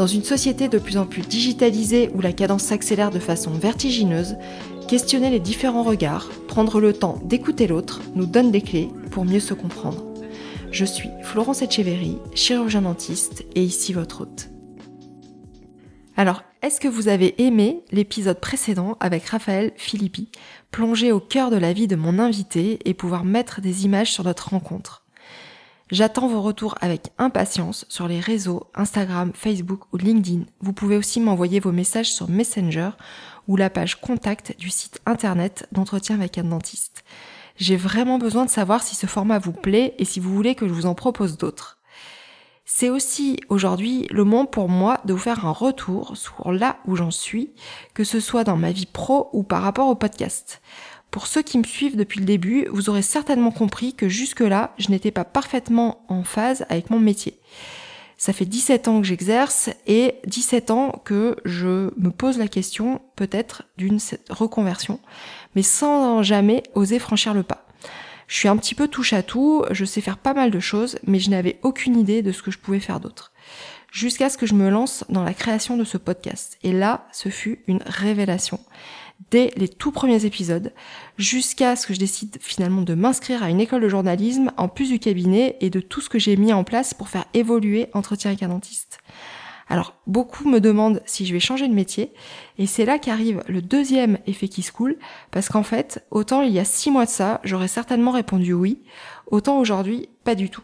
Dans une société de plus en plus digitalisée où la cadence s'accélère de façon vertigineuse, questionner les différents regards, prendre le temps d'écouter l'autre nous donne des clés pour mieux se comprendre. Je suis Florence Etcheverry, chirurgien dentiste et ici votre hôte. Alors, est-ce que vous avez aimé l'épisode précédent avec Raphaël Philippi, plongé au cœur de la vie de mon invité et pouvoir mettre des images sur notre rencontre? J'attends vos retours avec impatience sur les réseaux Instagram, Facebook ou LinkedIn. Vous pouvez aussi m'envoyer vos messages sur Messenger ou la page contact du site internet d'entretien avec un dentiste. J'ai vraiment besoin de savoir si ce format vous plaît et si vous voulez que je vous en propose d'autres. C'est aussi aujourd'hui le moment pour moi de vous faire un retour sur là où j'en suis, que ce soit dans ma vie pro ou par rapport au podcast. Pour ceux qui me suivent depuis le début, vous aurez certainement compris que jusque-là, je n'étais pas parfaitement en phase avec mon métier. Ça fait 17 ans que j'exerce et 17 ans que je me pose la question peut-être d'une reconversion, mais sans jamais oser franchir le pas. Je suis un petit peu touche à tout, je sais faire pas mal de choses, mais je n'avais aucune idée de ce que je pouvais faire d'autre. Jusqu'à ce que je me lance dans la création de ce podcast. Et là, ce fut une révélation dès les tout premiers épisodes, jusqu'à ce que je décide finalement de m'inscrire à une école de journalisme en plus du cabinet et de tout ce que j'ai mis en place pour faire évoluer Entretien avec un dentiste. Alors, beaucoup me demandent si je vais changer de métier, et c'est là qu'arrive le deuxième effet qui se coule, parce qu'en fait, autant il y a six mois de ça, j'aurais certainement répondu oui, autant aujourd'hui, pas du tout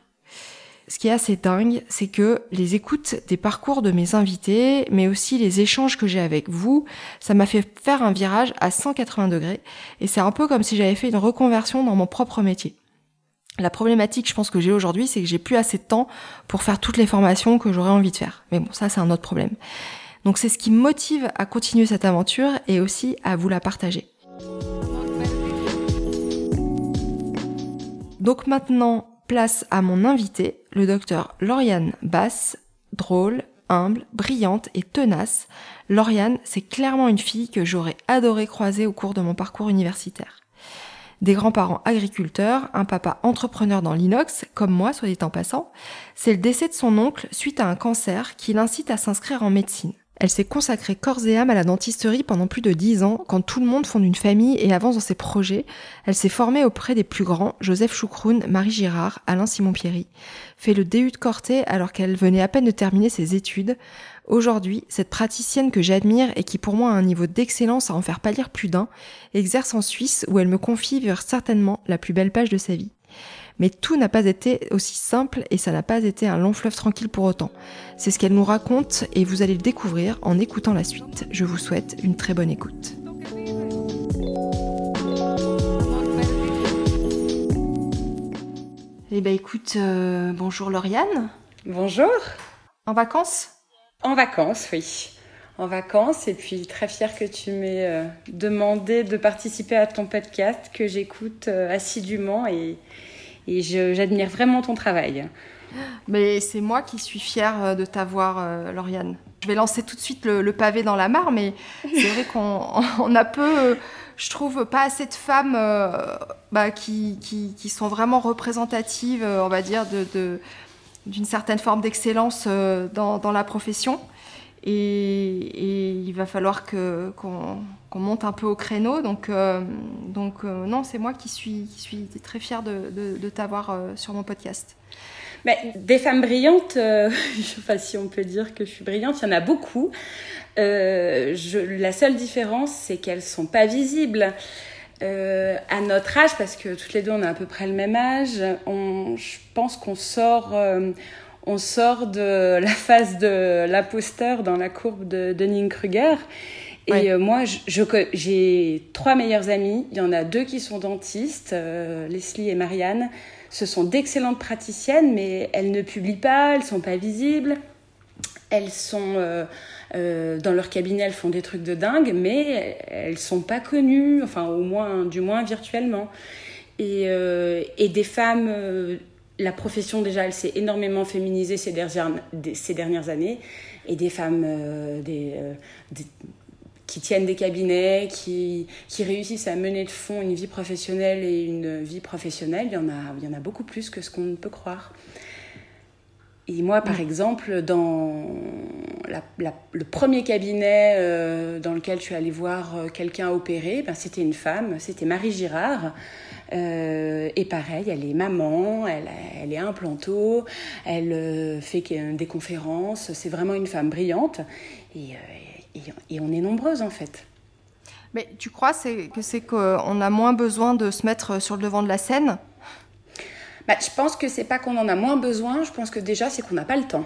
ce qui est assez dingue, c'est que les écoutes des parcours de mes invités, mais aussi les échanges que j'ai avec vous, ça m'a fait faire un virage à 180 degrés. Et c'est un peu comme si j'avais fait une reconversion dans mon propre métier. La problématique, je pense que j'ai aujourd'hui, c'est que j'ai plus assez de temps pour faire toutes les formations que j'aurais envie de faire. Mais bon, ça, c'est un autre problème. Donc c'est ce qui me motive à continuer cette aventure et aussi à vous la partager. Donc maintenant, place à mon invité, le docteur Lauriane Bass, drôle, humble, brillante et tenace. Lauriane, c'est clairement une fille que j'aurais adoré croiser au cours de mon parcours universitaire. Des grands-parents agriculteurs, un papa entrepreneur dans l'inox, comme moi, soit dit en passant, c'est le décès de son oncle suite à un cancer qui l'incite à s'inscrire en médecine. Elle s'est consacrée corps et âme à la dentisterie pendant plus de dix ans, quand tout le monde fonde une famille et avance dans ses projets. Elle s'est formée auprès des plus grands, Joseph Choucroune, Marie Girard, Alain Simon-Pierry, fait le DU de Corté alors qu'elle venait à peine de terminer ses études. Aujourd'hui, cette praticienne que j'admire et qui pour moi a un niveau d'excellence à en faire pâlir plus d'un, exerce en Suisse où elle me confie vers certainement la plus belle page de sa vie. Mais tout n'a pas été aussi simple et ça n'a pas été un long fleuve tranquille pour autant. C'est ce qu'elle nous raconte et vous allez le découvrir en écoutant la suite. Je vous souhaite une très bonne écoute. Eh ben écoute, euh, bonjour Lauriane. Bonjour. En vacances? En vacances, oui. En vacances et puis très fière que tu m'aies euh, demandé de participer à ton podcast que j'écoute euh, assidûment et, et j'admire vraiment ton travail. Mais c'est moi qui suis fière euh, de t'avoir, euh, Lauriane. Je vais lancer tout de suite le, pavé dans la mare, mais c'est vrai qu'on a peu, euh, je trouve, pas assez de femmes bah, qui, sont vraiment représentatives, on va dire, d'une certaine forme d'excellence dans, la profession. Et, il va falloir qu'on, monte un peu au créneau. Donc, donc non, c'est moi qui suis, qui suis très fière de, de, t'avoir sur mon podcast. Mais des femmes brillantes, euh, pas si on peut dire que je suis brillante, il y en a beaucoup. Euh, la seule différence, c'est qu'elles sont pas visibles. Euh, à notre âge, parce que toutes les deux on a à peu près le même âge, je pense qu'on sort, euh, sort de la phase de l'imposteur dans la courbe de Dunning-Kruger. Et euh, moi, j'ai trois meilleures amies. Il y en a deux qui sont dentistes, Leslie et Marianne. Ce sont d'excellentes praticiennes, mais elles ne publient pas, elles sont pas visibles. elles sont dans leur cabinet, elles font des trucs de dingue, mais elles sont pas connues, enfin au moins, du moins virtuellement. Et, et des femmes la profession déjà, elle s'est énormément féminisée ces dernières, ces dernières années. Et des femmes euh, euh, des, qui tiennent des cabinets, qui, qui, réussissent à mener de fond une vie professionnelle et une vie professionnelle, il y en a, il y en a beaucoup plus que ce qu'on peut croire. Et moi, par mm. exemple, dans le premier cabinet euh, dans lequel je suis allée voir quelqu'un opérer, ben, c'était une femme, c'était Marie Girard. Euh, et pareil, elle est maman, elle, elle est implanto, elle euh, fait des conférences. C'est vraiment une femme brillante. Et, euh, et, on est nombreuses en fait. Mais tu crois que c'est qu'on a moins besoin de se mettre sur le devant de la scène? Bah, Je pense que c'est pas qu'on en a moins besoin, je pense que déjà c'est qu'on n'a pas le temps.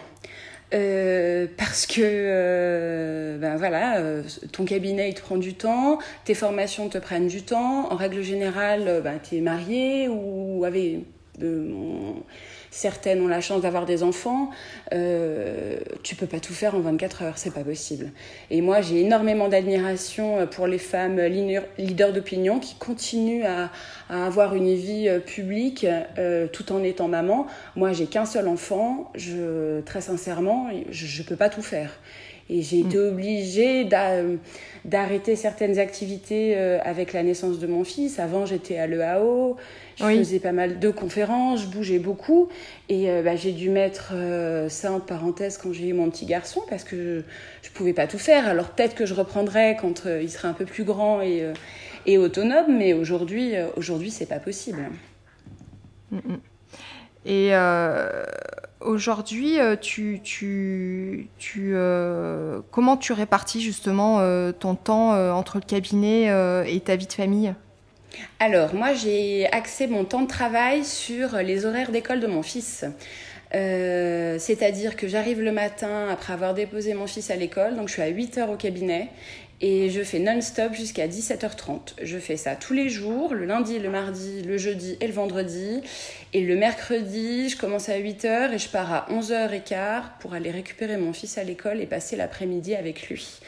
Euh, parce que euh, ben voilà, euh, ton cabinet il te prend du temps, tes formations te prennent du temps. En règle générale, ben, tu es marié ou avec certaines ont la chance d'avoir des enfants, euh, tu peux pas tout faire en 24 heures, c'est pas possible. Et moi, j'ai énormément d'admiration pour les femmes leaders d'opinion qui continuent à, avoir une vie euh, publique euh, tout en étant maman. Moi, j'ai qu'un seul enfant, je, très sincèrement, je, ne peux pas tout faire. Et j'ai été mm. obligée d'arrêter certaines activités euh, avec la naissance de mon fils. Avant, j'étais à l'EAO, je faisais pas mal de conférences, je bougeais beaucoup. Et euh, bah, j'ai dû mettre euh, ça en parenthèse quand j'ai eu mon petit garçon parce que je ne pouvais pas tout faire. Alors peut-être que je reprendrai quand il serait un peu plus grand et, et autonome, mais aujourd'hui, aujourd'hui c'est pas possible. Mm, mm. Et Aujourd'hui, euh, tu, tu, tu euh, comment tu répartis justement euh, ton temps entre le cabinet et ta vie de famille? Alors, moi, j'ai axé mon temps de travail sur les horaires d'école de mon fils. C'est-à-dire que j'arrive le matin après avoir déposé mon fils à l'école, donc je suis à 8 heures au cabinet et je fais non-stop jusqu'à 17h30. Je fais ça tous les jours, le lundi, le mardi, le jeudi et le vendredi. Et le mercredi, je commence à 8h et je pars à 11h15 pour aller récupérer mon fils à l'école et passer l'après-midi avec lui.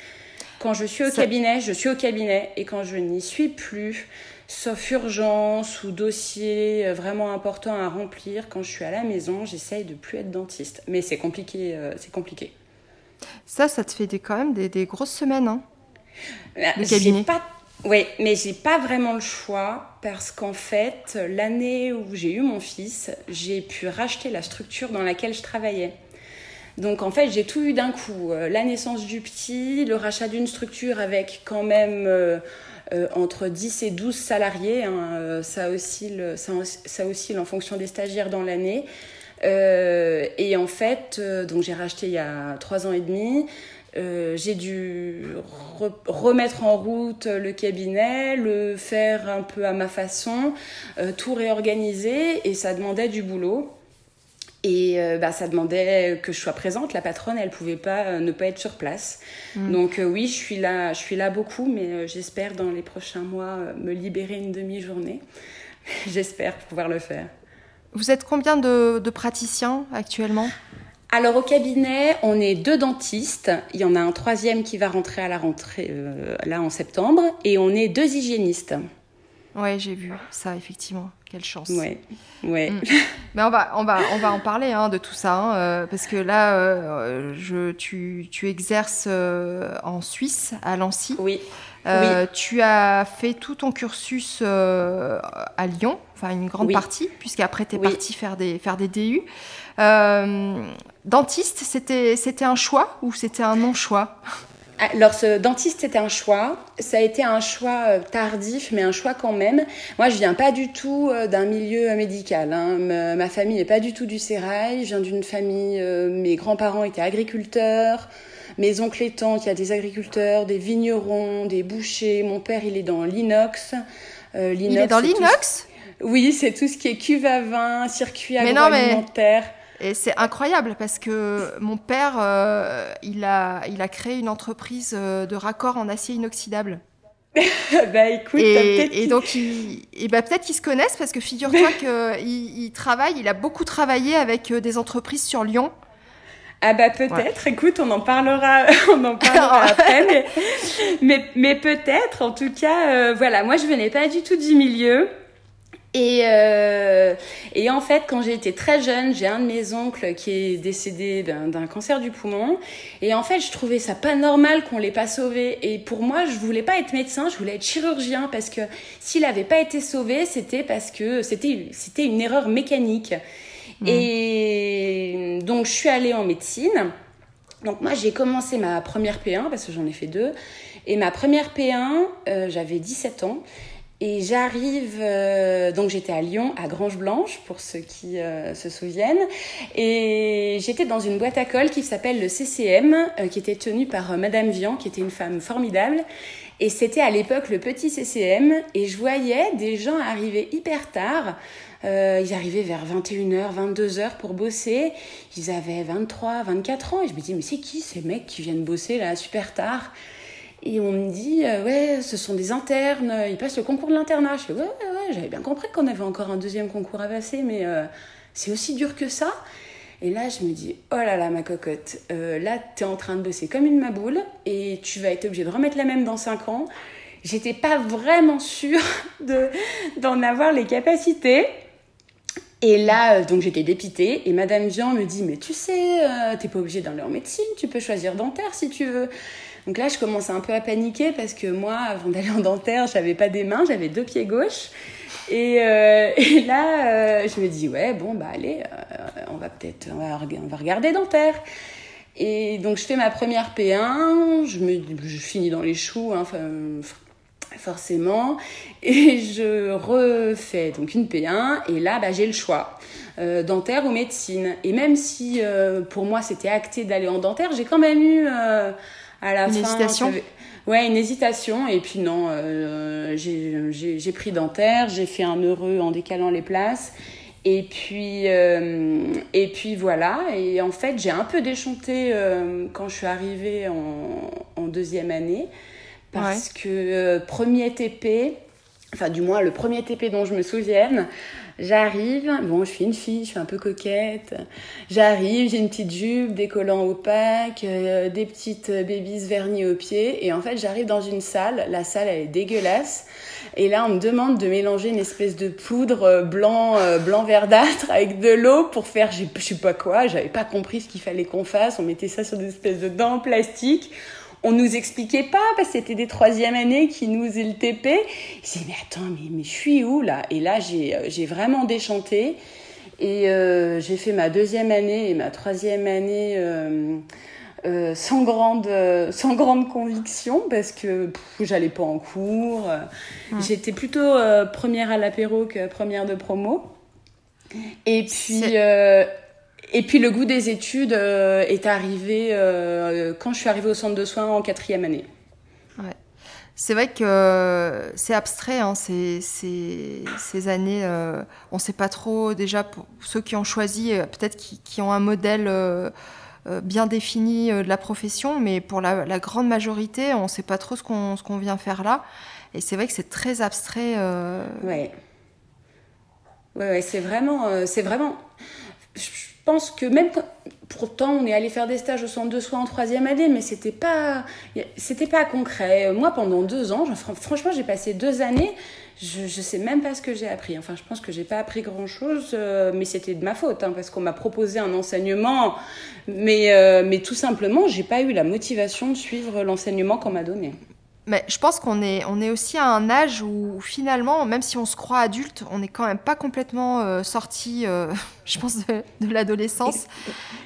Quand je suis au cabinet, je suis au cabinet et quand je n'y suis plus, sauf urgence ou dossier euh, vraiment important à remplir, quand je suis à la maison, j'essaye de plus être dentiste. Mais c'est compliqué, euh, c'est compliqué. Ça, ça te fait des, quand même des, des grosses semaines, hein pas oui, mais j'ai pas vraiment le choix parce qu'en fait, l'année où j'ai eu mon fils, j'ai pu racheter la structure dans laquelle je travaillais. Donc en fait, j'ai tout eu d'un coup. Euh, la naissance du petit, le rachat d'une structure avec quand même euh, euh, entre 10 et 12 salariés. Hein, ça, oscille, ça, ça, oscille en fonction des stagiaires dans l'année. et en fait, donc j'ai racheté il y a 3 ans et demi. Euh, j'ai dû remettre en route le cabinet, le faire un peu à ma façon, euh, tout réorganiser et ça demandait du boulot. Et euh, bah, ça demandait que je sois présente. La patronne, elle pouvait pas ne pas être sur place. Mm. Donc oui, je suis là, je suis là beaucoup, mais j'espère dans les prochains mois me libérer une demi-journée. j'espère pouvoir le faire. Vous êtes combien de praticiens actuellement? Alors au cabinet, on est deux dentistes. Il y en a un troisième qui va rentrer à la rentrée euh, là en septembre, et on est deux hygiénistes. Ouais, j'ai vu ça effectivement. Quelle chance. Ouais, ouais. Mm. Mais on va, on va, on va en parler hein, de tout ça, hein, euh, parce que là, euh, je, tu, tu exerces en Suisse, à Lancy. Oui. Tu as fait tout ton cursus à Lyon, enfin une grande partie, puisqu'après tu es parti faire des, faire des DU. Euh, dentiste, c'était, c'était un choix ou c'était un non-choix? Alors, ce dentiste, c'était un choix. Ça a été un choix euh, tardif, mais un choix quand même. Moi, je viens pas du tout euh, d'un milieu médical. Hein. Ma famille n'est pas du tout du sérail. Je viens d'une famille. Mes grands-parents étaient agriculteurs. Mes oncles et tantes, il y a des agriculteurs, des vignerons, des bouchers. Mon père, il est dans l'inox. l'inox il est dans l'inox? Oui, c'est tout ce qui est cuve à vin, circuit agroalimentaire. Et c'est incroyable parce que mon père, euh, il, a, il a créé une entreprise euh, de raccord en acier inoxydable. bah écoute, et, et donc et bah, peut-être qu'ils se connaissent parce que figure-toi qu'il il travaille, il a beaucoup travaillé avec euh, des entreprises sur Lyon. Ah bah peut-être, écoute, on en parlera, on en parlera après, mais, mais, peut-être, en tout cas, euh, voilà, moi je venais pas du tout du milieu. Et, euh, et en fait, quand j'ai été très jeune, j'ai un de mes oncles qui est décédé d'un cancer du poumon. Et en fait, je trouvais ça pas normal qu'on l'ait pas sauvé. Et pour moi, je voulais pas être médecin, je voulais être chirurgien parce que s'il avait pas été sauvé, c'était parce que c'était c'était une erreur mécanique. Mmh. Et donc, je suis allée en médecine. Donc moi, j'ai commencé ma première P1 parce que j'en ai fait deux. Et ma première P1, euh, j'avais 17 ans. Et j'arrive, euh, donc j'étais à Lyon, à Grange Blanche, pour ceux qui euh, se souviennent. Et j'étais dans une boîte à colle qui s'appelle le CCM, euh, qui était tenue par Madame Vian, qui était une femme formidable. Et c'était à l'époque le petit CCM. Et je voyais des gens arriver hyper tard. ils arrivaient vers 21h, 22h pour bosser. Ils avaient 23, 24 ans. Et je me dis, mais c'est qui ces mecs qui viennent bosser là super tard? Et on me dit, euh, ouais, ce sont des internes, ils passent le concours de l'internat. Je fais, ouais, ouais, ouais, j'avais bien compris qu'on avait encore un deuxième concours à passer, mais euh, c'est aussi dur que ça. Et là, je me dis, oh là là, ma cocotte, euh, là, tu es en train de bosser comme une maboule et tu vas être obligée de remettre la même dans 5 ans. J'étais pas vraiment sûre d'en avoir les capacités. Et là, donc j'étais dépitée et Madame Jean me dit, mais tu sais, t'es pas obligée d'aller en médecine, tu peux choisir dentaire si tu veux. Donc là, je commençais un peu à paniquer parce que moi, avant d'aller en dentaire, j'avais pas des mains, j'avais deux pieds gauches. Et, euh, et là, euh, je me dis, ouais, bon, bah allez, euh, on va peut-être, on va, regarder dentaire. Et donc, je fais ma première P1, je, me, je finis dans les choux, hein, forcément, et je refais donc une P1, et là, bah, j'ai le choix. Dentaire ou médecine. Et même si pour moi c'était acté d'aller en dentaire, j'ai quand même eu à la une hésitation Ouais, une hésitation. Et puis non, euh, j'ai pris dentaire, j'ai fait un heureux en décalant les places. Et puis, euh, et puis voilà. Et en fait, j'ai un peu déchanté euh, quand je suis arrivée en, en deuxième année. Parce que premier TP, enfin du moins le premier TP dont je me souvienne, J'arrive, bon, je suis une fille, je suis un peu coquette. J'arrive, j'ai une petite jupe, des collants opaques, euh, des petites babies vernis aux pieds. Et en fait, j'arrive dans une salle. La salle, elle est dégueulasse. Et là, on me demande de mélanger une espèce de poudre blanc, euh, blanc verdâtre avec de l'eau pour faire, je sais pas quoi. J'avais pas compris ce qu'il fallait qu'on fasse. On mettait ça sur des espèces de dents en plastique on nous expliquait pas parce que c'était des troisième années qui nous TP. Je disais mais attends mais, mais je suis où là? Et là j'ai euh, j'ai vraiment déchanté et euh, j'ai fait ma deuxième année et ma troisième année euh, sans grande sans grande conviction parce que j'allais pas en cours. J'étais plutôt première à l'apéro que première de promo. Et puis et puis le goût des études euh, est arrivé euh, quand je suis arrivée au centre de soins en quatrième année. Ouais. C'est vrai que c'est abstrait, hein, ces, ces, ces, années. Euh, on ne sait pas trop, déjà, pour ceux qui ont choisi, peut-être qui, qui, ont un modèle bien défini de la profession, mais pour la, la grande majorité, on ne sait pas trop ce qu'on qu'on vient faire là. Et c'est vrai que c'est très abstrait. Ouais. Ouais, ouais c'est vraiment. c'est vraiment je pense que même pourtant on est allé faire des stages au centre de soins en troisième année, mais c'était pas c'était pas concret. Moi, pendant deux ans, franchement, j'ai passé deux années. Je, je sais même pas ce que j'ai appris. Enfin, je pense que j'ai pas appris grand chose, euh, mais c'était de ma faute hein, parce qu'on m'a proposé un enseignement, mais euh, mais tout simplement, j'ai pas eu la motivation de suivre l'enseignement qu'on m'a donné. Mais je pense qu'on est, on est aussi à un âge où finalement, même si on se croit adulte, on n'est quand même pas complètement euh, sorti, euh, je pense, de, l'adolescence.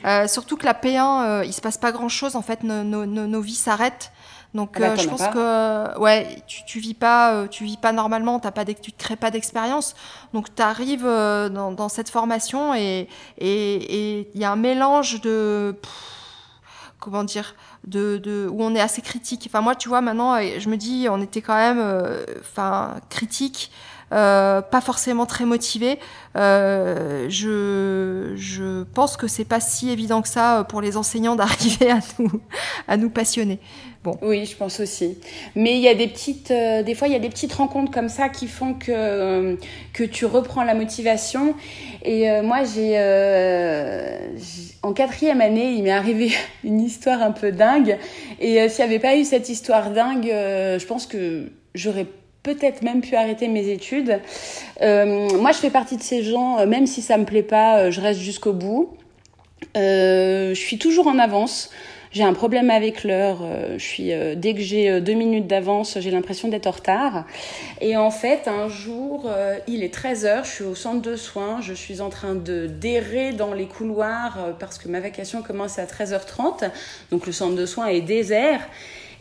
Euh, surtout que la P1, il se passe pas grand-chose. En fait, nos, nos, nos vies s'arrêtent. Donc, ah bah, je pense que ouais, tu, tu vis pas, tu vis pas normalement. T'as pas, tu te crées pas d'expérience. Donc, tu arrives dans, dans, cette formation et et il y a un mélange de comment dire de, de, où on est assez critique. Enfin moi tu vois maintenant je me dis on était quand même euh, enfin critique pas forcément très motivés, je, je pense que c'est pas si évident que ça pour les enseignants d'arriver à nous, à nous passionner. Oui, je pense aussi. Mais il y a des petites, euh, des fois, il y a des petites rencontres comme ça qui font que, euh, que tu reprends la motivation. Et euh, moi, j'ai, en quatrième année, il m'est arrivé une histoire un peu dingue. Et s'il n'y avait pas eu cette histoire dingue, je pense que j'aurais peut-être même pu arrêter mes études. moi, je fais partie de ces gens, même si ça me plaît pas, je reste jusqu'au bout. je suis toujours en avance. J'ai un problème avec l'heure. Euh, je suis euh, dès que j'ai euh, deux minutes d'avance, j'ai l'impression d'être en retard. Et en fait, un jour, il est 13 h je suis au centre de soins, je suis en train de d'errer dans les couloirs parce que ma vacation commence à 13h30. Donc le centre de soins est désert.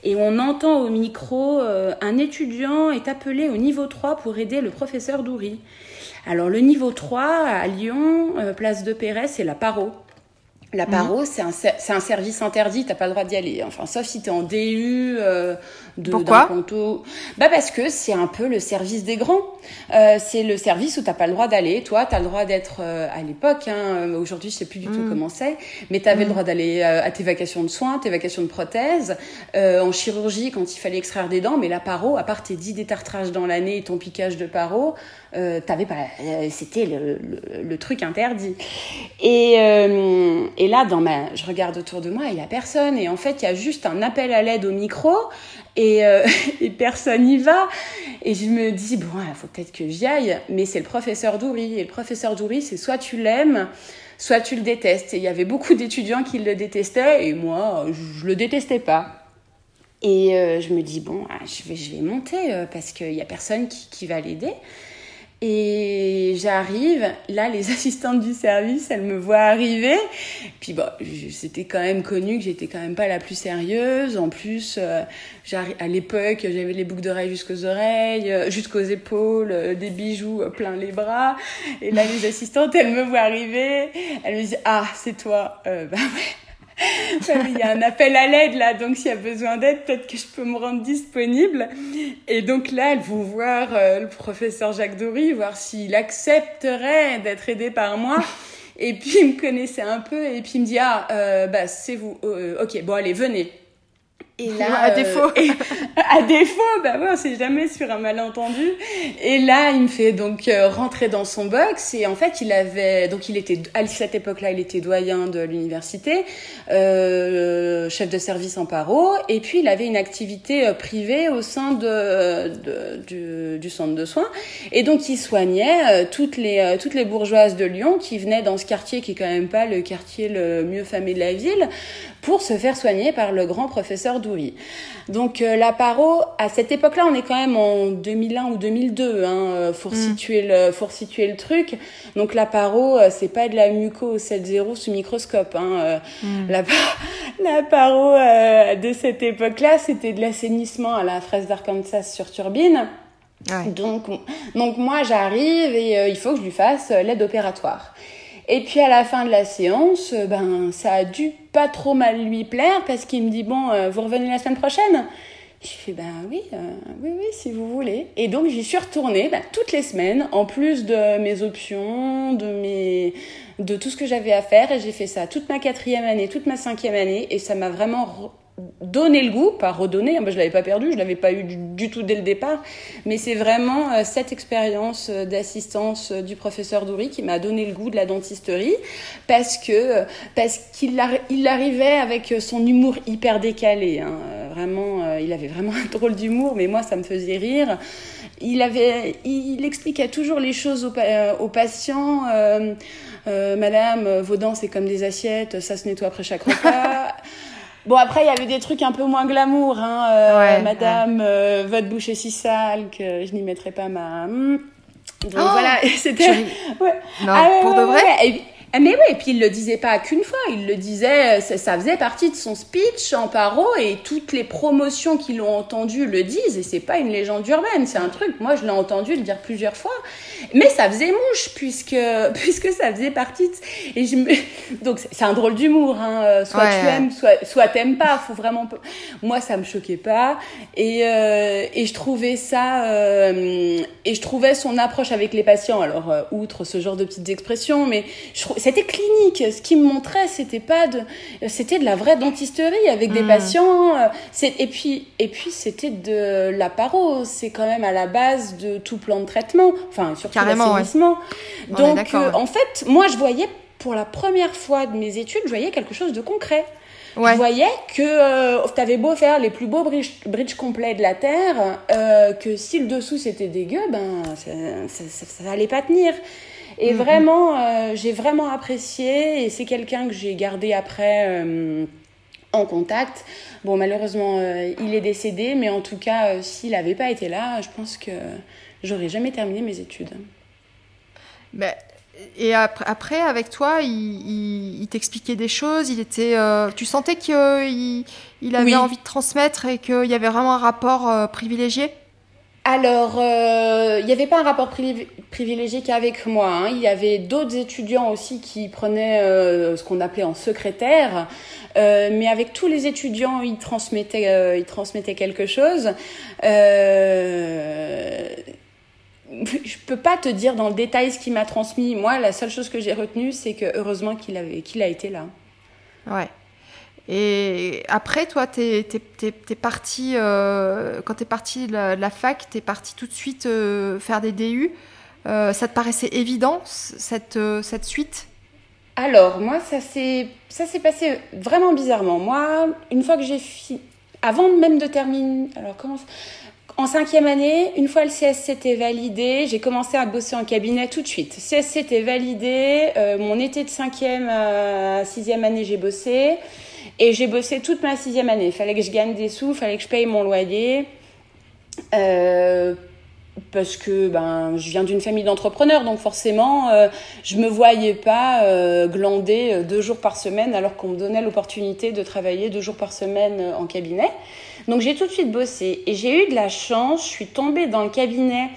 Et on entend au micro un étudiant est appelé au niveau 3 pour aider le professeur Doury. Alors le niveau 3 à Lyon, place de Perret, c'est la paro. La paro, c'est un, un, service interdit, t'as pas le droit d'y aller. Enfin, sauf si t'es en DU euh, de Pourquoi Bah parce que c'est un peu le service des grands. Euh, c'est le service où t'as pas le droit d'aller. Toi, t'as le droit d'être euh, à l'époque. Hein, Aujourd'hui, je sais plus du tout mm. comment c'est, mais t'avais avais le mm. droit d'aller euh, à tes vacations de soins, tes vacations de prothèses, euh, en chirurgie quand il fallait extraire des dents. Mais la paro, à part tes 10 détartrages dans l'année et ton piquage de paro, euh, t'avais pas. C'était le, le, le, truc interdit. Et, et là, dans ma, je regarde autour de moi, il y a personne. Et en fait, il y a juste un appel à l'aide au micro et, euh, et personne n'y va. Et je me dis, bon, il faut peut-être que j'y aille, mais c'est le professeur Doury. Et le professeur Doury, c'est soit tu l'aimes, soit tu le détestes. Et il y avait beaucoup d'étudiants qui le détestaient, et moi, je, le détestais pas. Et euh, je me dis, bon, ah, je, vais, je vais monter, euh, parce qu'il n'y a personne qui va l'aider. Et j'arrive, là, les assistantes du service, elles me voient arriver. Puis bon, c'était quand même connu que j'étais quand même pas la plus sérieuse. En plus, euh, à l'époque, j'avais les boucles d'oreilles jusqu'aux oreilles, euh, jusqu'aux épaules, euh, des bijoux plein les bras. Et là, les assistantes, elles me voient arriver. Elles me disent, ah, c'est toi. bah ouais il y a un appel à l'aide là, donc s'il y a besoin d'aide, peut-être que je peux me rendre disponible. Et donc là, elles vont voir euh, le professeur Jacques Dory, voir s'il accepterait d'être aidé par moi. Et puis il me connaissait un peu et puis il me dit ah euh, bah c'est vous, euh, ok bon allez venez. Et là, à défaut. Euh, à défaut, bah ouais, on sait jamais sur un malentendu. Et là, il me fait donc euh, rentrer dans son box et en fait, il avait donc il était à cette époque-là, il était doyen de l'université, euh, chef de service en paro, et puis il avait une activité euh, privée au sein de, de du, du, centre de soins. Et donc, il soignait toutes les toutes les bourgeoises de Lyon qui venaient dans ce quartier qui est quand même pas le quartier le mieux famé de la ville pour se faire soigner par le grand professeur Doury. Donc euh, la paro, à cette époque-là, on est quand même en 2001 ou 2002, hein, euh, faut, mm. situer le, faut situer le truc. Donc la paro, euh, c'est pas de la muco 7.0 sous microscope. Hein, mm. la, la paro de cette époque-là, c'était de l'assainissement à la fraise d'Arkansas sur turbine. Donc, donc moi j'arrive et il faut que je lui fasse l'aide opératoire. Et puis à la fin de la séance, euh, ben ça a dû pas trop mal lui plaire parce qu'il me dit bon, euh, vous revenez la semaine prochaine? Je fais ben oui, euh, oui, oui, si vous voulez. Et donc j'y suis retournée ben, toutes les semaines, en plus de mes options, de mes, de tout ce que j'avais à faire. Et j'ai fait ça toute ma quatrième année, toute ma cinquième année, et ça m'a vraiment donner le goût, pas redonner, hein, je l'avais pas perdu, je l'avais pas eu du, tout dès le départ, mais c'est vraiment euh, cette expérience euh, d'assistance euh, du professeur Doury qui m'a donné le goût de la dentisterie, parce que parce qu'il il arrivait avec son humour hyper décalé, hein, vraiment, il avait vraiment un drôle d'humour, mais moi ça me faisait rire. Il avait, il expliquait toujours les choses aux, patients. Madame, vos dents c'est comme des assiettes, ça se nettoie après chaque repas. Bon, après, il y avait des trucs un peu moins glamour. Hein, euh, Madame, euh, votre bouche est si sale que je n'y mettrai pas ma... Hmm. Donc oh, voilà, c'était... Ouais. Non, ah, pour de vrai mais oui, et puis il le disait pas qu'une fois, il le disait, ça faisait partie de son speech en paro et toutes les promotions qui l'ont entendu le disent et c'est pas une légende urbaine, c'est un truc, moi je l'ai entendu le dire plusieurs fois, mais ça faisait mouche puisque, puisque ça faisait partie de... Et je me... Donc c'est un drôle d'humour, hein. soit tu aimes, soit, soit t'aimes pas, faut vraiment... Moi ça me choquait pas et, euh, et je trouvais ça... Euh, et je trouvais son approche avec les patients, alors euh, outre ce genre de petites expressions, mais je c'était clinique. Ce qui me montrait, c'était pas de, c'était de la vraie dentisterie avec des hmm. patients. Euh, et puis, et puis c'était de la paro. C'est quand même à la base de tout plan de traitement. Enfin, surtout l'assainissement. Donc, euh, en fait, moi, je voyais pour la première fois de mes études, je voyais quelque chose de concret. Je voyais que euh, tu avais beau faire les plus beaux bridges, complets de la Terre, que si le dessous c'était dégueu, ben ça, ça, ça, allait pas tenir. Et mm-hmm. vraiment, euh, j'ai vraiment apprécié et c'est quelqu'un que j'ai gardé après euh, en contact. Bon, malheureusement, euh, il est décédé, mais en tout cas, s'il n'avait pas été là, je pense que j'aurais jamais terminé mes études. Ben, et après, avec toi, il, il, t'expliquait des choses. Il était, tu sentais qu'il il avait envie de transmettre et qu'il y avait vraiment un rapport privilégié? Alors, euh, il n'y avait pas un rapport privilégié qu'avec moi. Hein. Il y avait d'autres étudiants aussi qui prenaient euh, ce qu'on appelait en secrétaire. Euh, mais avec tous les étudiants, ils transmettaient, ils transmettaient quelque chose. Euh, je peux pas te dire dans le détail ce qu'il m'a transmis. Moi, la seule chose que j'ai retenue, c'est que heureusement qu'il avait, qu'il a été là. Ouais. Et après, toi, tu es, parti, euh, quand tu es parti de la, fac, tu es parti tout de suite euh, faire des DU. Euh, ça te paraissait évident, cette, cette suite? Alors, moi, ça s'est passé vraiment bizarrement. Moi, une fois que j'ai fini, avant même de terminer, alors comment en cinquième année, une fois le CSCT validé, j'ai commencé à bosser en cabinet tout de suite. CSCT validé, mon été de cinquième à sixième année, j'ai bossé. Et j'ai bossé toute ma sixième année. Fallait que je gagne des sous, fallait que je paye mon loyer. Euh, parce que ben, je viens d'une famille d'entrepreneurs, donc forcément, euh, je me voyais pas euh, glander euh, deux jours par semaine alors qu'on me donnait l'opportunité de travailler deux jours par semaine euh, en cabinet. Donc j'ai tout de suite bossé et j'ai eu de la chance, je suis tombée dans le cabinet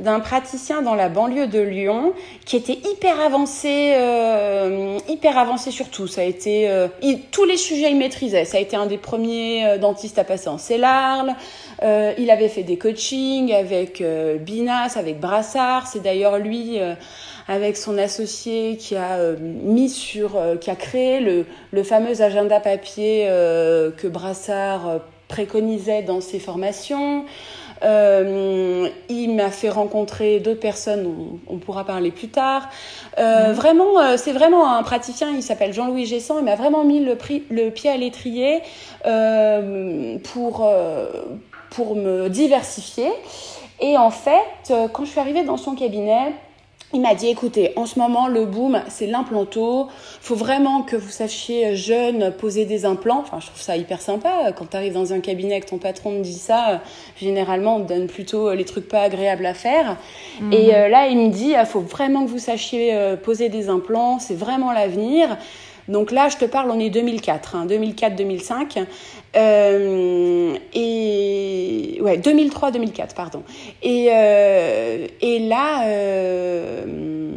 d'un praticien dans la banlieue de Lyon qui était hyper avancé, euh, hyper avancé sur tout. Ça a été euh, tous les sujets il maîtrisait. Ça a été un des premiers euh, dentistes à passer en CELARL. Euh, il avait fait des coachings avec Binas, avec Brassard. C'est d'ailleurs lui avec son associé qui a mis sur, qui a créé le, le fameux agenda papier que Brassard préconisait dans ses formations. Euh, il m'a fait rencontrer d'autres personnes, on, on, pourra parler plus tard. Euh, mhm. Vraiment, euh, c'est vraiment un praticien, il s'appelle Jean-Louis Gessan, il m'a vraiment mis le, le pied à l'étrier pour, pour me diversifier. Et en fait, quand je suis arrivée dans son cabinet, il m'a dit, écoutez, en ce moment, le boom, c'est l'implanto. faut vraiment que vous sachiez, euh, jeune, poser des implants. Enfin, je trouve ça hyper sympa. Quand tu arrives dans un cabinet que ton patron te dit ça, euh, généralement, on te donne plutôt euh, les trucs pas agréables à faire. Mhm. Et là, il me dit, il faut vraiment que vous sachiez poser des implants. C'est vraiment l'avenir. Donc là, je te parle, on est 2004, hein, 2004-2005. Euh, et ouais, 2003-2004, pardon. Et, euh, et là, euh,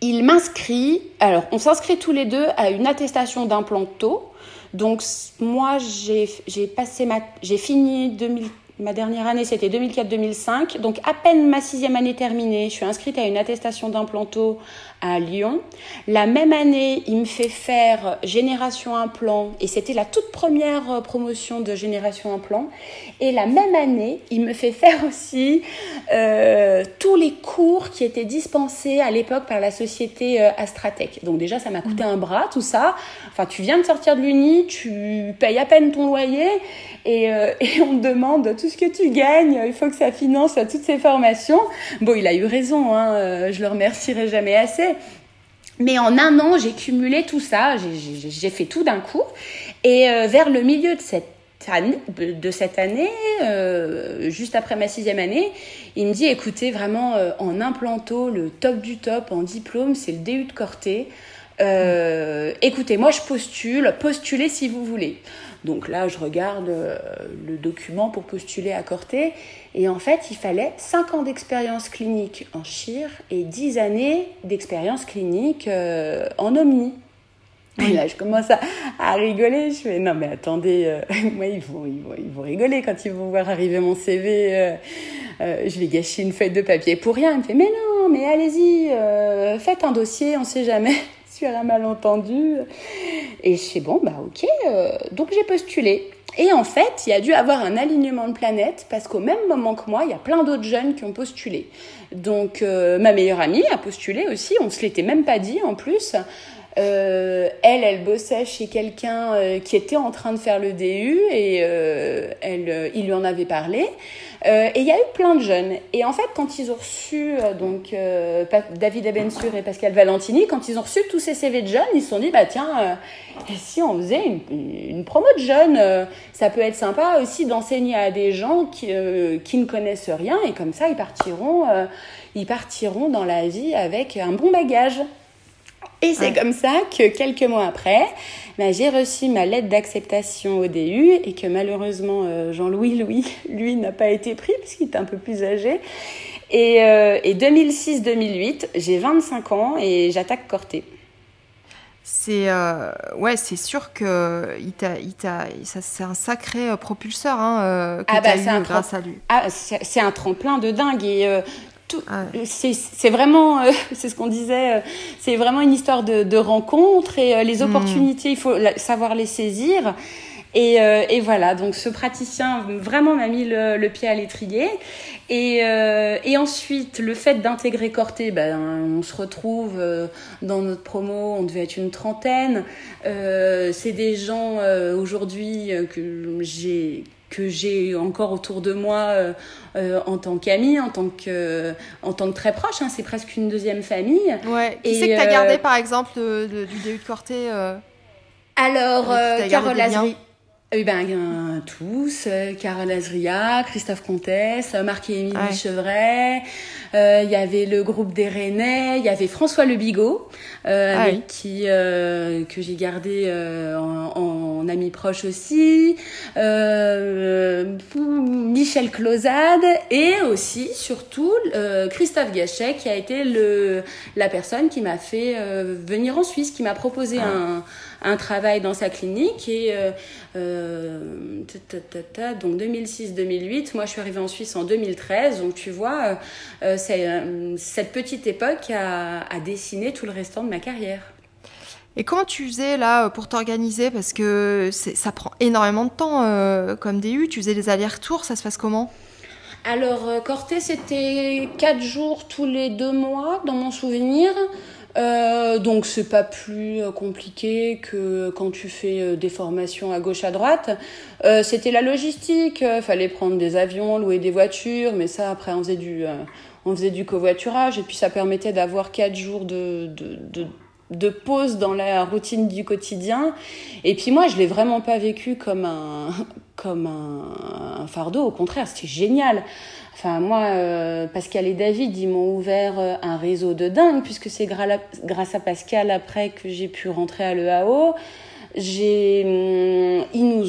il m'inscrit. Alors, on s'inscrit tous les deux à une attestation d'implanto. Donc, moi, j'ai passé ma, j'ai fini 2000 Ma dernière année, c'était 2004-2005. Donc, à peine ma sixième année terminée, je suis inscrite à une attestation d'implanto à Lyon. La même année, il me fait faire Génération Implant. Et c'était la toute première euh, promotion de Génération Implant. Et la même année, il me fait faire aussi euh, tous les cours qui étaient dispensés à l'époque par la société euh, Astratech. Donc, déjà, ça m'a coûté mmh. un bras, tout ça. Enfin, tu viens de sortir de l'Uni, tu payes à peine ton loyer. Et, euh, et on te demande tout ce que tu gagnes, il faut que ça finance toutes ces formations. Bon, il a eu raison, hein, euh, je le remercierai jamais assez. Mais en un an, j'ai cumulé tout ça, j'ai fait tout d'un coup. Et euh, vers le milieu de cette année, euh, juste après ma sixième année, il me dit écoutez, vraiment, en implanto, le top du top en diplôme, c'est le DU de Corté. Écoutez, moi je postule, postulez si vous voulez. Donc là, je regarde le document pour postuler à Corté. Et en fait, il fallait 5 ans d'expérience clinique en chir et 10 années d'expérience clinique en omni. Et là, je commence à, rigoler. Je fais, non, mais attendez, euh, moi, ils vont, ils, vont, ils vont rigoler quand ils vont voir arriver mon CV. Euh, euh, je vais gâcher une feuille de papier pour rien. Il me fait, mais non, mais allez-y, faites un dossier, on sait jamais sur un malentendu. Et je fais, bon, bah, ok. donc, j'ai postulé. Et en fait, il y a dû avoir un alignement de planètes parce qu'au même moment que moi, il y a plein d'autres jeunes qui ont postulé. Donc, ma meilleure amie a postulé aussi. On se l'était même pas dit en plus. Euh, elle, elle bossait chez quelqu'un euh, qui était en train de faire le DU et euh, elle, il lui en avait parlé. et il y a eu plein de jeunes. Et en fait, quand ils ont reçu donc David Abensur et Pascal Valentini, quand ils ont reçu tous ces CV de jeunes, ils se sont dit bah tiens, si on faisait une, une promo de jeunes, ça peut être sympa aussi d'enseigner à des gens qui, qui ne connaissent rien et comme ça ils partiront, ils partiront dans la vie avec un bon bagage. Et c'est comme ça que quelques mois après, bah, j'ai reçu ma lettre d'acceptation au DU et que malheureusement euh, Jean-Louis Louis, lui, n'a pas été pris puisqu'il est un peu plus âgé. Et, euh, et 2006-2008, j'ai 25 ans et j'attaque Corté. C'est euh, ouais, c'est sûr que il t'a, il t'a, ça, c'est un sacré propulseur hein, que ah bah, eu grâce à lui. Ah, c'est, un tremplin de dingue et ah c'est vraiment, euh, c'est ce qu'on disait, euh, c'est vraiment une histoire de, rencontre et euh, les hmm. opportunités, il faut savoir les saisir. Et, et, voilà, donc ce praticien vraiment m'a mis le, pied à l'étrier. Et, et, ensuite, le fait d'intégrer Corté, ben, on se retrouve dans notre promo, on devait être une trentaine. c'est des gens aujourd'hui que j'ai que j'ai encore autour de moi euh, euh, en tant qu'amie, en tant que en tant que très proche. Hein, c'est presque une deuxième famille. Ouais. Qui c'est que tu as gardé par exemple du DU de Corté Alors, Carole Azri. Eh ben, tous, Carole Azria, Christophe Comtesse, Marc et Émilie Chevret, il y avait le groupe des Rennais, il y avait François Le Bigot, ah avec qui, que j'ai gardé en, en, ami proche aussi, Michel Closade et aussi, surtout, Christophe Gachet qui a été le, la personne qui m'a fait venir en Suisse, qui m'a proposé un un travail dans sa clinique et euh, euh, donc 2006-2008. Moi, je suis arrivée en Suisse en 2013. Donc, tu vois, euh, cette petite époque a, a dessiné tout le restant de ma carrière. Et comment tu faisais là pour t'organiser? Parce que ça prend énormément de temps comme DU. Tu faisais des allers-retours, ça se passe comment? Alors, Corté, c'était 4 jours tous les deux mois dans mon souvenir. Euh, donc c'est pas plus euh, compliqué que quand tu fais euh, des formations à gauche à droite. Euh, C'était la logistique, fallait prendre des avions, louer des voitures, mais ça après on faisait du covoiturage et puis ça permettait d'avoir quatre jours de de pause dans la routine du quotidien. Et puis moi, je l'ai vraiment pas vécu comme un, comme un, fardeau. Au contraire, c'était génial. Enfin, moi, euh, Pascal et David, ils m'ont ouvert euh, un réseau de dingue, puisque c'est grâce à Pascal, après, que j'ai pu rentrer à l'EAO. J'ai, hum, ils nous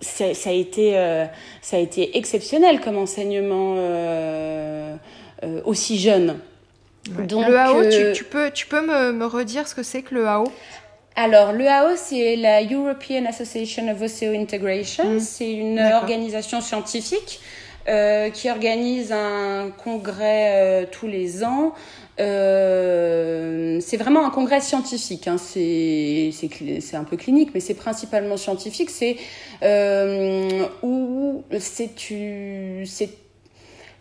ça, a été, euh, ça a été exceptionnel comme enseignement aussi jeune. Donc, le AO, tu, tu, peux, tu peux me, me redire ce que c'est que le AO alors, l'EAO, c'est la European Association of Integration. Mmh. C'est une organisation scientifique euh, qui organise un congrès euh, tous les ans. Euh, c'est vraiment un congrès scientifique. Hein. C'est un peu clinique, mais c'est principalement scientifique. C'est euh, où c'est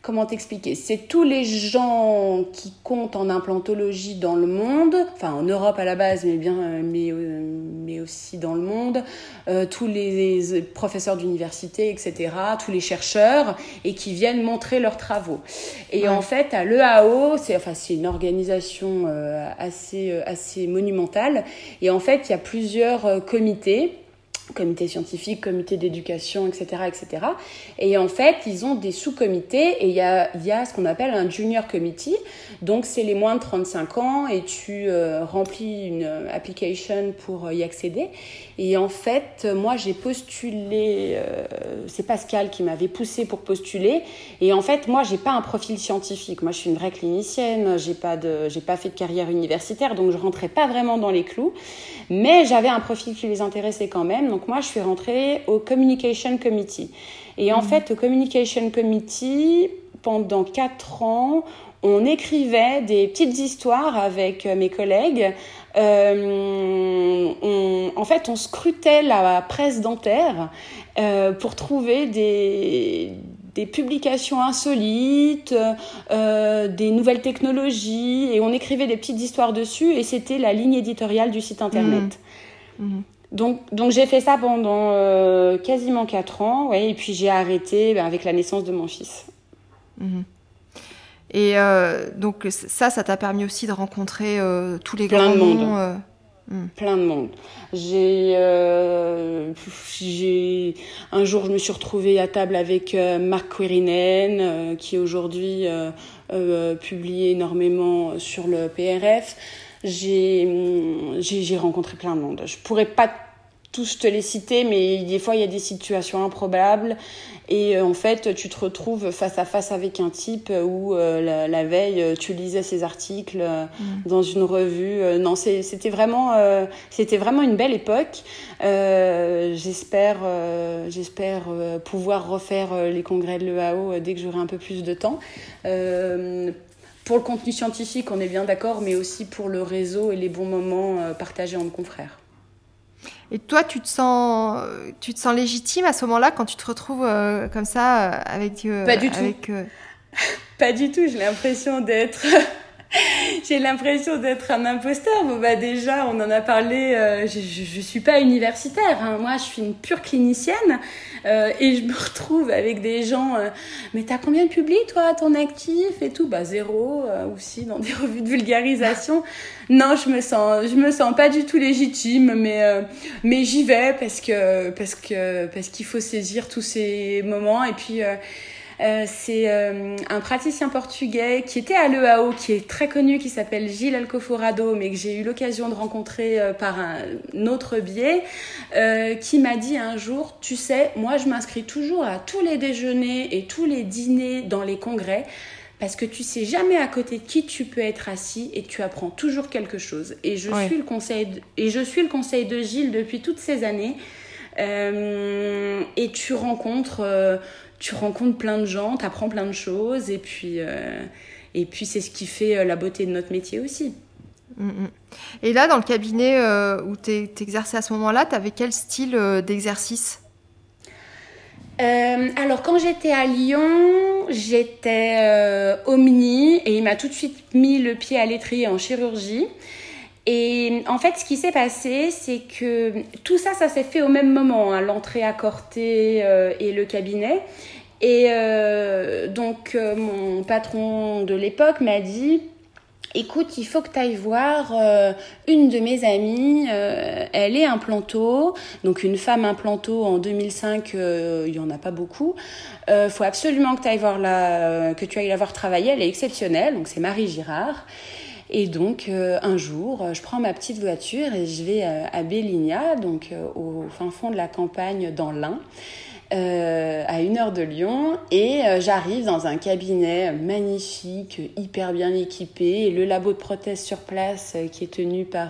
comment t'expliquer? C'est tous les gens qui comptent en implantologie dans le monde, enfin en Europe à la base, mais bien, mais, euh, mais aussi dans le monde, euh, tous les professeurs d'université, etc., tous les chercheurs, et qui viennent montrer leurs travaux. Et en fait, à l'EAO, c'est enfin c'est une organisation euh, assez assez monumentale, et en fait, il y a plusieurs comités comité scientifique, comité d'éducation, etc., etc. Et en fait, ils ont des sous-comités et il y a, y a, ce qu'on appelle un junior committee. Donc, c'est les moins de 35 ans et tu euh, remplis une application pour y accéder. Et en fait, moi, j'ai postulé, euh, c'est Pascal qui m'avait poussé pour postuler. Et en fait, moi, j'ai pas un profil scientifique. Moi, je suis une vraie clinicienne, j'ai pas de, j'ai pas fait de carrière universitaire, donc je rentrais pas vraiment dans les clous. Mais j'avais un profil qui les intéressait quand même. Donc moi, je suis rentrée au Communication Committee. Et en mmh. fait, au Communication Committee, pendant quatre ans, on écrivait des petites histoires avec mes collègues euh, on, en fait, on scrutait la presse dentaire euh, pour trouver des, des publications insolites, euh, des nouvelles technologies, et on écrivait des petites histoires dessus, et c'était la ligne éditoriale du site internet. Mmh. Mmh. Donc, donc j'ai fait ça pendant quasiment 4 ans, ouais, et puis j'ai arrêté ben, avec la naissance de mon fils. Mmh. Et euh, donc ça, ça t'a permis aussi de rencontrer euh, tous les Plein grands de monde. Euh, hmm. Plein de monde. J'ai, j'ai, un jour, je me suis retrouvée à table avec Marc Quirinen, qui aujourd'hui publié énormément sur le PRF. J'ai, j'ai, rencontré plein de monde. Je pourrais pas tous te les citer, mais des fois, il y a des situations improbables. Et euh, en fait, tu te retrouves face à face avec un type où euh, la, veille, euh, tu lisais ses articles mm. dans une revue. non, c'était vraiment, c'était vraiment une belle époque. j'espère, j'espère pouvoir refaire les congrès de l'EAO dès que j'aurai un peu plus de temps pour le contenu scientifique, on est bien d'accord, mais aussi pour le réseau et les bons moments partagés entre confrères. Et toi, tu te sens, tu te sens légitime à ce moment-là quand tu te retrouves euh, comme ça euh, avec. Euh, Pas du tout. Pas du tout. J'ai l'impression d'être. J'ai l'impression d'être un imposteur. Bon, bah déjà, on en a parlé. je, je, suis pas universitaire. Hein. Moi, je suis une pure clinicienne. Euh, et je me retrouve avec des gens, euh, mais t'as combien de publics toi ton actif et tout? Bah zéro, euh, aussi dans des revues de vulgarisation. Non, je me sens, je me sens pas du tout légitime, mais mais j'y vais parce que parce que parce qu'il faut saisir tous ces moments et puis euh, c'est euh, un praticien portugais qui était à l'EAO, qui est très connu, qui s'appelle Gilles Alcoforado, mais que j'ai eu l'occasion de rencontrer euh, par un autre biais, qui m'a dit un jour, tu sais, moi je m'inscris toujours à tous les déjeuners et tous les dîners dans les congrès parce que tu sais jamais à côté de qui tu peux être assis et tu apprends toujours quelque chose. Et je suis le conseil de, et je suis le conseil de Gilles depuis toutes ces années. et tu rencontres tu rencontres plein de gens, tu apprends plein de choses, et puis, euh, et puis c'est ce qui fait euh, la beauté de notre métier aussi. Mm, mm. Et là, dans le cabinet euh, où tu exerçais à ce moment-là, tu avais quel style d'exercice? Alors quand j'étais à Lyon, j'étais omni et il m'a tout de suite mis le pied à l'étrier en chirurgie. Et en fait, ce qui s'est passé, c'est que tout ça, ça s'est fait au même moment, hein, l'entrée à Corté euh, et le cabinet. Et euh, donc, euh, mon patron de l'époque m'a dit, écoute, il faut que tu ailles voir une de mes amies, elle est implanto, donc une femme implanto en 2005, il y en a pas beaucoup. Il faut absolument que, ailles voir que tu ailles la voir travailler, elle est exceptionnelle, donc c'est Marie Girard. Et donc, euh, un jour, euh, je prends ma petite voiture et je vais euh, à Béligna, donc au fin fond de la campagne dans l'Ain. à une heure de Lyon et j'arrive dans un cabinet magnifique, hyper bien équipé, le labo de prothèse sur place qui est tenu par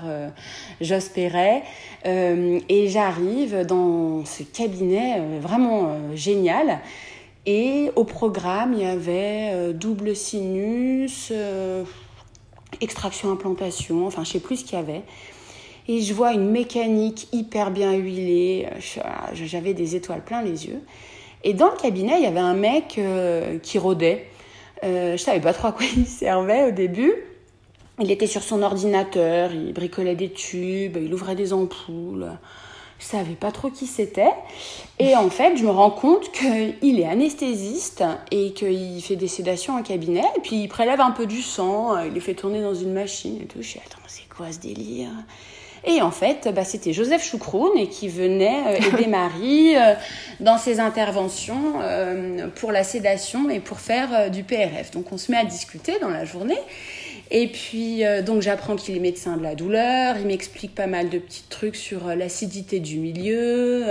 Jos Perret. et j'arrive dans ce cabinet vraiment génial. Et au programme, il y avait double sinus, extraction, implantation, enfin je sais plus ce qu'il y avait. Et je vois une mécanique hyper bien huilée, j'avais des étoiles plein les yeux. Et dans le cabinet, il y avait un mec euh, qui rôdait. Euh, je savais pas trop à quoi il servait au début. Il était sur son ordinateur, il bricolait des tubes, il ouvrait des ampoules. Je savais pas trop qui c'était. Et en fait, je me rends compte qu'il est anesthésiste et qu'il fait des sédations en cabinet. Et puis il prélève un peu du sang, il les fait tourner dans une machine et tout. Je suis attends, c'est quoi ce délire? Et en fait, bah, c'était Joseph Choucroune et qui venait euh, aider Marie euh, dans ses interventions euh, pour la sédation et pour faire du PRF. Donc on se met à discuter dans la journée. Et puis, donc j'apprends qu'il est médecin de la douleur, il m'explique pas mal de petits trucs sur l'acidité du milieu.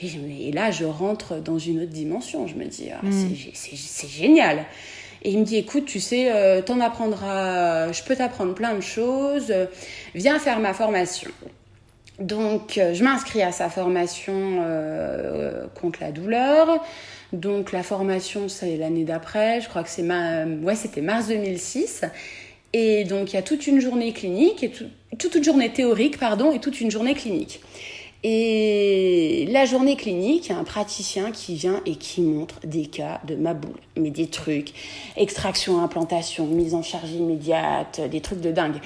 et, là, je rentre dans une autre dimension. Je me dis, ah, mm. c'est génial. Et il me dit, écoute, tu sais, euh, t'en apprendras, je peux t'apprendre plein de choses, viens faire ma formation. Donc, euh, je m'inscris à sa formation euh, contre la douleur. Donc, la formation, c'est l'année d'après, je crois que c'est ouais, c'était mars 2006. Et donc, il y a toute une journée clinique, et toute une journée théorique, pardon, et toute une journée clinique. Et la journée clinique, il y a un praticien qui vient et qui montre des cas de maboule, mais des trucs, extraction, implantation, mise en charge immédiate, des trucs de dingue.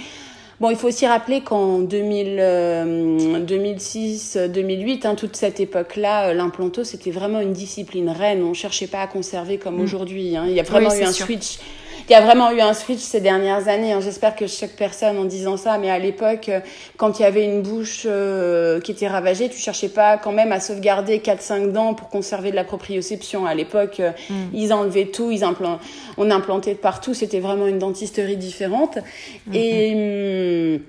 Bon, il faut aussi rappeler qu'en 2006, 2008, euh, hein, toute cette époque-là, euh, l'implanto, c'était vraiment une discipline reine. On ne cherchait pas à conserver comme mm. aujourd'hui. Hein. Il y a vraiment eu un switch il y a vraiment eu un switch ces dernières années. Hein. J'espère que chaque personne en disant ça, mais à l'époque, euh, quand il y avait une bouche euh, qui était ravagée, tu cherchais pas quand même à sauvegarder 4-5 dents pour conserver de la proprioception. À l'époque, euh, mm. ils enlevaient tout, ils implant... on implantait partout. C'était vraiment une dentisterie différente. Mm-hmm. Et.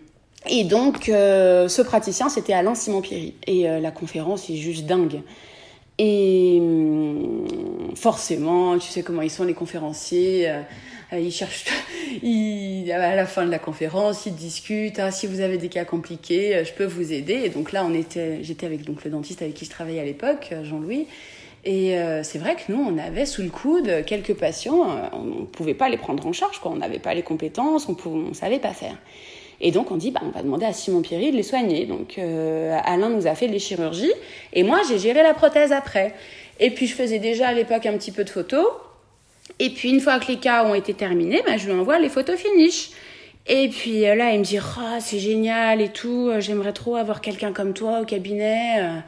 Et donc, ce praticien, c'était Alain Simon-Pierry. Et la conférence est juste dingue. Et hum, forcément, tu sais comment ils sont les conférenciers. Euh, ils cherchent, à la fin de la conférence, ils discutent. Ah, si vous avez des cas compliqués, euh, je peux vous aider. Et donc là, on était, j'étais avec donc le dentiste avec qui je travaillais à l'époque, euh, Jean-Louis. Et c'est vrai que nous, on avait sous le coude quelques patients, on ne pouvait pas les prendre en charge, quoi. on n'avait pas les compétences, on ne savait pas faire. Et donc on dit, bah, on va demander à Simon Pierry de les soigner. Donc Alain nous a fait les chirurgies, et moi j'ai géré la prothèse après. Et puis je faisais déjà à l'époque un petit peu de photos, et puis une fois que les cas ont été terminés, bah, je lui envoie les photos finish. Et puis euh, là, il me dit oh, c'est génial et tout, euh, j'aimerais trop avoir quelqu'un comme toi au cabinet. Euh.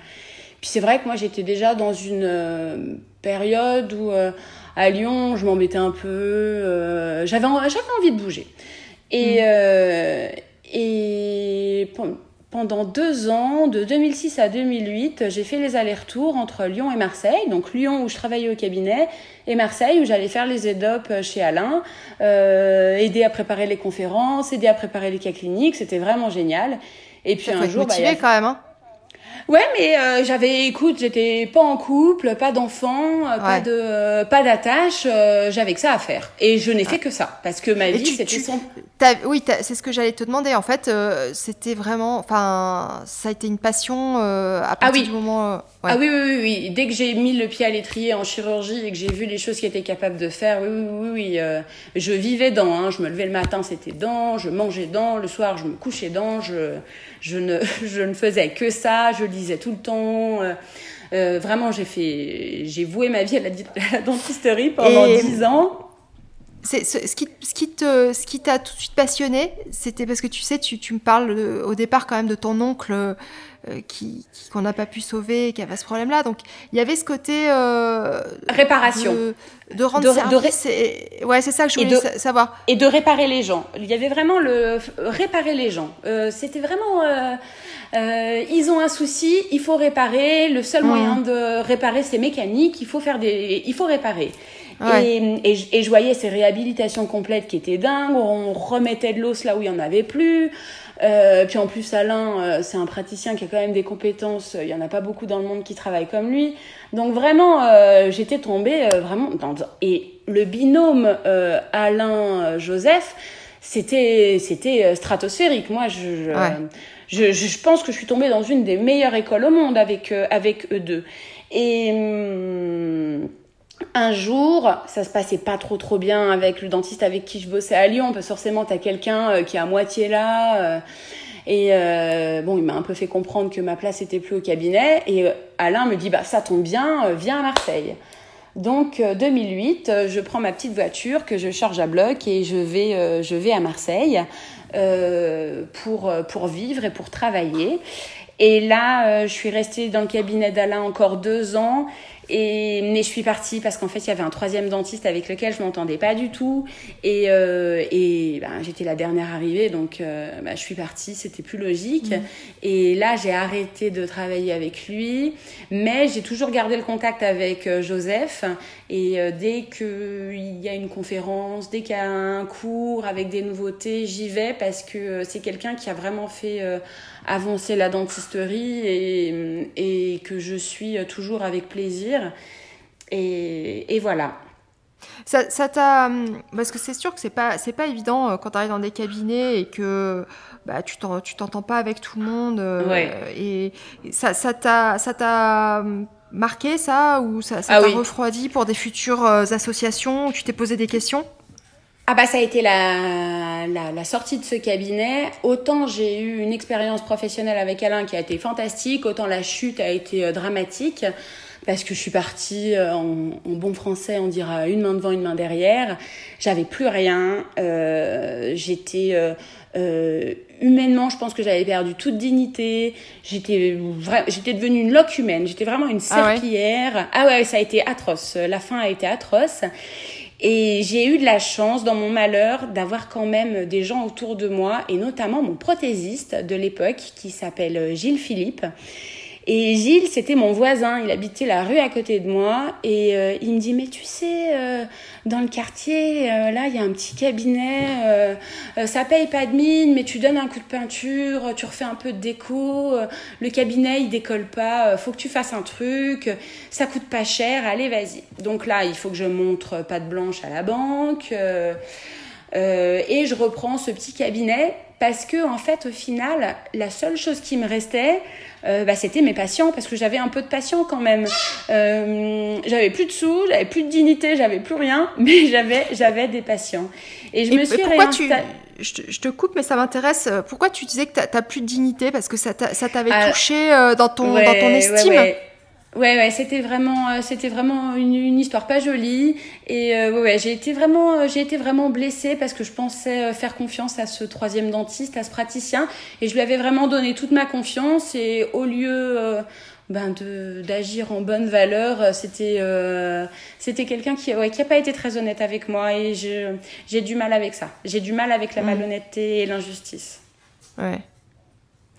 Puis c'est vrai que moi j'étais déjà dans une période où à Lyon, je m'embêtais un peu, j'avais envie de bouger. Et, mmh. et pendant deux ans, de 2006 à 2008, j'ai fait les allers-retours entre Lyon et Marseille. Donc Lyon où je travaillais au cabinet et Marseille où j'allais faire les EDOP chez Alain, euh, aider à préparer les conférences, aider à préparer les cas cliniques. C'était vraiment génial. Et puis un jour, bah, quand même. Hein Ouais, mais euh, j'avais, écoute, j'étais pas en couple, pas d'enfant, euh, pas de, euh, pas d'attache. j'avais que ça à faire, et je n'ai fait que ça parce que ma vie c'était son. oui, c'est ce que j'allais te demander. En fait, c'était vraiment, enfin, ça a été une passion à partir ah oui. du moment. Ah oui, oui, oui, oui. Dès que j'ai mis le pied à l'étrier en chirurgie et que j'ai vu les choses qu'il était capable de faire, oui, oui, oui, oui je vivais dans. Hein. Je me levais le matin, c'était dans. Je mangeais dans. Le soir, je me couchais dans. Je, je ne, je ne faisais que ça. Je lisais tout le temps. Euh, euh, vraiment, j'ai fait, j'ai voué ma vie à la, dentisterie pendant dix ans. C'est ce, qui, ce qui te, ce qui t'a tout de suite passionné, c'était parce que tu sais, tu, tu me parles au départ quand même de ton oncle euh, qui qu'on n'a pas pu sauver, qui avait ce problème-là. Donc il y avait ce côté réparation, de, rendre service. Et, ouais, c'est ça que je voulais savoir. Et de réparer les gens. Il y avait vraiment le réparer les gens. c'était vraiment euh, ils ont un souci, il faut réparer. Le seul moyen de réparer, c'est mécanique. Il faut faire des, il faut réparer. Et, et, je voyais ces réhabilitations complètes qui étaient dingues. On remettait de l'os là où il y en avait plus. Euh, puis en plus, Alain, euh, c'est un praticien qui a quand même des compétences. Il y en a pas beaucoup dans le monde qui travaillent comme lui. Donc vraiment, euh, j'étais tombée euh, vraiment dans et le binôme Alain Joseph, c'était c'était stratosphérique. Moi, je, je, je, pense que je suis tombée dans une des meilleures écoles au monde avec, euh, avec eux deux. Et hum, un jour, ça se passait pas trop trop bien avec le dentiste avec qui je bossais à Lyon, parce que forcément, tu as quelqu'un euh, qui est à moitié là. Euh, et bon, il m'a un peu fait comprendre que ma place était plus au cabinet. Et Alain me dit, bah ça tombe bien, viens à Marseille. Donc 2008, je prends ma petite voiture que je charge à bloc et je vais, je vais à Marseille. Euh, pour, pour vivre et pour travailler. Et là, je suis restée dans le cabinet d'Alain encore deux ans. Et, mais je suis partie parce qu'en fait, il y avait un troisième dentiste avec lequel je m'entendais pas du tout. Et, euh, et ben, j'étais la dernière arrivée, donc euh, ben, je suis partie, c'était plus logique. Mm. Et là, j'ai arrêté de travailler avec lui, mais j'ai toujours gardé le contact avec euh, Joseph. Et euh, dès qu'il y a une conférence, dès qu'il y a un cours avec des nouveautés, j'y vais parce que c'est quelqu'un qui a vraiment fait avancer la dentisterie et, et que je suis toujours avec plaisir. Et, et voilà. Ça, t'a parce que c'est sûr que c'est pas c'est pas évident euh, quand tu arrives dans des cabinets et que bah, tu t'entends pas avec tout le monde euh, et, ça ça t'a ça t'a marqué ça ou ça ça ah t'a refroidi pour des futures euh, associations où tu t'es posé des questions? Ah bah ça a été la, la, la sortie de ce cabinet. Autant j'ai eu une expérience professionnelle avec Alain qui a été fantastique, autant la chute a été euh, dramatique parce que je suis partie euh, en, en, bon français, on dira une main devant, une main derrière. J'avais plus rien. Euh, j'étais euh, euh, humainement, je pense que j'avais perdu toute dignité. J'étais j'étais devenue une loque humaine. J'étais vraiment une ah serpillière. ah ouais, ça a été atroce. La fin a été atroce. Et j'ai eu de la chance dans mon malheur d'avoir quand même des gens autour de moi, et notamment mon prothésiste de l'époque qui s'appelle Gilles Philippe. Et Gilles, c'était mon voisin, il habitait la rue à côté de moi, et euh, il me dit, mais tu sais, euh, dans le quartier, euh, là, il y a un petit cabinet, ça paye pas de mine, mais tu donnes un coup de peinture, tu refais un peu de déco, le cabinet, il décolle pas, faut que tu fasses un truc, ça coûte pas cher, allez, vas-y. Donc là, il faut que je montre patte blanche à la banque. Euh, et je reprends ce petit cabinet parce que en fait au final la seule chose qui me restait euh, bah, c'était mes patients parce que j'avais un peu de patients quand même. Euh, j'avais plus de sous j'avais plus de dignité j'avais plus rien mais j'avais j'avais des patients. Et je me suis pourquoi tu je te, je te, coupe, mais ça m'intéresse. Pourquoi tu disais que tu n'as plus de dignité? Parce que ça t'avait touché dans, ton, dans ton estime Ouais, ouais, c'était vraiment, euh, c'était vraiment une, une, histoire pas jolie. Et euh, ouais, ouais j'ai été vraiment, euh, j'ai été vraiment blessée parce que je pensais faire confiance à ce troisième dentiste, à ce praticien, et je lui avais vraiment donné toute ma confiance. Et au lieu ben de d'agir en bonne valeur, c'était, c'était quelqu'un qui, ouais, qui a pas été très honnête avec moi, et je, j'ai du mal avec ça. J'ai du mal avec la mmh. malhonnêteté et l'injustice. Ouais.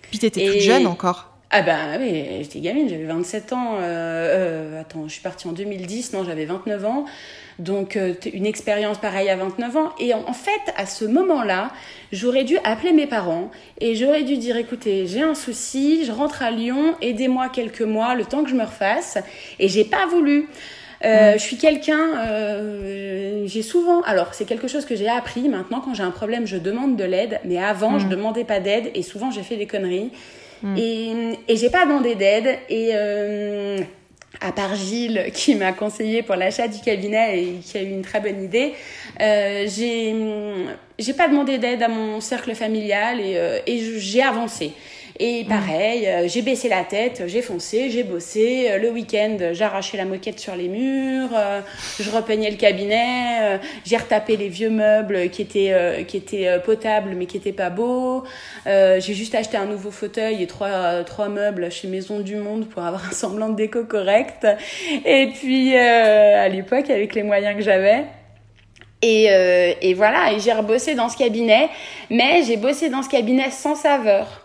Puis t'étais toute jeune encore. Ah ben oui, j'étais gamine, j'avais 27 ans. Euh, euh, attends, je suis partie en 2010, non, j'avais 29 ans. Donc euh, une expérience pareille à 29 ans. Et en, fait, à ce moment-là, j'aurais dû appeler mes parents et j'aurais dû dire, écoutez, j'ai un souci, je rentre à Lyon, aidez-moi quelques mois, le temps que je me refasse. Et j'ai pas voulu. Euh, mm. Je suis quelqu'un, euh, j'ai souvent, alors c'est quelque chose que j'ai appris. Maintenant, quand j'ai un problème, je demande de l'aide, mais avant, mm. je demandais pas d'aide et souvent j'ai fait des conneries. Mm. Et, j'ai pas demandé d'aide. Et euh, à part Gilles qui m'a conseillé pour l'achat du cabinet et qui a eu une très bonne idée, euh, j'ai j'ai pas demandé d'aide à mon cercle familial et, euh, et j'ai avancé. Et mm. pareil, euh, j'ai baissé la tête, j'ai foncé, j'ai bossé. Euh, le week-end, j'arrachais la moquette sur les murs, euh, je repeignais le cabinet, j'ai retapé les vieux meubles qui étaient, qui étaient potables mais qui étaient pas beaux. j'ai juste acheté un nouveau fauteuil et trois, trois meubles chez Maison du Monde pour avoir un semblant de déco correct. Et puis, à l'époque, avec les moyens que j'avais, et, et, voilà, et j'ai rebossé dans ce cabinet, mais j'ai bossé dans ce cabinet sans saveur.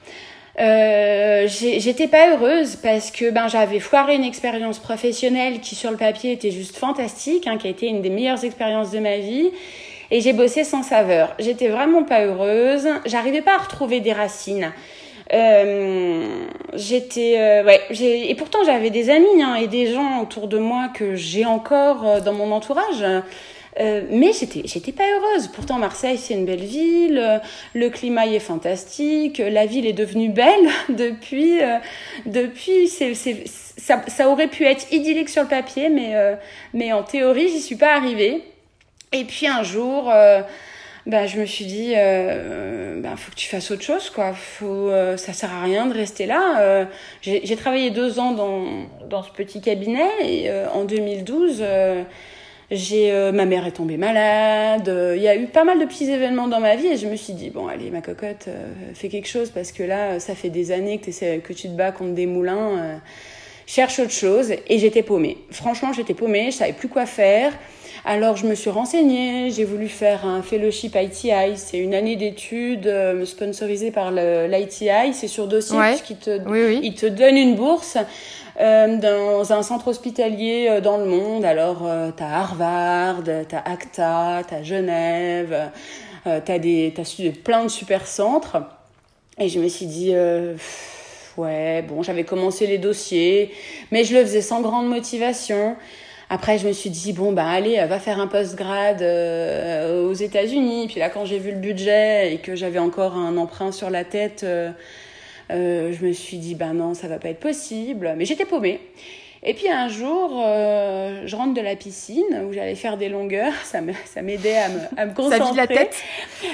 Euh, j'étais pas heureuse parce que ben j'avais foiré une expérience professionnelle qui sur le papier était juste fantastique, hein, qui a été une des meilleures expériences de ma vie. Et j'ai bossé sans saveur. J'étais vraiment pas heureuse. J'arrivais pas à retrouver des racines. Euh, j'étais euh, ouais et pourtant j'avais des amis hein, et des gens autour de moi que j'ai encore euh, dans mon entourage euh, mais j'étais, j'étais pas heureuse. Pourtant, Marseille, c'est une belle ville, euh, le climat y est fantastique, la ville est devenue belle depuis. Euh, depuis, c'est, c'est, ça, ça, aurait pu être idyllique sur le papier, mais, mais en théorie, j'y suis pas arrivée. Et puis un jour, bah, je me suis dit, euh, bah, faut que tu fasses autre chose, quoi. Faut, ça sert à rien de rester là. j'ai, j'ai travaillé deux ans dans, dans ce petit cabinet et en 2012 j'ai ma mère est tombée malade. Il y a eu pas mal de petits événements dans ma vie et je me suis dit bon allez ma cocotte, fais quelque chose parce que là ça fait des années que, que tu te bats contre des moulins. cherche autre chose et j'étais paumée. Franchement j'étais paumée, je savais plus quoi faire. Alors je me suis renseignée, j'ai voulu faire un fellowship ITI, c'est une année d'études euh, sponsorisée par l'ITI, c'est sur dossier puisqu'il te, il te donne une bourse. Euh, dans un centre hospitalier euh, dans le monde. Alors, euh, t'as Harvard, t'as ACTA, t'as Genève, t'as des, t'as plein de super centres. Et je me suis dit, ouais, bon, j'avais commencé les dossiers, mais je le faisais sans grande motivation. Après, je me suis dit, bon, bah allez, va faire un post-grad euh, aux États-Unis. Puis là, quand j'ai vu le budget et que j'avais encore un emprunt sur la tête, euh, euh, je me suis dit, bah non, ça va pas être possible. Mais j'étais paumée. Et puis un jour, euh, je rentre de la piscine où j'allais faire des longueurs. Ça m'aidait à me, à me concentrer. Ça vide la tête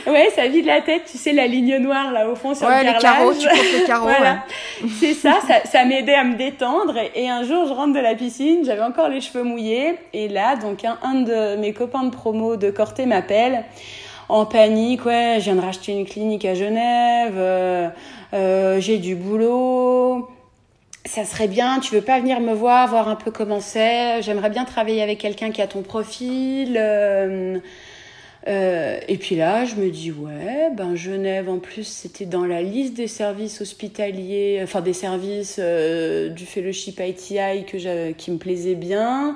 Ouais, ça vide la tête. Tu sais, la ligne noire là au fond sur ouais, le les carreaux, tu coupes les carreaux. voilà. C'est ça, ça, ça m'aidait à me détendre. Et, un jour, je rentre de la piscine, j'avais encore les cheveux mouillés. Et là, donc un, un de mes copains de promo de Corté m'appelle en panique, ouais, je viens de racheter une clinique à Genève, euh, euh, j'ai du boulot, ça serait bien, tu veux pas venir me voir, voir un peu comment c'est? J'aimerais bien travailler avec quelqu'un qui a ton profil. Euh, euh, et puis là, je me dis, ouais, ben Genève, en plus, c'était dans la liste des services hospitaliers, enfin des services du fellowship ITI que qui me plaisait bien.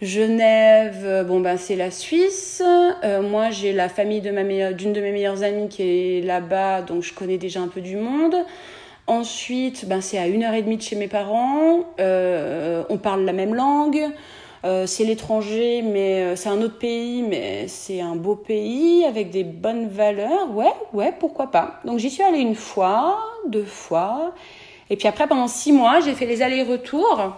Genève, bon ben c'est la Suisse. moi j'ai la famille de ma d'une de mes meilleures amies qui est là-bas, donc je connais déjà un peu du monde. Ensuite, ben, c'est à une heure et demie de chez mes parents. Euh, on parle la même langue. Euh, c'est l'étranger, mais euh, c'est un autre pays, mais c'est un beau pays avec des bonnes valeurs. Ouais, ouais, pourquoi pas. Donc j'y suis allée une fois, deux fois. Et puis après, pendant six mois, j'ai fait les allers-retours.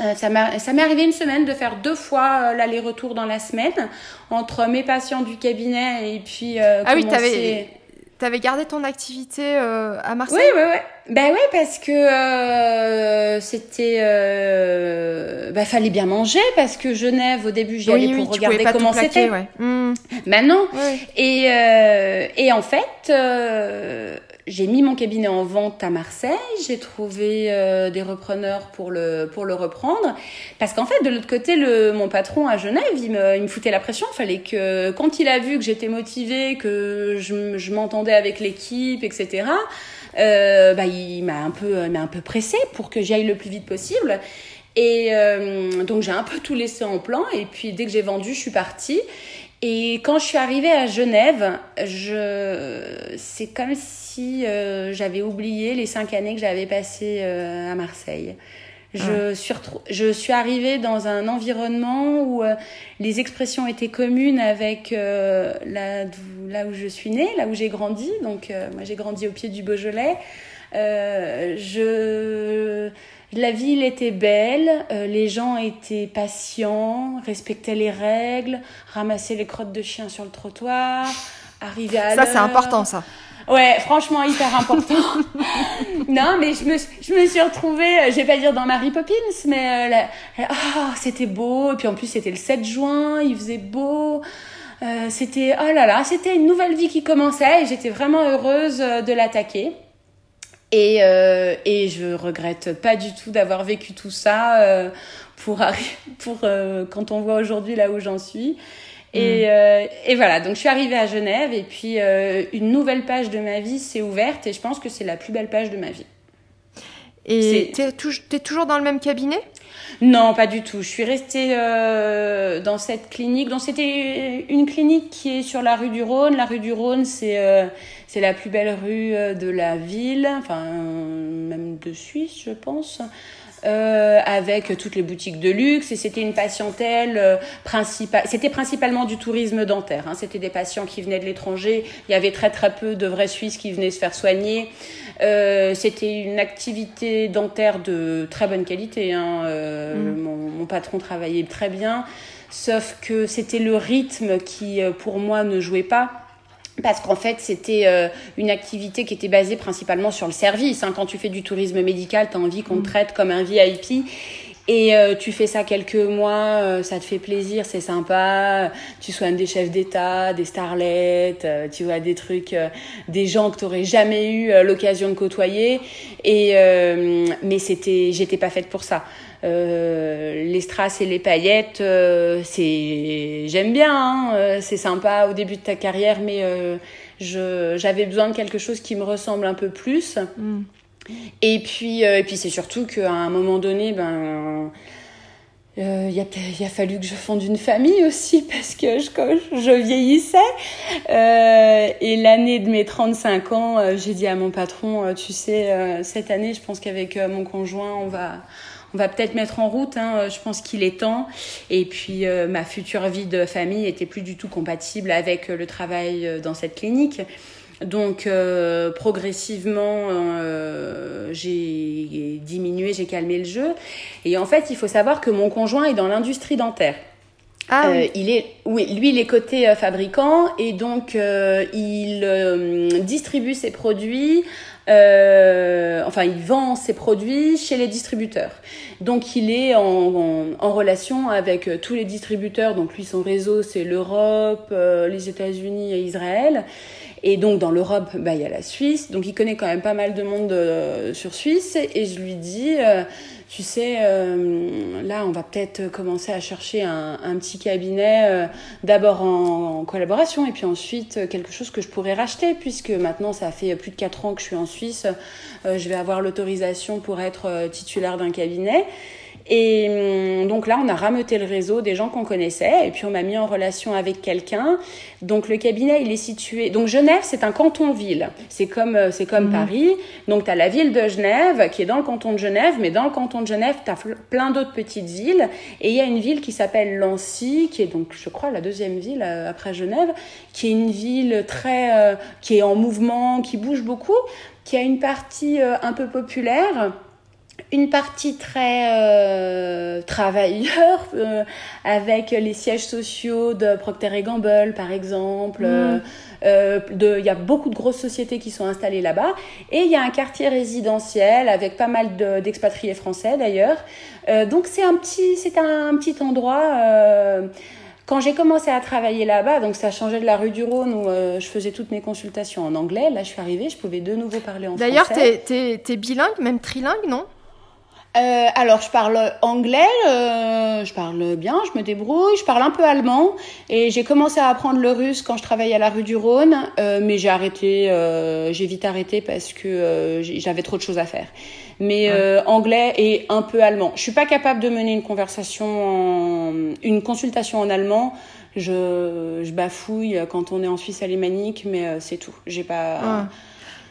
Euh, ça m'est arrivé une semaine de faire deux fois euh, l'aller-retour dans la semaine entre mes patients du cabinet et puis euh, ah oui, t'avais T'avais gardé ton activité euh, à Marseille? Oui, oui, oui. Ben oui, parce que euh, c'était... Euh, ben, fallait bien manger, parce que Genève, au début, j'y allais pour regarder comment c'était. Ouais. Mmh. Ben non. Et, euh, et en fait, euh, j'ai mis mon cabinet en vente à Marseille, j'ai trouvé euh, des repreneurs pour le, pour le reprendre. Parce qu'en fait, de l'autre côté, mon patron à Genève, il me, il me foutait la pression. Il fallait que, quand il a vu que j'étais motivée, que je, je m'entendais avec l'équipe, etc., euh, bah, il m'a un, peu, un peu pressé pour que j'y aille le plus vite possible. Et euh, donc j'ai un peu tout laissé en plan. Et puis dès que j'ai vendu, je suis partie. Et quand je suis arrivée à Genève, je... c'est comme si euh, j'avais oublié les cinq années que j'avais passées euh, à Marseille. Je, ah. suis je suis arrivée dans un environnement où euh, les expressions étaient communes avec là, là où je suis née, là où j'ai grandi. Donc moi j'ai grandi au pied du Beaujolais. je la ville était belle, euh, les gens étaient patients, respectaient les règles, ramassaient les crottes de chiens sur le trottoir, arrivaient à Ça, c'est important, ça. Ouais, franchement, hyper important. non, mais je me, je me suis retrouvée, euh, je vais pas dire dans Mary Poppins, mais euh, oh, c'était beau. Et puis en plus, c'était le 7 juin, il faisait beau. c'était, oh là là, c'était une nouvelle vie qui commençait et j'étais vraiment heureuse de l'attaquer. Et, euh, et je regrette pas du tout d'avoir vécu tout ça euh, pour, pour euh, quand on voit aujourd'hui là où j'en suis. Et, mm. euh, et, voilà, donc je suis arrivée à Genève et puis une nouvelle page de ma vie s'est ouverte et je pense que c'est la plus belle page de ma vie. Et tu es, toujours dans le même cabinet? Non, pas du tout. Je suis restée euh, dans cette clinique. Donc c'était une clinique qui est sur la rue du Rhône. La rue du Rhône, c'est euh, c'est la plus belle rue euh, de la ville, enfin même de Suisse, je pense. Euh, avec toutes les boutiques de luxe et c'était une patientèle euh, principale. C'était principalement du tourisme dentaire. Hein. C'était des patients qui venaient de l'étranger. Il y avait très très peu de vrais Suisses qui venaient se faire soigner. Euh, c'était une activité dentaire de très bonne qualité. Hein. Euh, mm. mon, mon, patron travaillait très bien, sauf que c'était le rythme qui, euh, pour moi, ne jouait pas parce qu'en fait, c'était euh, une activité qui était basée principalement sur le service. Hein. Quand tu fais du tourisme médical, tu as envie qu'on te mm. traite comme un VIP. Et euh, tu fais ça quelques mois, euh, ça te fait plaisir, c'est sympa. Tu soignes des chefs d'État, des starlettes, euh, tu vois des trucs, des gens que tu n'aurais jamais eu l'occasion de côtoyer. Et mais c'était, j'étais pas faite pour ça. Les strass et les paillettes, c'est, j'aime bien, hein, c'est sympa au début de ta carrière, mais j'avais besoin de quelque chose qui me ressemble un peu plus. Mm. Et puis, euh, et puis c'est surtout qu'à un moment donné, ben, euh, il, a, fallu que je fonde une famille aussi parce que je, je vieillissais. Euh, et l'année de mes 35 ans, j'ai dit à mon patron, tu sais, cette année, je pense qu'avec mon conjoint, on va, on va peut-être mettre en route. Hein, je pense qu'il est temps. Et puis, ma future vie de famille était plus du tout compatible avec le travail dans cette clinique. Donc euh, progressivement, euh, j'ai diminué, j'ai calmé le jeu. Et en fait, il faut savoir que mon conjoint est dans l'industrie dentaire. Ah. Euh, il est, oui, lui, il est côté fabricant et donc il distribue ses produits. enfin, il vend ses produits chez les distributeurs. Donc, il est en, relation avec tous les distributeurs. Donc, lui, son réseau, c'est l'Europe, les États-Unis et Israël. Et donc dans l'Europe, bah, il y a la Suisse. Donc il connaît quand même pas mal de monde euh, sur Suisse. Et je lui dis, euh, tu sais, euh, là on va peut-être commencer à chercher un, un petit cabinet, d'abord en, collaboration et puis ensuite quelque chose que je pourrais racheter puisque maintenant ça fait plus de 4 ans que je suis en Suisse. je vais avoir l'autorisation pour être titulaire d'un cabinet. Et hum, donc là, on a rameuté le réseau des gens qu'on connaissait et puis on m'a mis en relation avec quelqu'un. Donc le cabinet, il est situé. Donc Genève, c'est un canton-ville. C'est comme, euh, c'est comme mhm. Paris. Donc tu as la ville de Genève qui est dans le canton de Genève, mais dans le canton de Genève, tu as plein d'autres petites villes. Et il y a une ville qui s'appelle Lancy, qui est donc, je crois, la deuxième ville euh, après Genève, qui est une ville très. Euh, qui est en mouvement, qui bouge beaucoup, qui a une partie un peu populaire une partie très euh, travailleur euh, avec les sièges sociaux de Procter Gamble par exemple. Mm. Euh, il y a beaucoup de grosses sociétés qui sont installées là-bas et il y a un quartier résidentiel avec pas mal d'expatriés français d'ailleurs. donc c'est un petit c'est un, petit endroit. quand j'ai commencé à travailler là-bas, donc ça changé de la rue du Rhône où je faisais toutes mes consultations en anglais. Là, je suis arrivée, je pouvais de nouveau parler en français. D'ailleurs, t'es es, bilingue, même trilingue, non? Euh, alors, je parle anglais, euh, je parle bien, je me débrouille, je parle un peu allemand et j'ai commencé à apprendre le russe quand je travaillais à la rue du Rhône, euh, mais j'ai arrêté, euh, j'ai vite arrêté parce que euh, j'avais trop de choses à faire. Mais anglais et un peu allemand. Je suis pas capable de mener une conversation, en, une consultation en allemand. Je, je bafouille quand on est en Suisse alémanique, mais c'est tout. J'ai pas c'est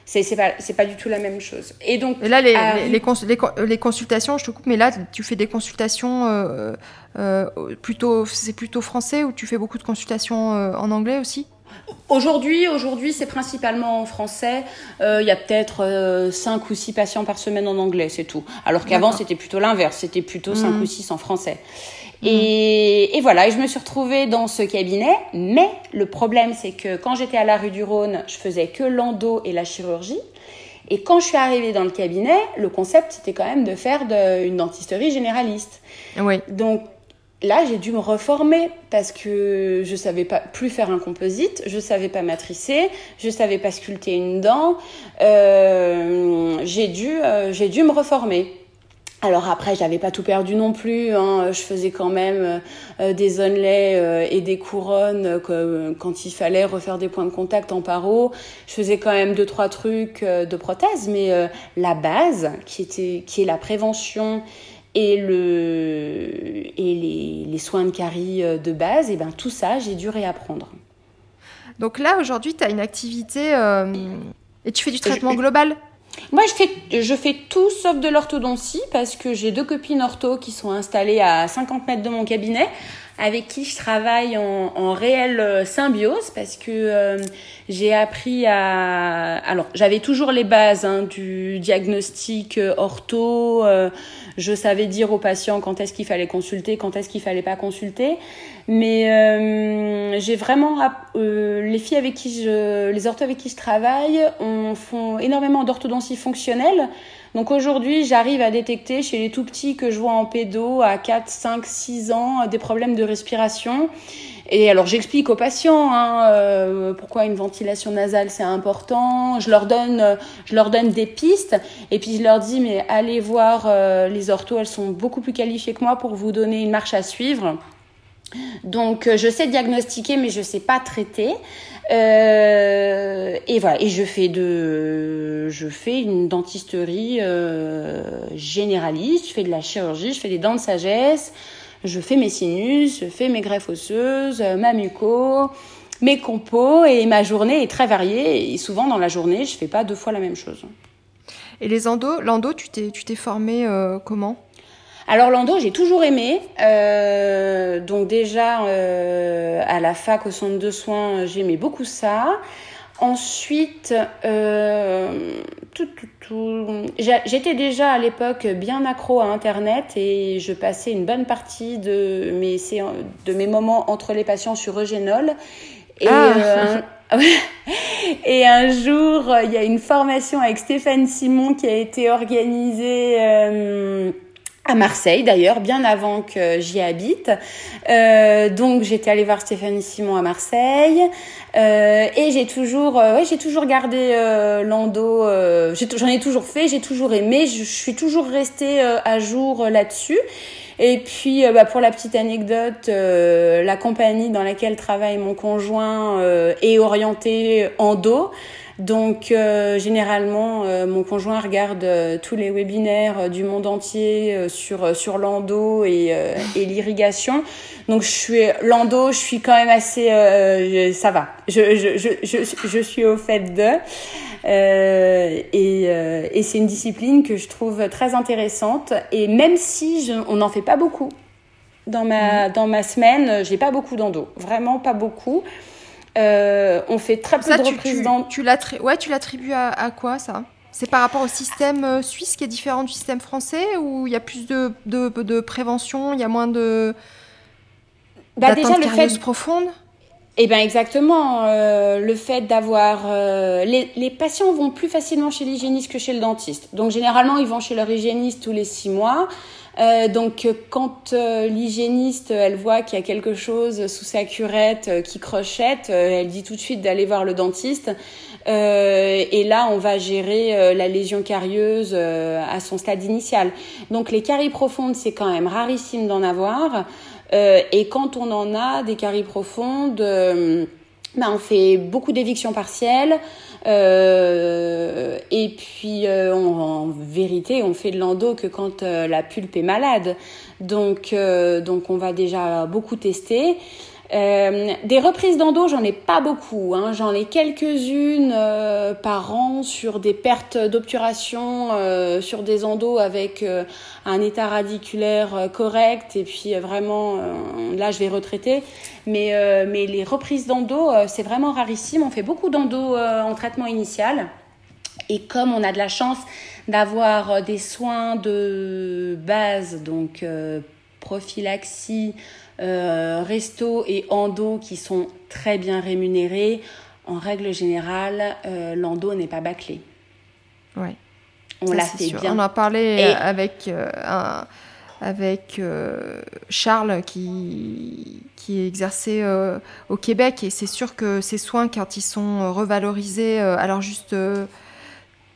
c'est pas pas du tout la même chose et donc là les, les, les, les, consultations je te coupe mais là tu fais des consultations euh, euh, plutôt c'est plutôt français ou tu fais beaucoup de consultations euh, en anglais aussi? Aujourd'hui, aujourd'hui, c'est principalement en français. Euh, il y a peut-être 5 ou 6 patients par semaine en anglais, c'est tout. Alors qu'avant, c'était plutôt l'inverse, c'était plutôt 5 mmh. ou 6 en français. Et, et, voilà, et je me suis retrouvée dans ce cabinet. Mais le problème, c'est que quand j'étais à la rue du Rhône, je faisais que l'endo et la chirurgie. Et quand je suis arrivée dans le cabinet, le concept, c'était quand même de faire de, une dentisterie généraliste. Oui. Donc là, j'ai dû me reformer parce que je savais pas plus faire un composite, je savais pas matricer, je savais pas sculpter une dent. Euh, j'ai dû, euh, j'ai dû me reformer. Alors après, j'avais pas tout perdu non plus. Hein. Je faisais quand même euh, des onlets euh, et des couronnes euh, quand il fallait refaire des points de contact en paro. Je faisais quand même deux trois trucs de prothèse, mais la base, qui était, qui est la prévention et le et les, les soins de carie de base, et ben tout ça, j'ai dû réapprendre. Donc là, aujourd'hui, tu as une activité et tu fais du traitement global? Moi, je fais, je fais tout sauf de l'orthodontie parce que j'ai deux copines ortho qui sont installées à 50 mètres de mon cabinet avec qui je travaille en, en réelle euh, symbiose parce que euh, j'ai appris à... Alors, j'avais toujours les bases hein, du diagnostic euh, ortho, je savais dire aux patients quand est-ce qu'il fallait consulter, quand est-ce qu'il fallait pas consulter. Mais euh, j'ai vraiment euh, les filles avec qui je, les orthos avec qui je travaille, on font énormément d'orthodontie fonctionnelle. Donc aujourd'hui, j'arrive à détecter chez les tout petits que je vois en pédo à 4, 5, 6 ans des problèmes de respiration. Et alors j'explique aux patients hein, euh, pourquoi une ventilation nasale c'est important. Je leur donne, euh, je leur donne des pistes et puis je leur dis mais allez voir euh, les orthos, elles sont beaucoup plus qualifiées que moi pour vous donner une marche à suivre. Donc je sais diagnostiquer mais je sais pas traiter. Et voilà, et je fais de, je fais une dentisterie généraliste. Je fais de la chirurgie, je fais des dents de sagesse, je fais mes sinus, je fais mes greffes osseuses, ma muco, mes compos, et ma journée est très variée. Et souvent dans la journée, je fais pas deux fois la même chose. Et les endos, l'endo, tu t'es, tu t'es formé euh, comment? Alors l'endo, j'ai toujours aimé. Euh, donc déjà euh, à la fac au centre de soins, j'aimais beaucoup ça. Ensuite, euh, tout, tout, tout. j'étais déjà à l'époque bien accro à Internet et je passais une bonne partie de mes, de mes moments entre les patients sur Eugenol. Et, ah. et un jour, il y a une formation avec Stéphane Simon qui a été organisée à Marseille d'ailleurs, bien avant que j'y habite. Euh, donc j'étais allée voir Stéphanie Simon à Marseille euh, et j'ai toujours, euh, ouais, j'ai toujours gardé euh, l'endo. Euh, j'en ai, toujours fait, j'ai toujours aimé. Je, suis toujours restée à jour là-dessus. Et puis, bah, pour la petite anecdote, la compagnie dans laquelle travaille mon conjoint est orientée endo. Donc euh, généralement, euh, mon conjoint regarde euh, tous les webinaires du monde entier sur sur l'endo et, et l'irrigation. Donc je suis l'endo, je suis quand même assez, ça va. Je, je, je, je, je suis au fait de. et, et c'est une discipline que je trouve très intéressante. Et même si je, on n'en fait pas beaucoup dans ma mmh. dans ma semaine, j'ai pas beaucoup d'endo, vraiment pas beaucoup. Euh, on fait très peu de reprises dans. Tu ouais, tu l'attribues à, quoi ça? C'est par rapport au système euh, suisse qui est différent du système français ou il y a plus de, de, de prévention, il y a moins de. Bah déjà le fait profonde. Eh bien exactement, euh, le fait d'avoir... les, les, patients vont plus facilement chez l'hygiéniste que chez le dentiste. Donc généralement, ils vont chez leur hygiéniste tous les six mois. Euh, donc quand euh, l'hygiéniste elle voit qu'il y a quelque chose sous sa curette euh, qui crochette, elle dit tout de suite d'aller voir le dentiste. et là, on va gérer la lésion carieuse à son stade initial. Donc les caries profondes, c'est quand même rarissime d'en avoir. et quand on en a des caries profondes, ben, on fait beaucoup d'évictions partielles. Euh, et puis, euh, en vérité, on fait de l'endo que quand euh, la pulpe est malade. Donc, donc, on va déjà beaucoup tester. Euh, des reprises d'endo, j'en ai pas beaucoup. Hein. J'en ai quelques-unes euh, par an sur des pertes d'obturation, euh, sur des endos avec un état radiculaire correct. Et puis vraiment, là, je vais retraiter. Mais, mais les reprises d'endo, c'est vraiment rarissime. On fait beaucoup d'endo en traitement initial. Et comme on a de la chance d'avoir des soins de base, donc prophylaxie, euh, resto et endo qui sont très bien rémunérés, en règle générale, euh, l'endo n'est pas bâclé. Ouais. On l'a fait bien. On a parlé avec, euh, avec Charles qui, qui exerçait au Québec et c'est sûr que ces soins, quand ils sont revalorisés à leur juste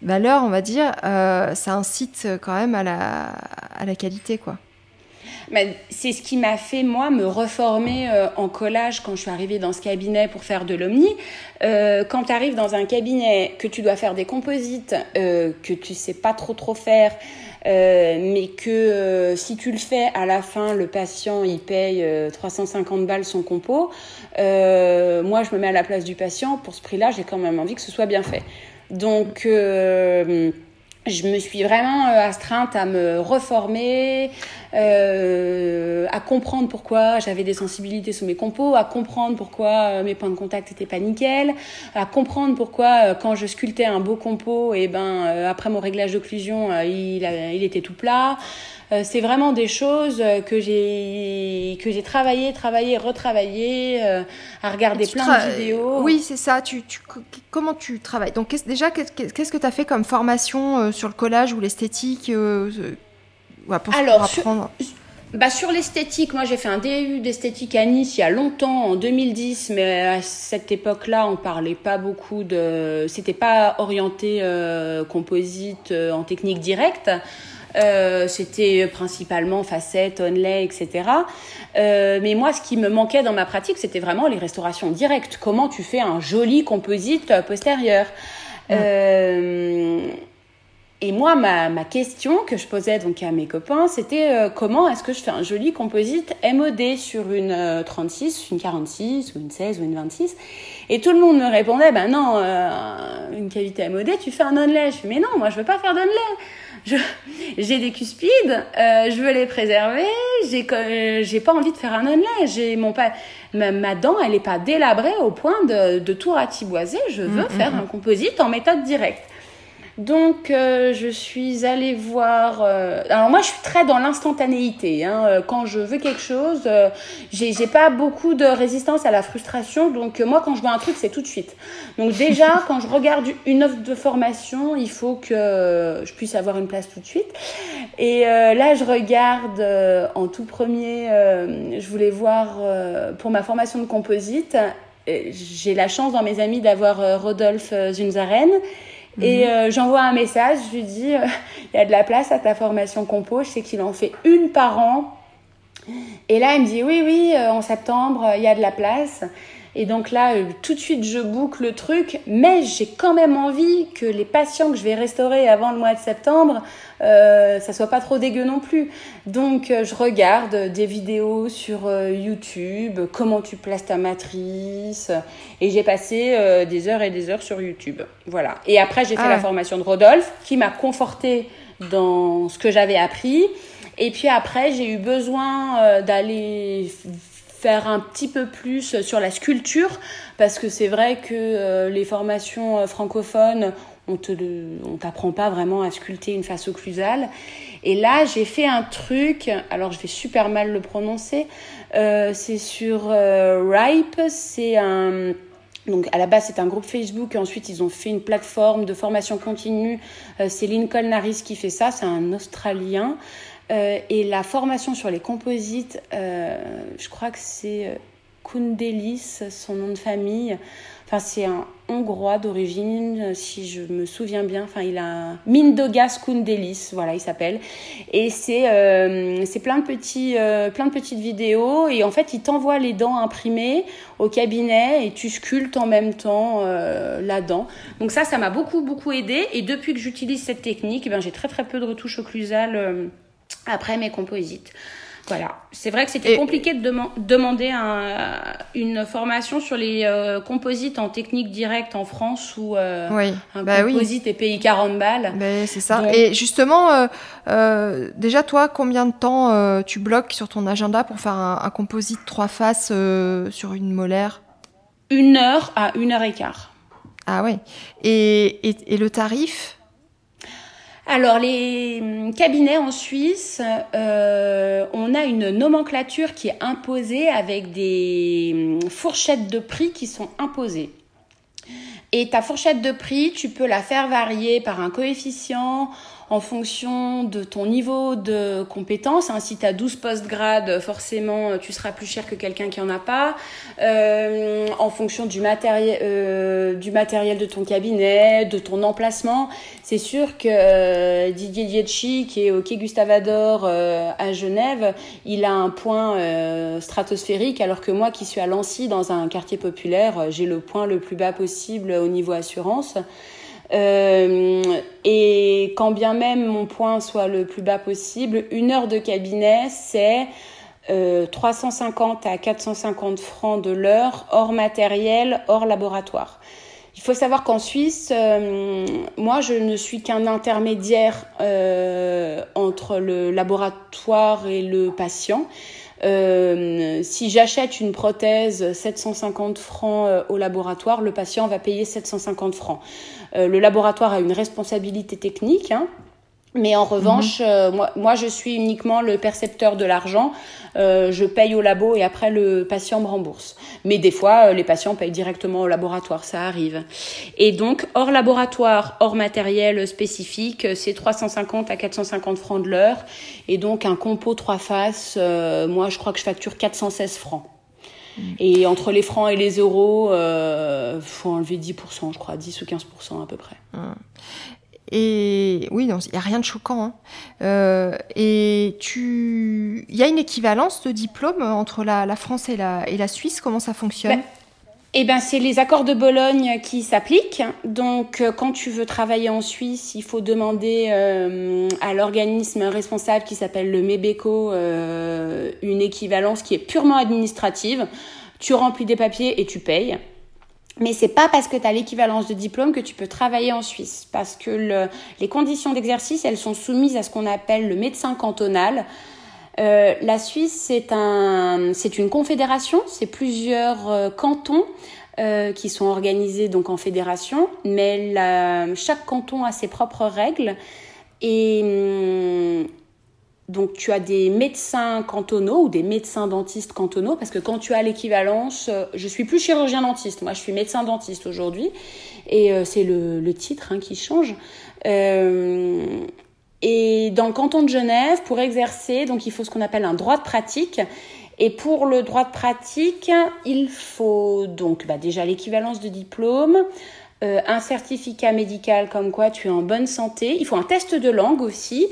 valeur, on va dire, ça incite quand même à la, à la qualité, quoi c'est ce qui m'a fait, moi, me reformer euh, en collage quand je suis arrivée dans ce cabinet pour faire de l'omni. Euh, quand tu arrives dans un cabinet, que tu dois faire des composites, euh, que tu sais pas trop trop faire, mais que si tu le fais à la fin, le patient il paye 350 balles son compo. moi, je me mets à la place du patient. Pour ce prix-là, j'ai quand même envie que ce soit bien fait. Donc je me suis vraiment astreinte à me reformer, euh, à comprendre pourquoi j'avais des sensibilités sous mes compos, à comprendre pourquoi euh, mes points de contact étaient pas nickel, à comprendre pourquoi quand je sculptais un beau compo, et ben après mon réglage d'occlusion, il, il était tout plat. c'est vraiment des choses que j'ai que j'ai travaillé, travaillé, retravaillé, à regarder plein de vidéos. Oui, c'est ça. Tu, tu, comment tu travailles? Donc déjà, qu'est-ce que tu as fait comme formation sur le collage ou l'esthétique alors, Sur, bah, sur l'esthétique, moi j'ai fait un DU d'esthétique à Nice il y a longtemps, en 2010, mais à cette époque-là, on parlait pas beaucoup de. C'était pas orienté euh, composite euh, en technique directe. Euh, c'était principalement facettes, onlay, etc. mais moi, ce qui me manquait dans ma pratique, c'était vraiment les restaurations directes. Comment tu fais un joli composite postérieur et moi, ma, ma, question que je posais donc à mes copains, c'était euh, comment est-ce que je fais un joli composite MOD sur une 36, euh, une 46 ou une 16 ou une 26 Et tout le monde me répondait, ben non, euh, une cavité MOD, tu fais un onlay. Je fais, mais non, moi je veux pas faire d'onlay. J'ai des cuspides, je veux les préserver, j'ai pas envie de faire un onlay. Mon pas, ma, dent, elle est pas délabrée au point de, de tout ratiboiser. Je veux mmh, faire mmh, un composite en méthode directe. Donc, euh, je suis allée voir. Euh, alors moi, je suis très dans l'instantanéité. Hein. Euh, quand je veux quelque chose, j'ai, j'ai pas beaucoup de résistance à la frustration. Donc moi, quand je veux un truc, c'est tout de suite. Donc déjà, quand je regarde une offre de formation, il faut que je puisse avoir une place tout de suite. Et là, je regarde en tout premier. je voulais voir pour ma formation de composite. J'ai la chance dans mes amis d'avoir Rodolphe Zunzaren et mhm. euh, j'envoie un message, je lui dis, euh, il y a de la place à ta formation compo, je sais qu'il en fait une par an. Et là, il me dit, oui, oui, euh, en septembre, il y a de la place. Et donc là, euh, tout de suite, je boucle le truc, mais j'ai quand même envie que les patients que je vais restaurer avant le mois de septembre, euh, ça soit pas trop dégueu non plus. Donc, euh, je regarde des vidéos sur euh, YouTube, comment tu places ta matrice, et j'ai passé des heures et des heures sur YouTube. Voilà. Et après, j'ai fait ah la formation de Rodolphe, qui m'a conforté dans ce que j'avais appris. Et puis après, j'ai eu besoin d'aller faire un petit peu plus sur la sculpture parce que c'est vrai que euh, les formations euh, francophones on on t'apprend pas vraiment à sculpter une face occlusale et là j'ai fait un truc alors je vais super mal le prononcer euh, c'est sur Ripe c'est un donc à la base c'est un groupe Facebook et ensuite ils ont fait une plateforme de formation continue. c'est Lincoln Harris qui fait ça, c'est un Australien. Euh, et la formation sur les composites, euh, je crois que c'est euh, Kundelis, son nom de famille. Enfin, c'est un Hongrois d'origine, si je me souviens bien. Enfin, il a Mindogas Kundelis, voilà, il s'appelle. Et c'est euh, plein de plein de petites vidéos. Et en fait, il t'envoie les dents imprimées au cabinet et tu sculptes en même temps la dent. Donc ça, ça m'a beaucoup beaucoup aidé. Et depuis que j'utilise cette technique, eh ben, j'ai très très peu de retouches occlusales après mes composites. Voilà, c'est vrai que c'était compliqué de demander une formation sur les euh, composites en technique directe en France ou euh, un bah composite et pays 40 balles. Ben, c'est ça. Et justement, euh, déjà toi, combien de temps tu bloques sur ton agenda pour faire un, composite trois faces sur une molaire? Une heure à une heure et quart. Ah ouais. et le tarif? Alors les hum, cabinets en Suisse, euh, on a une nomenclature qui est imposée avec des hum, fourchettes de prix qui sont imposées. Et ta fourchette de prix, tu peux la faire varier par un coefficient en fonction de ton niveau de compétence. Hein, si tu as 12 post-grade, forcément, tu seras plus cher que quelqu'un qui en a pas. Euh, en fonction du matériel, euh, du matériel de ton cabinet, de ton emplacement. C'est sûr que euh, Didier Dietchi, qui est au Quai Gustave Ador euh, à Genève, il a un point euh, stratosphérique, alors que moi, qui suis à Lancy, dans un quartier populaire, j'ai le point le plus bas possible au niveau assurance. Euh, quand bien même mon point soit le plus bas possible, une heure de cabinet, c'est euh, 350 à 450 francs de l'heure, hors matériel, hors laboratoire. Il faut savoir qu'en Suisse, moi, je ne suis qu'un intermédiaire entre le laboratoire et le patient. Euh, si j'achète une prothèse 750 francs euh, au laboratoire, le patient va payer 750 francs. Euh, le laboratoire a une responsabilité technique. Hein, mais en revanche, mhm. moi, moi, je suis uniquement le percepteur de l'argent. je paye au labo et après le patient me rembourse. Mais des fois, les patients payent directement au laboratoire, ça arrive. Et donc, hors laboratoire, hors matériel spécifique, c'est 350 à 450 francs de l'heure. Et donc, un compo trois faces, euh, moi, je crois que je facture 416 francs. Mm. Et entre les francs et les euros, il euh, faut enlever 10%, je crois, 10 ou 15% à peu près. Mm. Et oui, il n'y a rien de choquant. Hein. Euh, et tu, il y a une équivalence de diplôme entre la, France et la, Suisse. Comment ça fonctionne? Eh ben, c'est les accords de Bologne qui s'appliquent. Donc, euh, quand tu veux travailler en Suisse, il faut demander euh, à l'organisme responsable qui s'appelle le MEBECO une équivalence qui est purement administrative. Tu remplis des papiers et tu payes. Mais c'est pas parce que tu as l'équivalence de diplôme que tu peux travailler en Suisse. Parce que les conditions d'exercice, elles sont soumises à ce qu'on appelle le médecin cantonal. Euh, la Suisse, c'est un, une confédération, c'est plusieurs euh, cantons euh, qui sont organisés donc en fédération, mais chaque canton a ses propres règles et hum, donc tu as des médecins cantonaux ou des médecins dentistes cantonaux parce que quand tu as l'équivalence, je suis plus chirurgien dentiste, moi je suis médecin dentiste aujourd'hui et c'est le, titre hein, qui change. Et dans le canton de Genève, pour exercer, donc il faut ce qu'on appelle un droit de pratique. Et pour le droit de pratique, il faut donc bah, déjà l'équivalence de diplôme, euh, un certificat médical comme quoi tu es en bonne santé. Il faut un test de langue aussi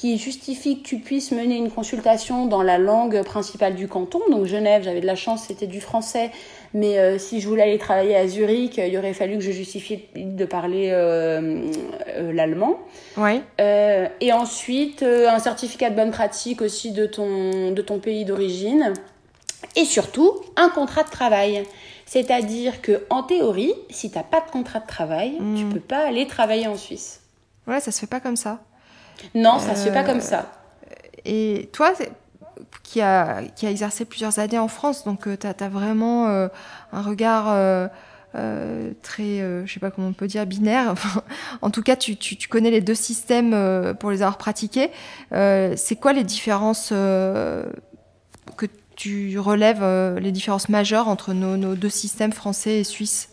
qui justifie que tu puisses mener une consultation dans la langue principale du canton. Donc Genève, j'avais de la chance, c'était du français. Mais euh, si je voulais aller travailler à Zurich, il aurait fallu que je justifie de parler euh, euh, l'allemand. Ouais. et ensuite, un certificat de bonne pratique aussi de ton, de ton pays d'origine. Et surtout, un contrat de travail. C'est-à-dire que en théorie, si tu n'as pas de contrat de travail, tu tu hmm. peux pas aller travailler en Suisse. Ouais, ça se fait pas comme ça. Non, ça se fait pas comme ça. Et toi, qui a, qui a exercé plusieurs années en France. Donc, tu as, vraiment euh, un regard euh, euh, très, je sais pas comment on peut dire, binaire. en tout cas, tu, tu, connais les deux systèmes pour les avoir pratiqués. C'est quoi les différences que tu relèves, les différences majeures entre nos, nos deux systèmes français et suisses?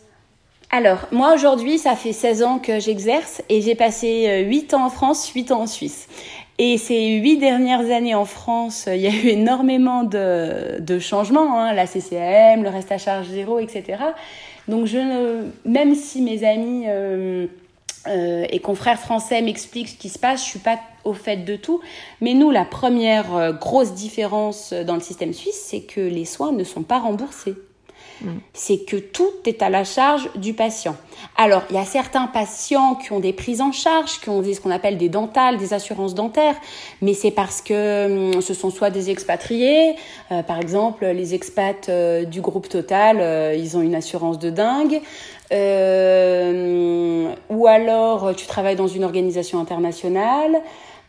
Alors, moi aujourd'hui, ça fait 16 ans que j'exerce et j'ai passé 8 ans en France, 8 ans en Suisse. Et ces huit dernières années en France, il y a eu énormément de, changements, hein, la CCM, le reste à charge zéro, etc. Donc même si mes amis euh, euh, et confrères français m'expliquent ce qui se passe, je suis pas au fait de tout. Mais nous, la première euh, grosse différence dans le système suisse, c'est que les soins ne sont pas remboursés. C'est que tout est à la charge du patient. Alors, il y a certains patients qui ont des prises en charge, qui ont ce qu'on appelle des dentales, des assurances dentaires, mais c'est parce que hum, ce sont soit des expatriés, euh, par exemple, les expats euh, du groupe Total, euh, ils ont une assurance de dingue, ou alors tu travailles dans une organisation internationale.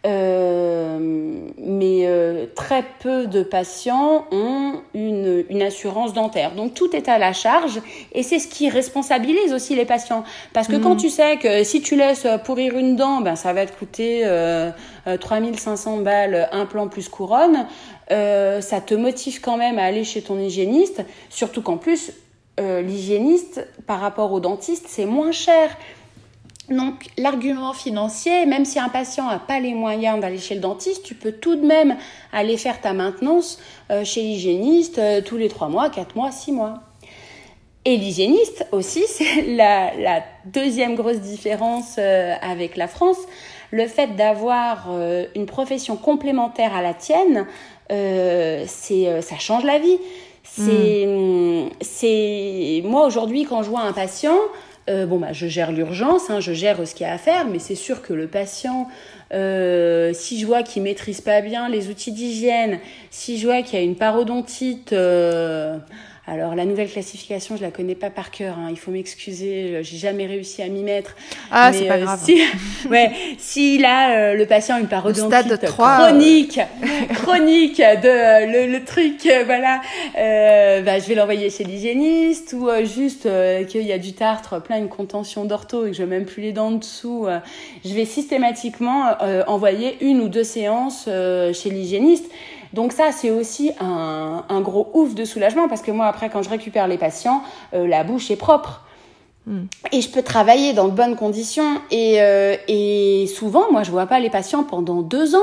Euh, mais euh, très peu de patients ont une, une, assurance dentaire. Donc tout est à la charge et c'est ce qui responsabilise aussi les patients. Parce que quand mhm. tu sais que si tu laisses pourrir une dent, ben, ça va te coûter euh, 3500 euh, balles implant plus couronne, ça te motive quand même à aller chez ton hygiéniste, surtout qu'en plus, l'hygiéniste par rapport au dentiste, c'est moins cher. Donc l'argument financier, même si un patient n'a pas les moyens d'aller chez le dentiste, tu peux tout de même aller faire ta maintenance euh, chez l'hygiéniste euh, tous les 3 mois, 4 mois, 6 mois. Et l'hygiéniste aussi, c'est la, deuxième grosse différence euh, avec la France. Le fait d'avoir une profession complémentaire à la tienne, c'est ça change la vie. C'est, hmm. c'est moi aujourd'hui quand je vois un patient, euh, bon, bah, je gère l'urgence, hein, je gère ce qu'il y a à faire, mais c'est sûr que le patient, euh, si je vois qu'il maîtrise pas bien les outils d'hygiène, si je vois qu'il y a une parodontite, euh, Alors la nouvelle classification, je la connais pas par cœur. Hein. Il faut m'excuser, j'ai jamais réussi à m'y mettre. Ah, c'est pas euh, grave. Si, ouais, s'il a euh, le patient une parodontite chronique, chronique de le, truc, voilà, bah, je vais l'envoyer chez l'hygiéniste ou juste qu'il y a du tartre, plein une contention d'ortho et que je même plus les dents en dessous. je vais systématiquement envoyer une ou deux séances chez l'hygiéniste. Donc ça, c'est aussi un, un, gros ouf de soulagement parce que moi, après, quand je récupère les patients, euh, la bouche est propre. Hmm. Et je peux travailler dans de bonnes conditions. Et, euh, et souvent, moi, je vois pas les patients pendant deux ans.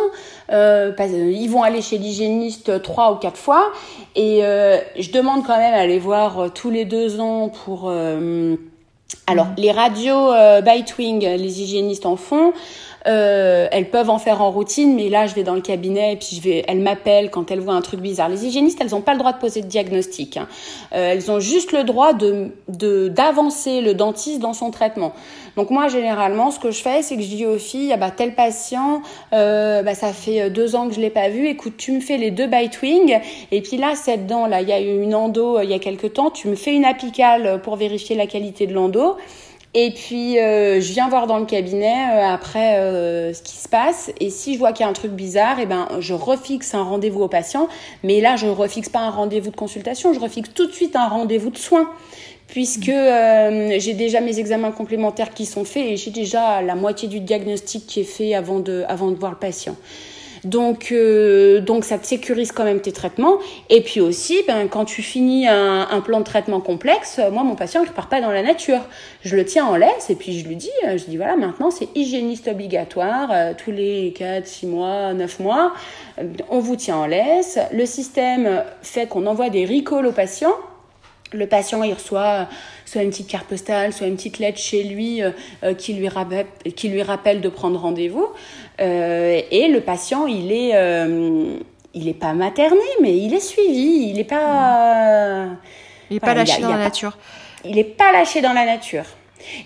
Euh, ils vont aller chez l'hygiéniste trois ou quatre fois. Et je demande quand même à les voir tous les deux ans pour... alors, hmm. les radios Bitewing, les hygiénistes en font. Euh, elles peuvent en faire en routine, mais là, je vais dans le cabinet et puis je vais, elles m'appellent quand elles voient un truc bizarre. Les hygiénistes, elles n'ont pas le droit de poser de diagnostic. Hein. Euh, elles ont juste le droit de d'avancer le dentiste dans son traitement. Donc moi, généralement, ce que je fais, c'est que je dis aux filles, ah bah tel patient, euh, bah ça fait deux ans que je l'ai pas vu. Écoute, tu me fais les deux bite wing, et puis là, cette dent là, il y a eu une endo il y a quelques temps. Tu me fais une apicale pour vérifier la qualité de l'endo. Et puis, euh, je viens voir dans le cabinet euh, après euh, ce qui se passe. Et si je vois qu'il y a un truc bizarre, eh ben, je refixe un rendez-vous au patient. Mais là, je ne refixe pas un rendez-vous de consultation, je refixe tout de suite un rendez-vous de soins. Puisque j'ai déjà mes examens complémentaires qui sont faits et j'ai déjà la moitié du diagnostic qui est fait avant de, avant de voir le patient. Donc, euh, donc ça te sécurise quand même tes traitements. Et puis aussi, ben, quand tu finis un, plan de traitement complexe, moi, mon patient, il ne part pas dans la nature. Je le tiens en laisse et puis je lui dis, euh, je dis voilà, maintenant c'est hygiéniste obligatoire, euh, tous les 4, 6 mois, 9 mois, on vous tient en laisse. Le système fait qu'on envoie des recalls aux patients. Le patient, il reçoit soit une petite carte postale, soit une petite lettre chez lui qui, lui rappelle, qui lui rappelle de prendre rendez-vous. Euh, et le patient, il est, euh, il est pas materné, mais il est suivi. Il n'est pas. Il n'est pas lâché dans la nature. Il n'est pas lâché dans la nature.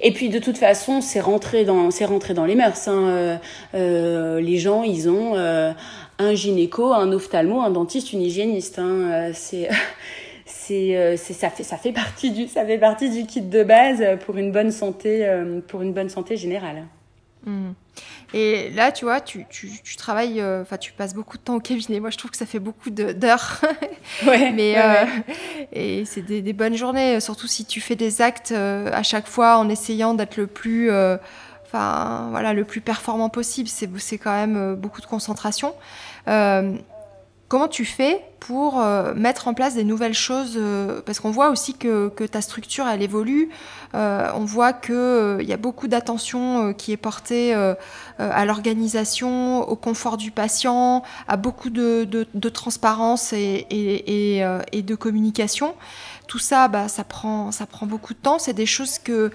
Et puis de toute façon, c'est rentré dans, c'est rentré dans les mœurs. Hein. Euh, les gens, ils ont un gynéco, un ophtalmo, un dentiste, une hygiéniste. Hein. C'est c'est ça fait ça fait partie du ça fait partie du kit de base pour une bonne santé pour une bonne santé générale. Hmm. Et là, tu vois, tu, tu, tu travailles, euh, enfin, tu passes beaucoup de temps au cabinet. Moi, je trouve que ça fait beaucoup d'heures. Ouais, Mais, euh, Et c'est des, des, bonnes journées, surtout si tu fais des actes euh, à chaque fois en essayant d'être le plus, enfin, voilà, le plus performant possible. C'est quand même beaucoup de concentration. Comment tu fais pour euh, mettre en place des nouvelles choses euh, Parce qu'on voit aussi que, ta structure, elle évolue. Euh, on voit qu'il y a beaucoup d'attention qui est portée à l'organisation, au confort du patient, à beaucoup de, transparence et, de communication. Tout ça, bah, ça, prend, ça prend beaucoup de temps. C'est des choses que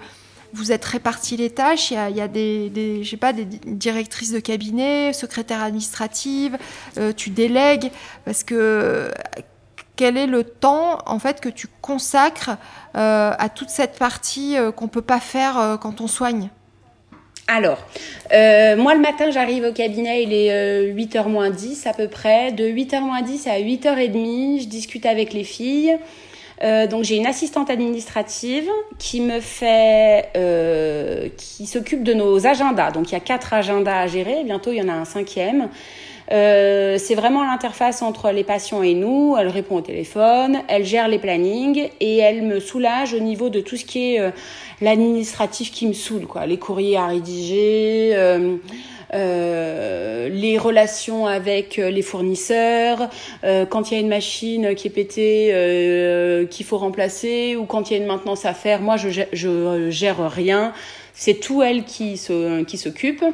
vous êtes répartis les tâches. Il y a, des, des sais pas, des directrices de cabinet, secrétaires administratives. Euh, tu délègues parce que quel est le temps en fait que tu consacres euh, à toute cette partie euh, qu'on peut pas faire quand on soigne? Alors, moi le matin j'arrive au cabinet, il est 8h moins 10 à peu près. De 8h moins 10 à 8h30, je discute avec les filles. Euh, donc j'ai une assistante administrative qui me fait, euh, qui s'occupe de nos agendas. Donc il y a quatre agendas à gérer. Bientôt il y en a un cinquième. Euh, c'est vraiment l'interface entre les patients et nous. Elle répond au téléphone, elle gère les plannings et elle me soulage au niveau de tout ce qui est euh, l'administratif qui me saoule, quoi. Les courriers à rédiger. Euh, les relations avec euh, les fournisseurs, euh, quand il y a une machine qui est pétée, qu'il faut remplacer, ou quand il y a une maintenance à faire, moi je, je gère rien. C'est tout elle qui s'occupe.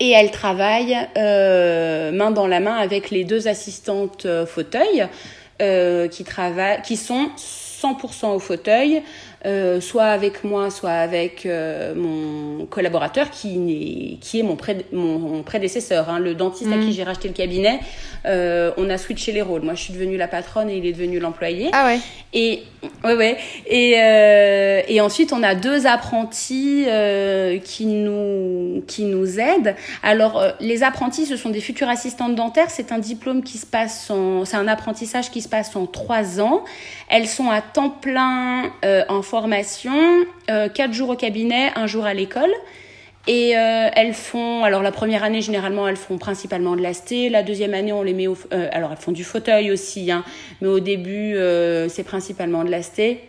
Et elle travaille main dans la main avec les deux assistantes fauteuil qui, travaillent, qui sont 100% au fauteuil. Euh, soit avec moi, soit avec euh, mon collaborateur qui est, qui est mon, mon, prédécesseur, hein, le dentiste à qui mm. j'ai racheté le cabinet. Euh, on a switché les rôles. Moi, je suis devenue la patronne et il est devenu l'employé. Ah ouais. Et ouais, ouais. Et, et ensuite, on a deux apprentis qui nous qui nous aident. Alors, les apprentis, ce sont des futurs assistantes dentaires. C'est un diplôme qui se passe en, c'est un apprentissage qui se passe en trois ans. Elles sont à temps plein en formation, euh, quatre jours au cabinet, un jour à l'école. Et euh, elles font, alors la première année généralement elles font principalement de l'asté, la deuxième année on les met au, alors elles font du fauteuil aussi, hein, mais au début c'est principalement de l'asté.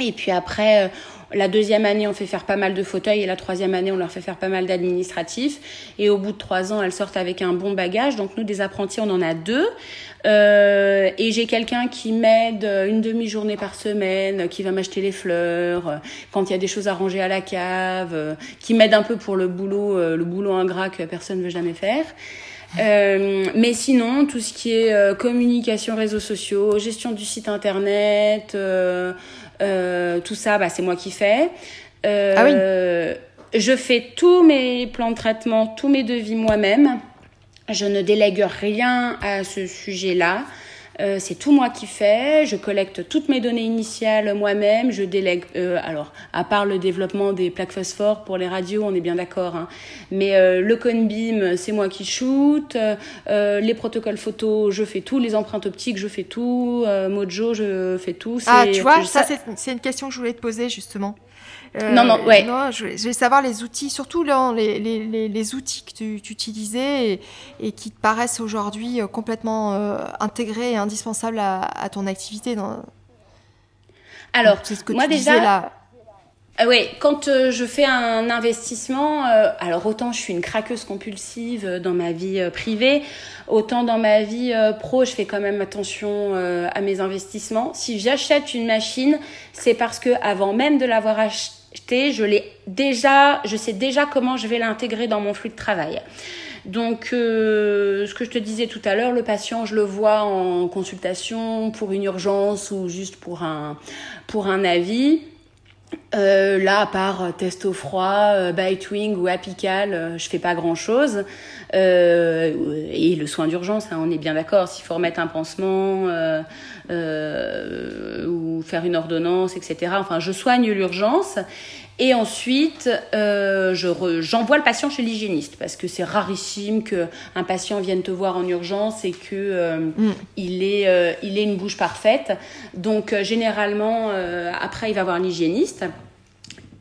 Et puis après la deuxième année, on fait faire pas mal de fauteuils et la troisième année, on leur fait faire pas mal d'administratifs. Et au bout de trois ans, elles sortent avec un bon bagage. Donc nous, des apprentis, on en a deux. Euh, et j'ai quelqu'un qui m'aide une demi-journée par semaine, qui va m'acheter les fleurs, euh, quand il y a des choses à ranger à la cave, euh, qui m'aide un peu pour le boulot, le boulot ingrat que personne ne veut jamais faire. Euh, mais sinon, tout ce qui est communication réseaux sociaux, gestion du site internet, euh, tout ça, bah, c'est moi qui fais. ah oui. Je fais tous mes plans de traitement, tous mes devis moi-même. Je ne délègue rien à ce sujet-là. Euh, c'est tout moi qui fais. Je collecte toutes mes données initiales moi-même. Je délègue, euh, alors, à part le développement des plaques phosphore pour les radios, on est bien d'accord. Hein. Mais euh, le Conbeam, c'est moi qui shoot. Euh, les protocoles photos, je fais tout. Les empreintes optiques, je fais tout. Mojo, je fais tout. Ah, tu vois, ça, c'est une question que je voulais te poser justement. Euh, non, non, ouais. je, vais savoir les outils, surtout les, les, les, outils que tu, utilisais et, qui te paraissent aujourd'hui euh, complètement euh, intégrés et indispensables à, ton activité. Dans... Alors, ce que moi déjà, là. oui, quand je fais un investissement, alors autant je suis une craqueuse compulsive dans ma vie privée, autant dans ma vie pro, je fais quand même attention à mes investissements. Si j'achète une machine, c'est parce que avant même de l'avoir achetée, je l'ai déjà, je sais déjà comment je vais l'intégrer dans mon flux de travail. Donc, euh, ce que je te disais tout à l'heure, le patient, je le vois en consultation pour une urgence ou juste pour un, pour un avis. Euh, là, à part test au froid, euh, bite wing ou apical, je fais pas grand chose. Euh, et le soin d'urgence, hein, on est bien d'accord. S'il faut remettre un pansement ou faire une ordonnance, etc. Enfin, je soigne l'urgence. Et ensuite, euh, j'envoie le patient chez l'hygiéniste parce que c'est rarissime qu'un patient vienne te voir en urgence et que euh, mm. il, ait, euh, il ait une bouche parfaite. Donc euh, généralement, euh, après, il va voir l'hygiéniste.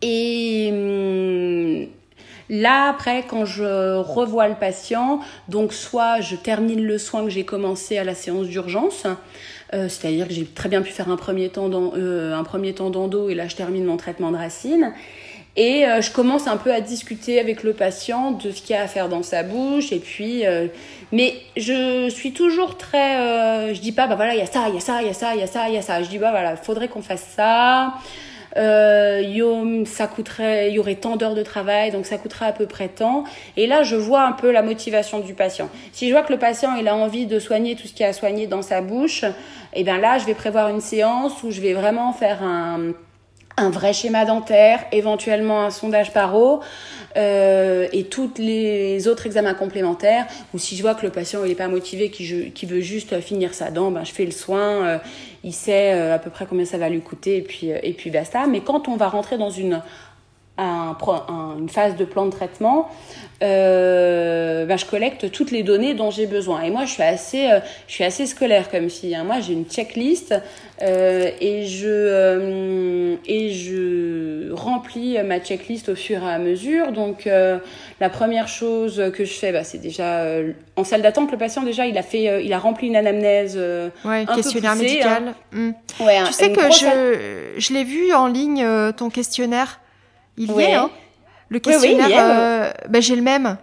Et hum, Là, après, quand je revois le patient, donc soit je termine le soin que j'ai commencé à la séance d'urgence, euh, c'est-à-dire que j'ai très bien pu faire un premier temps euh, un premier temps d'endo et là je termine mon traitement de racine. Et euh, je commence un peu à discuter avec le patient de ce qu'il y a à faire dans sa bouche. Et puis, mais je suis toujours très, je dis pas, bah voilà, il y a ça, il y a ça, il y a ça, il y a ça, il y a ça. Je dis bah voilà, faudrait qu'on fasse ça. Euh, il y aurait tant d'heures de travail, donc ça coûterait à peu près tant. Et là, je vois un peu la motivation du patient. Si je vois que le patient, il a envie de soigner tout ce qu'il a soigné dans sa bouche, et eh bien là, je vais prévoir une séance où je vais vraiment faire un, vrai schéma dentaire, éventuellement un sondage paro euh, et tous les autres examens complémentaires. Ou si je vois que le patient il est pas motivé, qui veut juste finir sa dent, ben je fais le soin. Euh, il sait euh, à peu près combien ça va lui coûter et puis euh, et puis basta. Mais quand on va rentrer dans une un, une phase de plan de traitement, euh, ben je collecte toutes les données dont j'ai besoin. Et moi, je suis assez, euh, je suis assez scolaire comme fille. Hein. Moi, j'ai une checklist euh, et je et je remplis ma checklist au fur et à mesure. Donc, la première chose que je fais, bah, c'est déjà en salle d'attente. Le patient déjà, il a fait, il a rempli une anamnèse. ouais, un questionnaire peu poussée, médical. Hein. Mm. Ouais, tu sais que je, je l'ai vu en ligne ton questionnaire? Il y est, hein Le questionnaire, euh, bah, j'ai le même.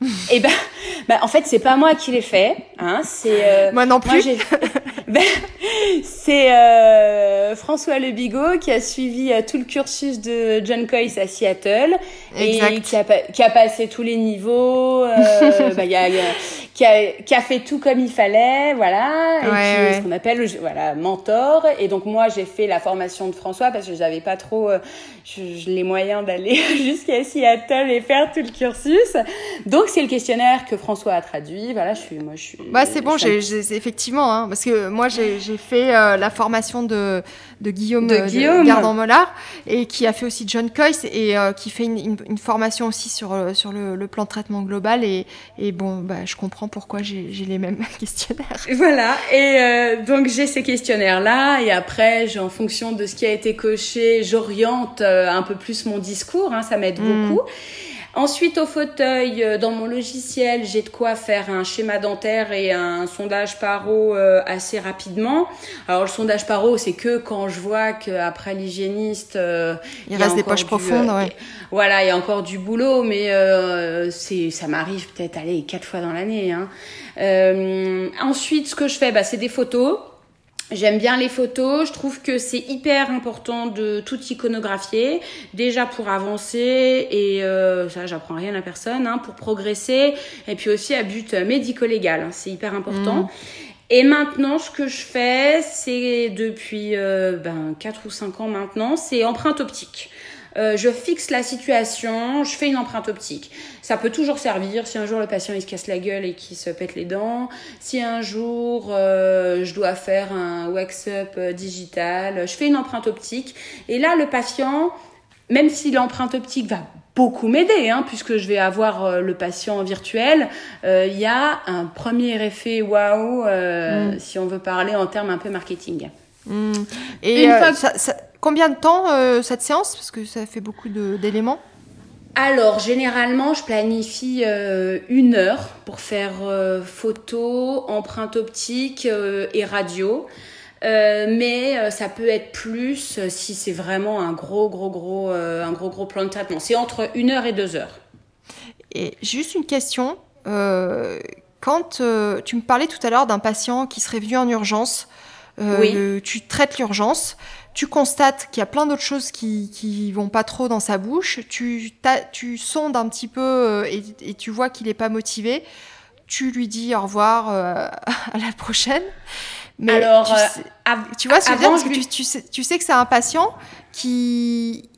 Eh ben, bah, en fait, c'est pas moi qui l'ai fait, hein. C'est euh, moi non plus. ben, c'est euh, François Le Bigot qui a suivi euh, tout le cursus de John Coyce à Seattle et qui a, qui a, passé tous les niveaux. Euh, bah, y a, qui a, qui a fait tout comme il fallait, voilà, et qui est ce qu'on appelle le voilà, mentor. Et donc moi, j'ai fait la formation de François parce que j'avais pas trop euh, je, les moyens d'aller jusqu'à Seattle et faire tout le cursus. Donc c'est le questionnaire que François a traduit. Voilà, je suis, moi, je suis. Bah c'est bon, j'ai, effectivement, hein, parce que moi j'ai, fait euh, la formation de, de Guillaume, de Guillaume. Gardant-Mollard et qui a fait aussi John Coyce et euh, qui fait une, une, formation aussi sur sur le, le, plan de traitement global et, et bon, bah je comprends pourquoi j'ai, les mêmes questionnaires. Voilà, et euh, donc j'ai ces questionnaires là et après, en fonction de ce qui a été coché, j'oriente un peu plus mon discours. Hein, ça m'aide mm. beaucoup. Ensuite, au fauteuil, euh, dans mon logiciel, j'ai de quoi faire un schéma dentaire et un sondage paro euh, assez rapidement. Alors, le sondage paro, c'est que quand je vois qu'après l'hygiéniste... Euh, il, reste des poches profondes, ouais. Voilà, il y a encore du boulot, mais c'est ça m'arrive peut-être, aller quatre fois dans l'année. Hein. ensuite, ce que je fais, bah, c'est des photos. J'aime bien les photos, je trouve que c'est hyper important de tout iconographier, déjà pour avancer et euh, ça j'apprends rien à personne, hein, pour progresser et puis aussi à but médico-légal, hein, c'est hyper important. Mmh. Et maintenant, ce que je fais, c'est depuis euh, ben, 4 ou 5 ans maintenant, c'est empreinte optique. Euh, je fixe la situation, je fais une empreinte optique. Ça peut toujours servir si un jour le patient il se casse la gueule et qu'il se pète les dents, si un jour euh, je dois faire un wax-up euh, digital, je fais une empreinte optique. Et là, le patient, même si l'empreinte optique va beaucoup m'aider, hein, puisque je vais avoir le patient virtuel, il y a un premier effet waouh, mm. si on veut parler en termes un peu marketing. Mm. Et ça, Combien de temps euh, cette séance? Parce que ça fait beaucoup d'éléments. Alors, généralement, je planifie euh, une heure pour faire euh, photo, empreinte optique et radio. mais ça peut être plus si c'est vraiment un gros, gros, gros, un gros, gros plan de traitement. C'est entre une heure et deux heures. Et juste une question. quand tu me parlais tout à l'heure d'un patient qui serait venu en urgence, oui. tu traites l'urgence tu constates qu'il y a plein d'autres choses qui, qui vont pas trop dans sa bouche, tu, tu sondes un petit peu euh, et, tu vois qu'il n'est pas motivé, tu lui dis au revoir euh, à la prochaine. Mais Alors, tu, euh, tu vois ce que je veux dire tu, sais, tu sais que c'est un patient qui,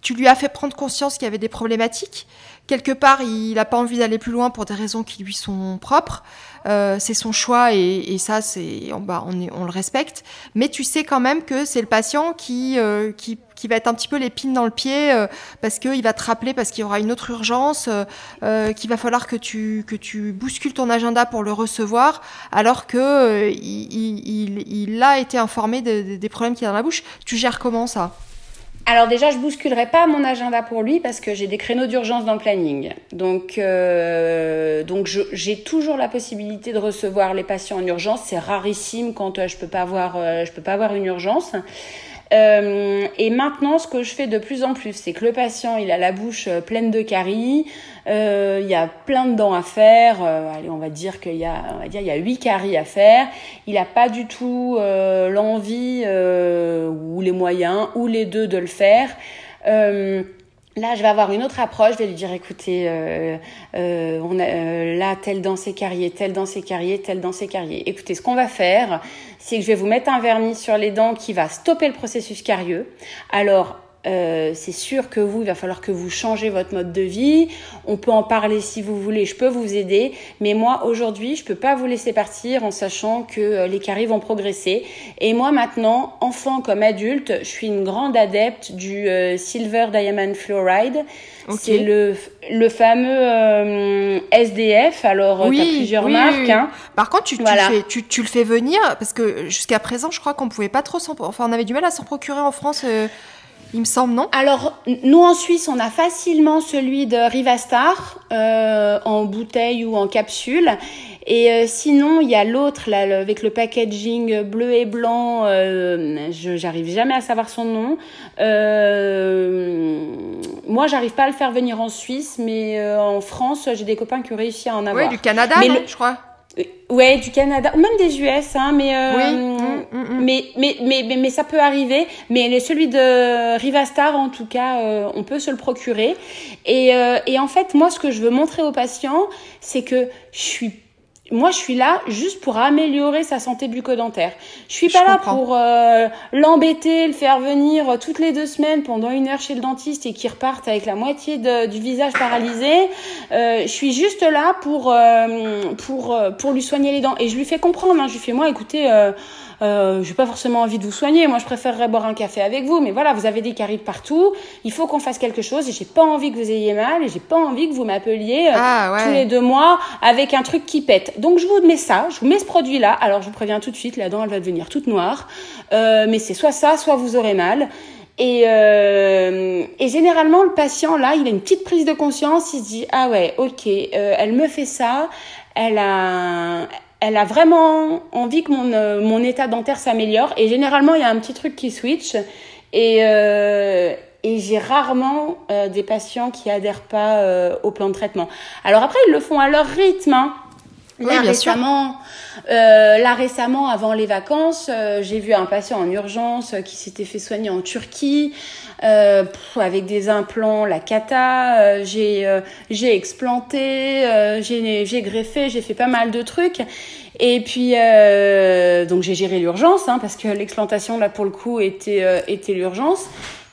tu lui as fait prendre conscience qu'il y avait des problématiques. Quelque part, il n'a pas envie d'aller plus loin pour des raisons qui lui sont propres. Euh, c'est son choix et, ça, c'est, bah, on, on, le respecte. Mais tu sais quand même que c'est le patient qui, euh, va être un petit peu l'épine dans le pied euh, parce qu'il va te rappeler, parce qu'il y aura une autre urgence, qu'il va falloir que tu, bouscules ton agenda pour le recevoir, alors que il, a été informé des problèmes qu'il a dans la bouche. Tu gères comment ça? Alors déjà, je bousculerai pas mon agenda pour lui parce que j'ai des créneaux d'urgence dans le planning. Donc, euh, donc j'ai toujours la possibilité de recevoir les patients en urgence. C'est rarissime quand euh, je peux pas avoir, euh, je peux pas avoir une urgence. Euh, et maintenant, ce que je fais de plus en plus, c'est que le patient, il a la bouche pleine de caries, euh, il y a plein de dents à faire. Euh, allez, on va dire qu'il y a, on va dire, il y a huit caries à faire. Il n'a pas du tout euh, l'envie ou les moyens ou les deux de le faire. Là, je vais avoir une autre approche. Je vais lui dire, écoutez, on a, là, tel dans ces carriers, tel dans ces carriers, tel dans ces carriers. Écoutez, ce qu'on va faire, c'est que je vais vous mettre un vernis sur les dents qui va stopper le processus carieux. Alors, euh, c'est sûr que vous, il va falloir que vous changez votre mode de vie. On peut en parler si vous voulez, je peux vous aider. Mais moi, aujourd'hui, je peux pas vous laisser partir en sachant que euh, les caries vont progresser. Et moi, maintenant, enfant comme adulte, je suis une grande adepte du euh, Silver Diamond Fluoride. C'est le, le fameux SDF. Alors, oui, as plusieurs marques. Hein. Par contre, tu, tu, fais, tu, tu, le fais venir parce que jusqu'à présent, je crois qu'on pouvait pas trop s'en... Enfin, on avait du mal à s'en procurer en France il me semble, non? Alors, nous en Suisse, on a facilement celui de Rivastar euh, en bouteille ou en capsule. Et euh, sinon, il y a l'autre là avec le packaging bleu et blanc. Euh, je j'arrive jamais à savoir son nom. Euh, moi, j'arrive pas à le faire venir en Suisse, mais euh, en France, j'ai des copains qui ont réussi à en avoir. Oui, du Canada, je crois. Ouais, du Canada ou même des US, hein, mais, euh, mm, mm, mm. mais, mais, mais, mais, ça peut arriver. Mais celui de Rivastar, en tout cas, euh, on peut se le procurer. Et, euh, et en fait, moi, ce que je veux montrer aux patients, c'est que je suis moi, je suis là juste pour améliorer sa santé bucco-dentaire. Je suis pas là pour euh, l'embêter, le faire venir euh, toutes les deux semaines pendant une heure chez le dentiste et qu'il reparte avec la moitié de, du visage paralysé. Euh, je suis juste là pour euh, pour pour lui soigner les dents et je lui fais comprendre. Hein, je lui fais moi, écoutez. Euh, j'ai pas forcément envie de vous soigner. Moi, je préférerais boire un café avec vous. Mais voilà, vous avez des caries de partout. Il faut qu'on fasse quelque chose. Et j'ai pas envie que vous ayez mal. Et j'ai pas envie que vous m'appeliez euh, ah, tous les deux mois avec un truc qui pète. Donc, je vous mets ça. Je vous mets ce produit-là. Alors, je vous préviens tout de suite, la dent, elle va devenir toute noire. Euh, mais c'est soit ça, soit vous aurez mal. Et, euh, et, généralement, le patient, là, il a une petite prise de conscience. Il se dit, ah ouais, ok, euh, elle me fait ça. Elle a, elle a vraiment envie que mon, euh, mon état dentaire s'améliore. Et généralement, il y a un petit truc qui switch. Et, euh, et j'ai rarement euh, des patients qui adhèrent pas euh, au plan de traitement. Alors après, ils le font à leur rythme. Hein. Oui, là, récemment, euh, là récemment, avant les vacances, j'ai vu un patient en urgence qui s'était fait soigner en Turquie euh, avec des implants, la cata. j'ai j'ai explanté, j'ai greffé, j'ai fait pas mal de trucs. Et puis, euh, donc j'ai géré l'urgence, hein, parce que l'explantation, là, pour le coup, était, euh, était l'urgence.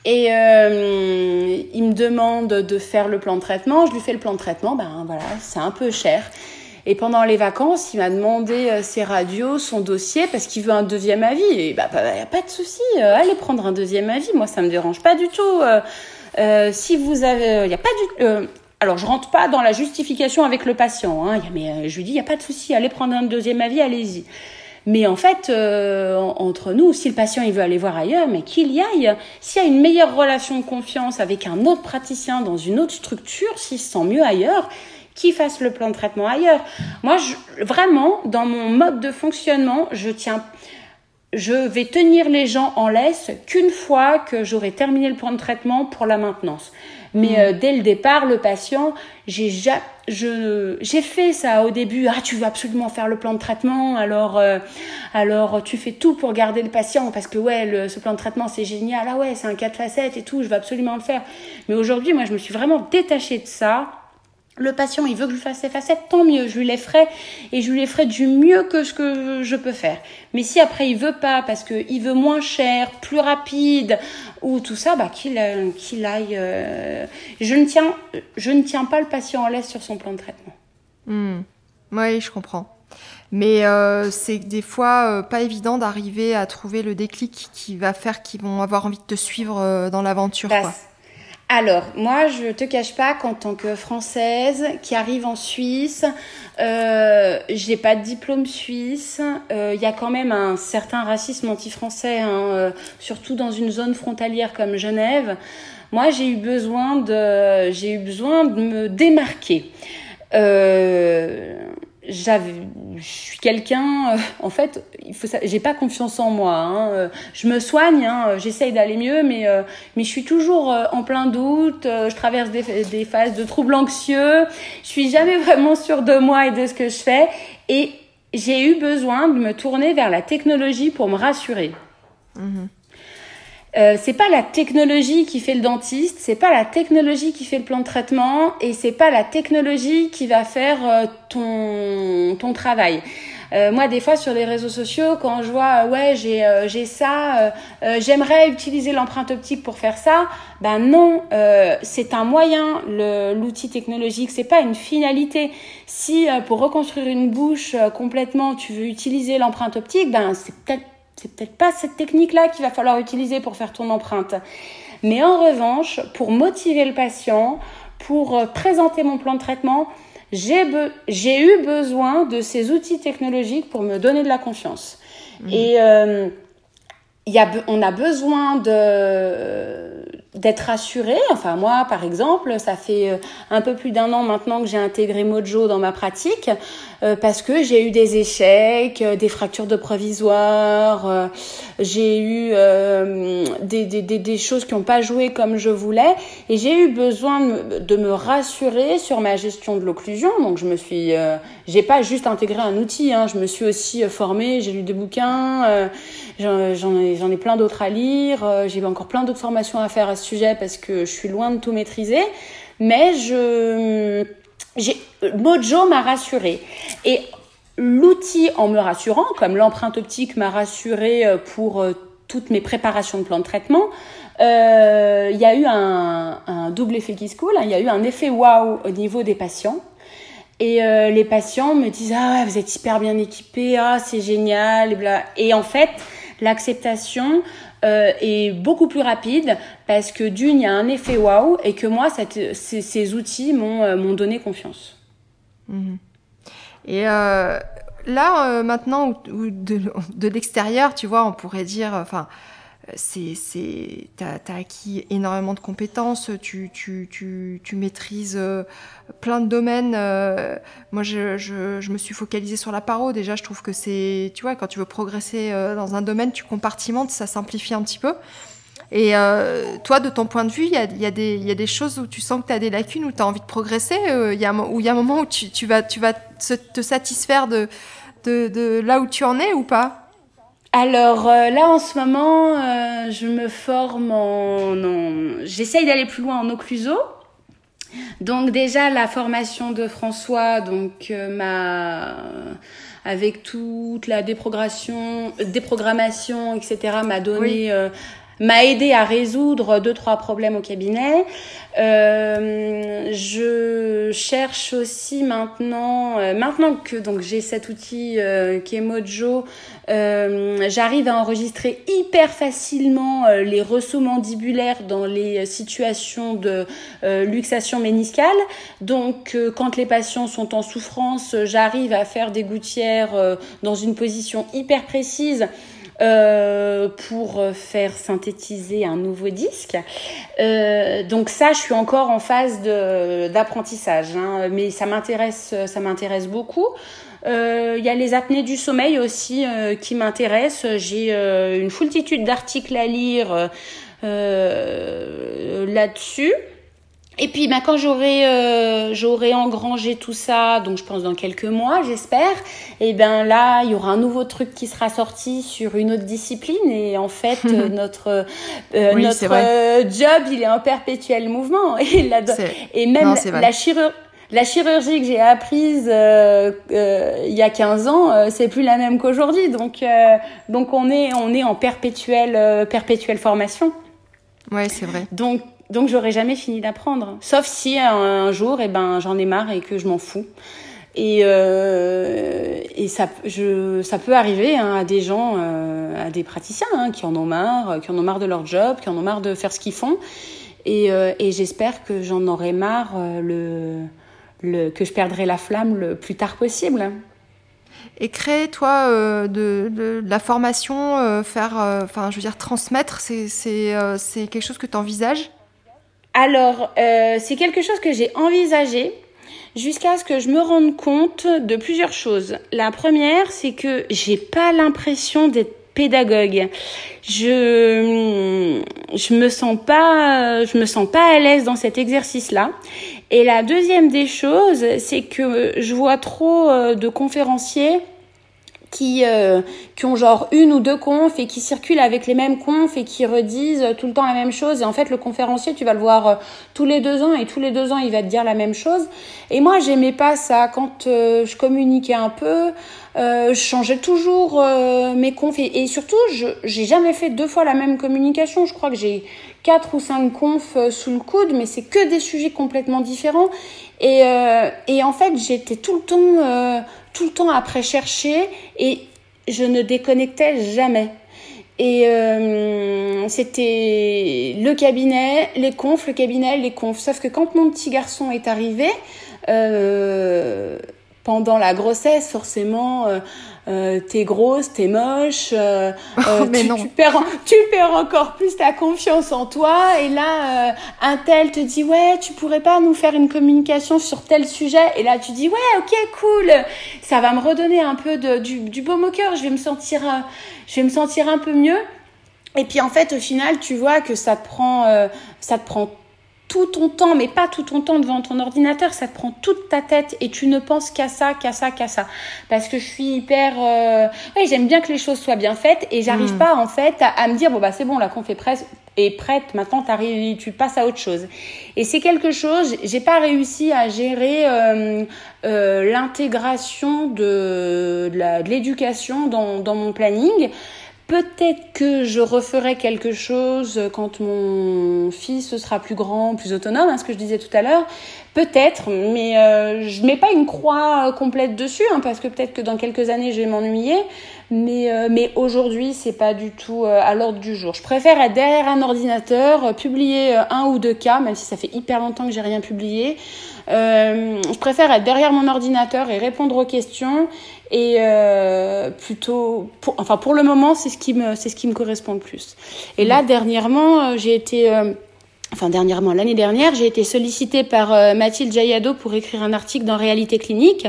Et euh, il me demande de faire le plan de traitement. Je lui fais le plan de traitement. Ben voilà, c'est un peu cher. Et pendant les vacances, il m'a demandé euh, ses radios, son dossier, parce qu'il veut un deuxième avis. Et bah, bah, y a pas de souci, euh, allez prendre un deuxième avis. Moi, ça me dérange pas du tout. Euh, si vous avez, y a pas alors, je rentre pas dans la justification avec le patient. Hein. Mais je lui dis, il n'y a pas de souci, allez prendre un deuxième avis, allez-y. Mais en fait, entre nous, si le patient il veut aller voir ailleurs, mais qu'il y aille. S'il y a une meilleure relation de confiance avec un autre praticien dans une autre structure, s'il se sent mieux ailleurs, qu'il fasse le plan de traitement ailleurs. Moi, je, vraiment, dans mon mode de fonctionnement, je tiens je vais tenir les gens en laisse qu'une fois que j'aurai terminé le plan de traitement pour la maintenance. Mais mm. euh, dès le départ, le patient, j'ai je j'ai fait ça au début. Ah, tu veux absolument faire le plan de traitement, alors euh, alors tu fais tout pour garder le patient parce que ouais, le, ce plan de traitement c'est génial. Ah ouais, c'est un 4 facettes et tout, je veux absolument le faire. Mais aujourd'hui, moi, je me suis vraiment détachée de ça le patient, il veut que je fasse ses facettes, tant mieux, je lui les ferai et je lui les ferai du mieux que ce que je peux faire. Mais si après il veut pas parce qu'il veut moins cher, plus rapide ou tout ça, bah qu'il euh, qu'il aille. Euh, je ne tiens je ne tiens pas le patient en laisse sur son plan de traitement. Hmm. Oui, je comprends. Mais euh, c'est des fois pas évident d'arriver à trouver le déclic qui va faire qu'ils vont avoir envie de te suivre dans l'aventure. Bah, alors, moi, je te cache pas qu'en tant que Française qui arrive en Suisse, euh, j'ai pas de diplôme suisse. Il euh, y a quand même un certain racisme anti-français, hein, euh, surtout dans une zone frontalière comme Genève. Moi, j'ai eu besoin de, j'ai eu besoin de me démarquer. Euh, je suis quelqu'un euh, en fait il faut j'ai pas confiance en moi hein, euh, je me soigne hein, j'essaye d'aller mieux mais euh, mais je suis toujours en plein doute je traverse des, des phases de troubles anxieux je suis jamais vraiment sûre de moi et de ce que je fais et j'ai eu besoin de me tourner vers la technologie pour me rassurer mmh. Euh, c'est pas la technologie qui fait le dentiste, c'est pas la technologie qui fait le plan de traitement et c'est pas la technologie qui va faire euh, ton ton travail. Euh, moi, des fois, sur les réseaux sociaux, quand je vois, ouais, j'ai j'ai ça, j'aimerais utiliser l'empreinte optique pour faire ça, ben non, c'est un moyen, l'outil technologique, c'est pas une finalité. Si pour reconstruire une bouche complètement, tu veux utiliser l'empreinte optique, ben c'est peut-être c'est peut-être pas cette technique-là qu'il va falloir utiliser pour faire ton empreinte. Mais en revanche, pour motiver le patient, pour euh, présenter mon plan de traitement, j'ai eu besoin de ces outils technologiques pour me donner de la confiance. Mmh. Et euh, y a, on a besoin de d'être rassuré. Enfin, moi, par exemple, ça fait euh, un peu plus d'un an maintenant que j'ai intégré Mojo dans ma pratique euh, parce que j'ai eu des échecs, euh, des fractures de provisoire, j'ai eu des, des, des, choses qui n'ont pas joué comme je voulais et j'ai eu besoin de me, rassurer sur ma gestion de l'occlusion. Donc, je me suis, j'ai pas juste intégré un outil, hein, je me suis aussi formée, j'ai lu des bouquins, j'en ai, ai plein d'autres à lire, j'ai encore plein d'autres formations à faire sujet parce que je suis loin de tout maîtriser. Mais je, Mojo m'a rassurée. Et l'outil en me rassurant, comme l'empreinte optique m'a rassuré pour toutes mes préparations de plan de traitement, il y a eu un, double effet qui se coule, hein. il y a eu un effet waouh au niveau des patients. Et les patients me disent ah vous êtes hyper bien équipés, ah c'est génial et, et en fait l'acceptation euh, est beaucoup plus rapide parce que d'une, il y a un effet waouh et que moi, ces, ces, outils m'ont euh, donné confiance. Mhm. Et euh, là, maintenant, de, de l'extérieur, tu vois, on pourrait dire, enfin, c'est, t'as, as acquis énormément de compétences, tu, tu, tu, maîtrises euh, plein de domaines. Euh, moi, je, me suis focalisée sur la paro. Déjà, je trouve que c'est, tu vois, quand tu veux progresser euh, dans un domaine, tu compartimentes, ça simplifie un petit peu. Et toi, de ton point de vue, il y a, des, choses où tu sens que tu as des lacunes, où tu as envie de progresser, où il y a un moment où tu, vas, te satisfaire de, de là où tu en es ou pas? Alors euh, là en ce moment, euh, je me forme en, j'essaye d'aller plus loin en occluso. Donc déjà la formation de François, donc euh, ma avec toute la déprogrammation, déprogrammation, etc. m'a donné m'a aidé à résoudre deux trois problèmes au cabinet. Euh, je cherche aussi maintenant, euh, maintenant que donc j'ai cet outil euh, qui est Mojo, euh, j'arrive à enregistrer hyper facilement les ressauts mandibulaires dans les situations de luxation méniscale. Donc quand les patients sont en souffrance, j'arrive à faire des gouttières dans une position hyper précise. Euh, pour faire synthétiser un nouveau disque. Euh, donc ça, je suis encore en phase d'apprentissage, hein, mais ça m'intéresse, ça m'intéresse beaucoup. Euh, il y a les apnées du sommeil aussi euh, qui m'intéressent. J'ai une foultitude d'articles à lire là-dessus. Et puis bah, quand j'aurai euh, j'aurai engrangé tout ça, donc je pense dans quelques mois, j'espère, et ben là il y aura un nouveau truc qui sera sorti sur une autre discipline et en fait euh, notre euh, notre job il est en perpétuel mouvement et la, et même la chirurgie la chirurgie que j'ai apprise euh, euh, il y a 15 ans, euh, c'est plus la même qu'aujourd'hui. Donc, donc on est on est en perpétuelle perpétuelle formation. Ouais, c'est vrai. Donc donc j'aurais jamais fini d'apprendre. Sauf si un, jour, eh ben, j'en ai marre et que je m'en fous. Et, euh, et ça, je, ça peut arriver hein, à des gens, euh, à des praticiens hein, qui en ont marre, qui en ont marre de leur job, qui en ont marre de faire ce qu'ils font. Et, euh, et j'espère que j'en aurai marre, euh, le, le, que je perdrai la flamme le plus tard possible. Et créer, toi, euh, de, de, la formation, euh, faire, enfin, je veux dire, transmettre, c'est quelque chose que tu envisages alors, euh, c'est quelque chose que j'ai envisagé jusqu'à ce que je me rende compte de plusieurs choses. La première, c'est que j'ai pas l'impression d'être pédagogue. Je je me sens pas je me sens pas à l'aise dans cet exercice-là. Et la deuxième des choses, c'est que je vois trop euh, de conférenciers qui, euh, qui ont genre une ou deux confs et qui circulent avec les mêmes confs et qui redisent tout le temps la même chose. Et en fait, le conférencier, tu vas le voir euh, tous les deux ans et tous les deux ans, il va te dire la même chose. Et moi, j'aimais pas ça. Quand euh, je communiquais un peu, je changeais toujours mes confs. Et, et surtout, je j'ai jamais fait deux fois la même communication. Je crois que j'ai quatre ou cinq confs sous le coude, mais c'est que des sujets complètement différents. Et, et en fait, j'étais tout le temps tout le temps après chercher et je ne déconnectais jamais. Et euh, c'était le cabinet, les confs, le cabinet, les confs. Sauf que quand mon petit garçon est arrivé, euh, pendant la grossesse, forcément, euh, euh, t'es grosse, t'es moche, euh, oh, tu, tu, perds, tu perds encore plus ta confiance en toi. Et là, un tel te dit ouais, tu pourrais pas nous faire une communication sur tel sujet. Et là, tu dis ouais, ok, cool, ça va me redonner un peu de, du, du baume au cœur. Je vais me sentir, je vais me sentir un peu mieux. Et puis en fait, au final, tu vois que ça te prend, ça te prend tout ton temps, mais pas tout ton temps devant ton ordinateur, ça te prend toute ta tête et tu ne penses qu'à ça, qu'à ça, qu'à ça. Parce que je suis hyper... Euh... Oui, j'aime bien que les choses soient bien faites et j'arrive mm. pas en fait à, me dire, bon bah c'est bon, la conf est, est prête. Maintenant, tu passes à autre chose. Et c'est quelque chose, j'ai pas réussi à gérer euh, euh, l'intégration de, de l'éducation dans, dans mon planning. Peut-être que je referai quelque chose quand mon fils sera plus grand, plus autonome, hein, ce que je disais tout à l'heure. Peut-être, mais euh, je mets pas une croix complète dessus, hein, parce que peut-être que dans quelques années je vais m'ennuyer. Mais, euh, mais aujourd'hui, c'est pas du tout euh, à l'ordre du jour. Je préfère être derrière un ordinateur, euh, publier un ou deux cas, même si ça fait hyper longtemps que j'ai rien publié. je préfère être derrière mon ordinateur et répondre aux questions. Et plutôt, pour, enfin pour le moment, c'est ce qui me, c'est ce qui me correspond le plus. Et là, dernièrement, j'ai été enfin dernièrement, l'année dernière, j'ai été sollicitée par Mathilde Jayado pour écrire un article dans Réalité Clinique.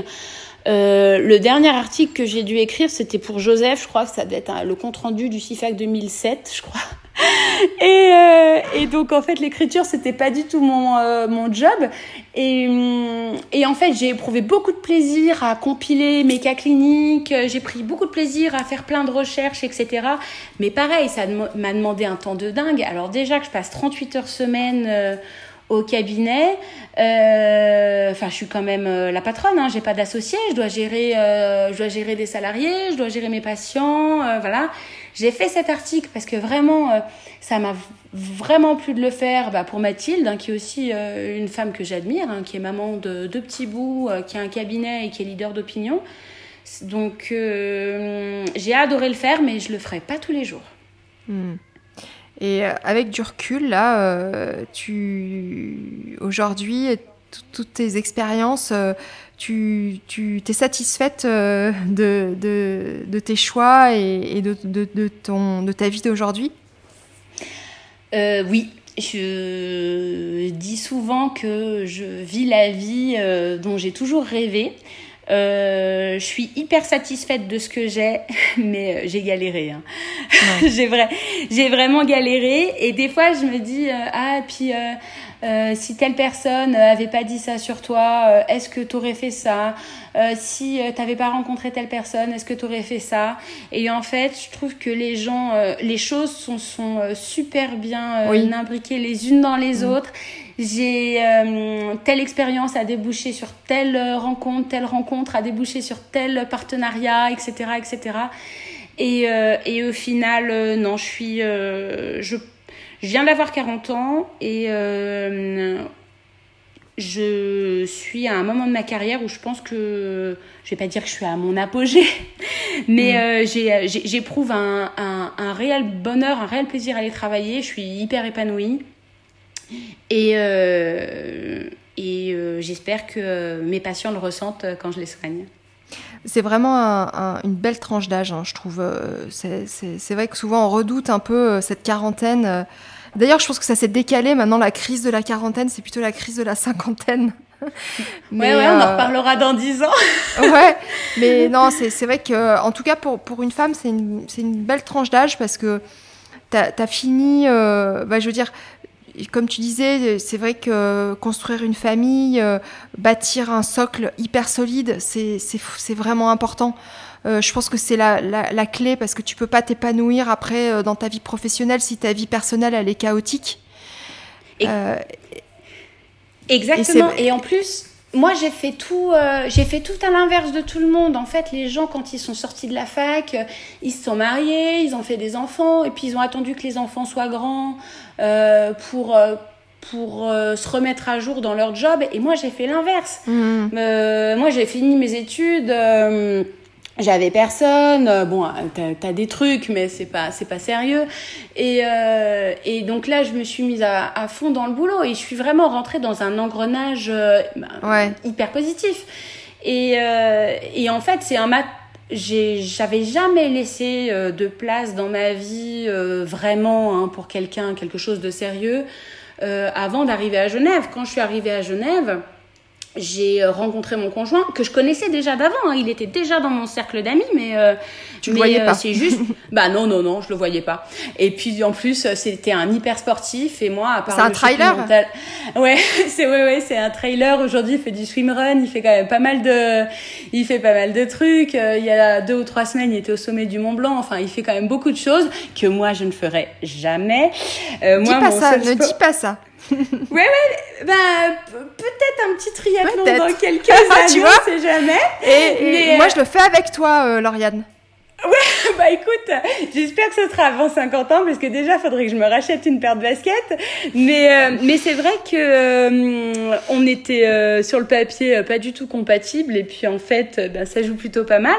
Euh, le dernier article que j'ai dû écrire, c'était pour Joseph, je crois que ça doit être le compte-rendu du CIFAC 2007, je crois. Et, euh, et donc en fait l'écriture c'était pas du tout mon, euh, mon job et, hum, et en fait j'ai éprouvé beaucoup de plaisir à compiler mes cas cliniques, j'ai pris beaucoup de plaisir à faire plein de recherches etc. Mais pareil ça m'a demandé un temps de dingue. Alors déjà que je passe 38 heures semaine euh, au cabinet. Euh, enfin, je suis quand même euh, la patronne. Hein, j'ai pas d'associé. Je dois gérer, euh, je dois gérer des salariés. Je dois gérer mes patients. voilà. J'ai fait cet article parce que vraiment, ça m'a vraiment plu de le faire bah, pour Mathilde, hein, qui est aussi une femme que j'admire, hein, qui est maman de deux petits bouts, qui a un cabinet et qui est leader d'opinion. Donc, j'ai adoré le faire, mais je le ferai pas tous les jours. Hmm. Et euh, avec du recul, là, euh, tu aujourd'hui, toutes tes expériences, euh, tu, tu t'es satisfaite de, de, de, tes choix et, de, de, ton, de ta vie d'aujourd'hui? Oui, je dis souvent que je vis la vie dont j'ai toujours rêvé. Euh, je suis hyper satisfaite de ce que j'ai, mais euh, j'ai galéré. Hein. j'ai vrai, j'ai vraiment galéré. Et des fois, je me dis euh, ah puis si telle personne avait pas dit ça sur toi, est-ce que tu aurais fait ça? Si tu t'avais pas rencontré telle personne, est-ce que tu aurais fait ça? Et en fait, je trouve que les gens, les choses sont, sont super bien imbriquées les unes dans les autres j'ai euh, telle expérience à déboucher sur telle rencontre, telle rencontre à déboucher sur tel partenariat, etc., etc. Et, euh, et au final, euh, non, je suis, je, je, viens d'avoir 40 ans et je suis à un moment de ma carrière où je pense que, je vais pas dire que je suis à mon apogée, mais mm. j'éprouve un, un, un réel bonheur, un réel plaisir à aller travailler. Je suis hyper épanouie. Et, euh, et euh, j'espère que mes patients le ressentent quand je les soigne. C'est vraiment une belle tranche d'âge, hein, je trouve. C'est vrai que souvent on redoute un peu euh, cette quarantaine. D'ailleurs, je pense que ça s'est décalé. Maintenant, la crise de la quarantaine, c'est plutôt la crise de la cinquantaine. mais ouais, on en reparlera dans dix ans. ouais, mais non, c'est vrai que, en tout cas, pour, pour une femme, c'est une, une, belle tranche d'âge parce que tu as, fini, bah, je veux dire, comme tu disais, c'est vrai que construire une famille, euh, bâtir un socle hyper solide, c'est vraiment important. Euh, je pense que c'est la, la, clé parce que tu peux pas t'épanouir après euh, dans ta vie professionnelle si ta vie personnelle elle est chaotique. Exactement. Et, en plus, moi j'ai fait tout j'ai fait tout à l'inverse de tout le monde en fait les gens quand ils sont sortis de la fac ils se sont mariés ils ont fait des enfants et puis ils ont attendu que les enfants soient grands euh, pour euh, pour euh, se remettre à jour dans leur job. Et moi, j'ai fait l'inverse. Mmh. moi, j'ai fini mes études. J'avais personne. bon, t'as as des trucs, mais c'est pas c'est pas sérieux. Et et donc là, je me suis mise à, à, fond dans le boulot et je suis vraiment rentrée dans un engrenage ouais. hyper positif. Et et en fait, c'est un mat j'avais jamais laissé euh, de place dans ma vie euh, vraiment hein, pour quelqu'un, quelque chose de sérieux, euh, avant d'arriver à Genève. Quand je suis arrivée à Genève, j'ai rencontré mon conjoint que je connaissais déjà d'avant. Hein. Il était déjà dans mon cercle d'amis, mais euh, tu le voyais pas. c'est juste. bah non non non, je le voyais pas. Et puis en plus, c'était un hyper sportif et moi à part. C'est un trailer. Ouais, c'est ouais ouais, c'est un trailer. Aujourd'hui, il fait du swimrun. Il fait quand même pas mal de, il fait pas mal de trucs. Euh, il y a deux ou trois semaines, il était au sommet du Mont Blanc. Enfin, il fait quand même beaucoup de choses que moi je ne ferais jamais. Euh, dis moi, pas ça. Ne dis pas ça. Ouais, ouais, bah, peut-être un petit triathlon dans quelques années, tu vois sais jamais. Et, moi, euh, je le fais avec toi, euh, Lauriane. Ouais, bah écoute, j'espère que ce sera avant 50 ans parce que déjà, il faudrait que je me rachète une paire de baskets. Mais, euh, mais c'est vrai que euh, on était euh, sur le papier pas du tout compatibles et puis en fait, ben, ça joue plutôt pas mal.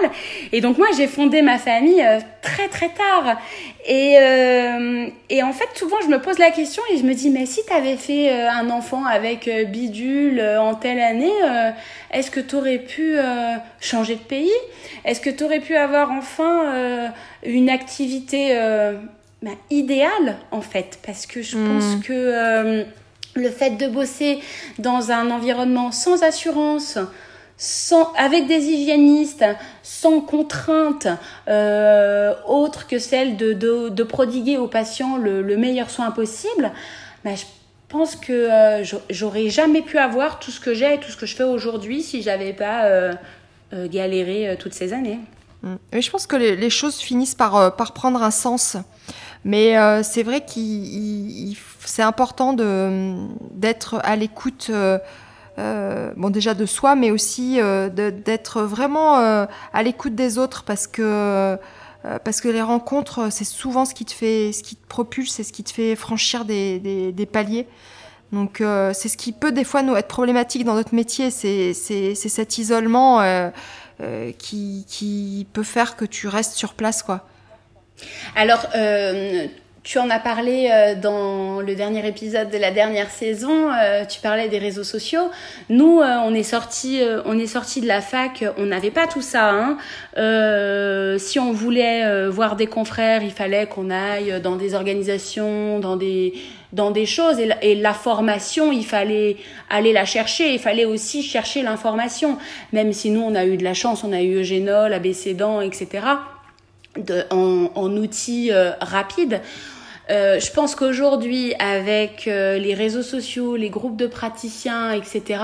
Et donc moi, j'ai fondé ma famille très très tard. Et, et en fait, souvent, je me pose la question et je me dis, mais si tu avais fait un enfant avec bidule en telle année, est-ce que tu aurais pu changer de pays? Est-ce que tu aurais pu avoir enfin euh, une activité euh, bah, idéale en fait? Parce que je pense hmm. que euh, le fait de bosser dans un environnement sans assurance sans, avec des hygiénistes, sans contraintes autres que celle de, de, prodiguer aux patients le, meilleur soin possible, je pense que j'aurais jamais pu avoir tout ce que j'ai et tout ce que je fais aujourd'hui si j'avais pas galéré toutes ces années. Mm. je pense que les, choses finissent par, euh, par prendre un sens. Mais euh, c'est vrai que c'est important d'être à l'écoute, euh, bon déjà de soi, mais aussi d'être vraiment à l'écoute des autres parce que parce que les rencontres, c'est souvent ce qui te fait, ce qui te propulse, c'est ce qui te fait franchir des, paliers. Donc c'est ce qui peut des fois nous être problématique dans notre métier, c'est cet isolement. Euh, qui, qui, peut faire que tu restes sur place, quoi. Alors, euh, tu en as parlé euh, dans le dernier épisode de la dernière saison. tu parlais des réseaux sociaux. Nous, on est sorti, on est sorti de la fac. On n'avait pas tout ça. Hein. si on voulait voir des confrères, il fallait qu'on aille dans des organisations, dans des dans des choses et la, formation, il fallait aller la chercher, il fallait aussi chercher l'information. Même si nous, on a eu de la chance, on a eu Eugénol, ABCDan, etc., de, en, en outils euh, rapides. Euh, je pense qu'aujourd'hui, avec euh, les réseaux sociaux, les groupes de praticiens, etc.,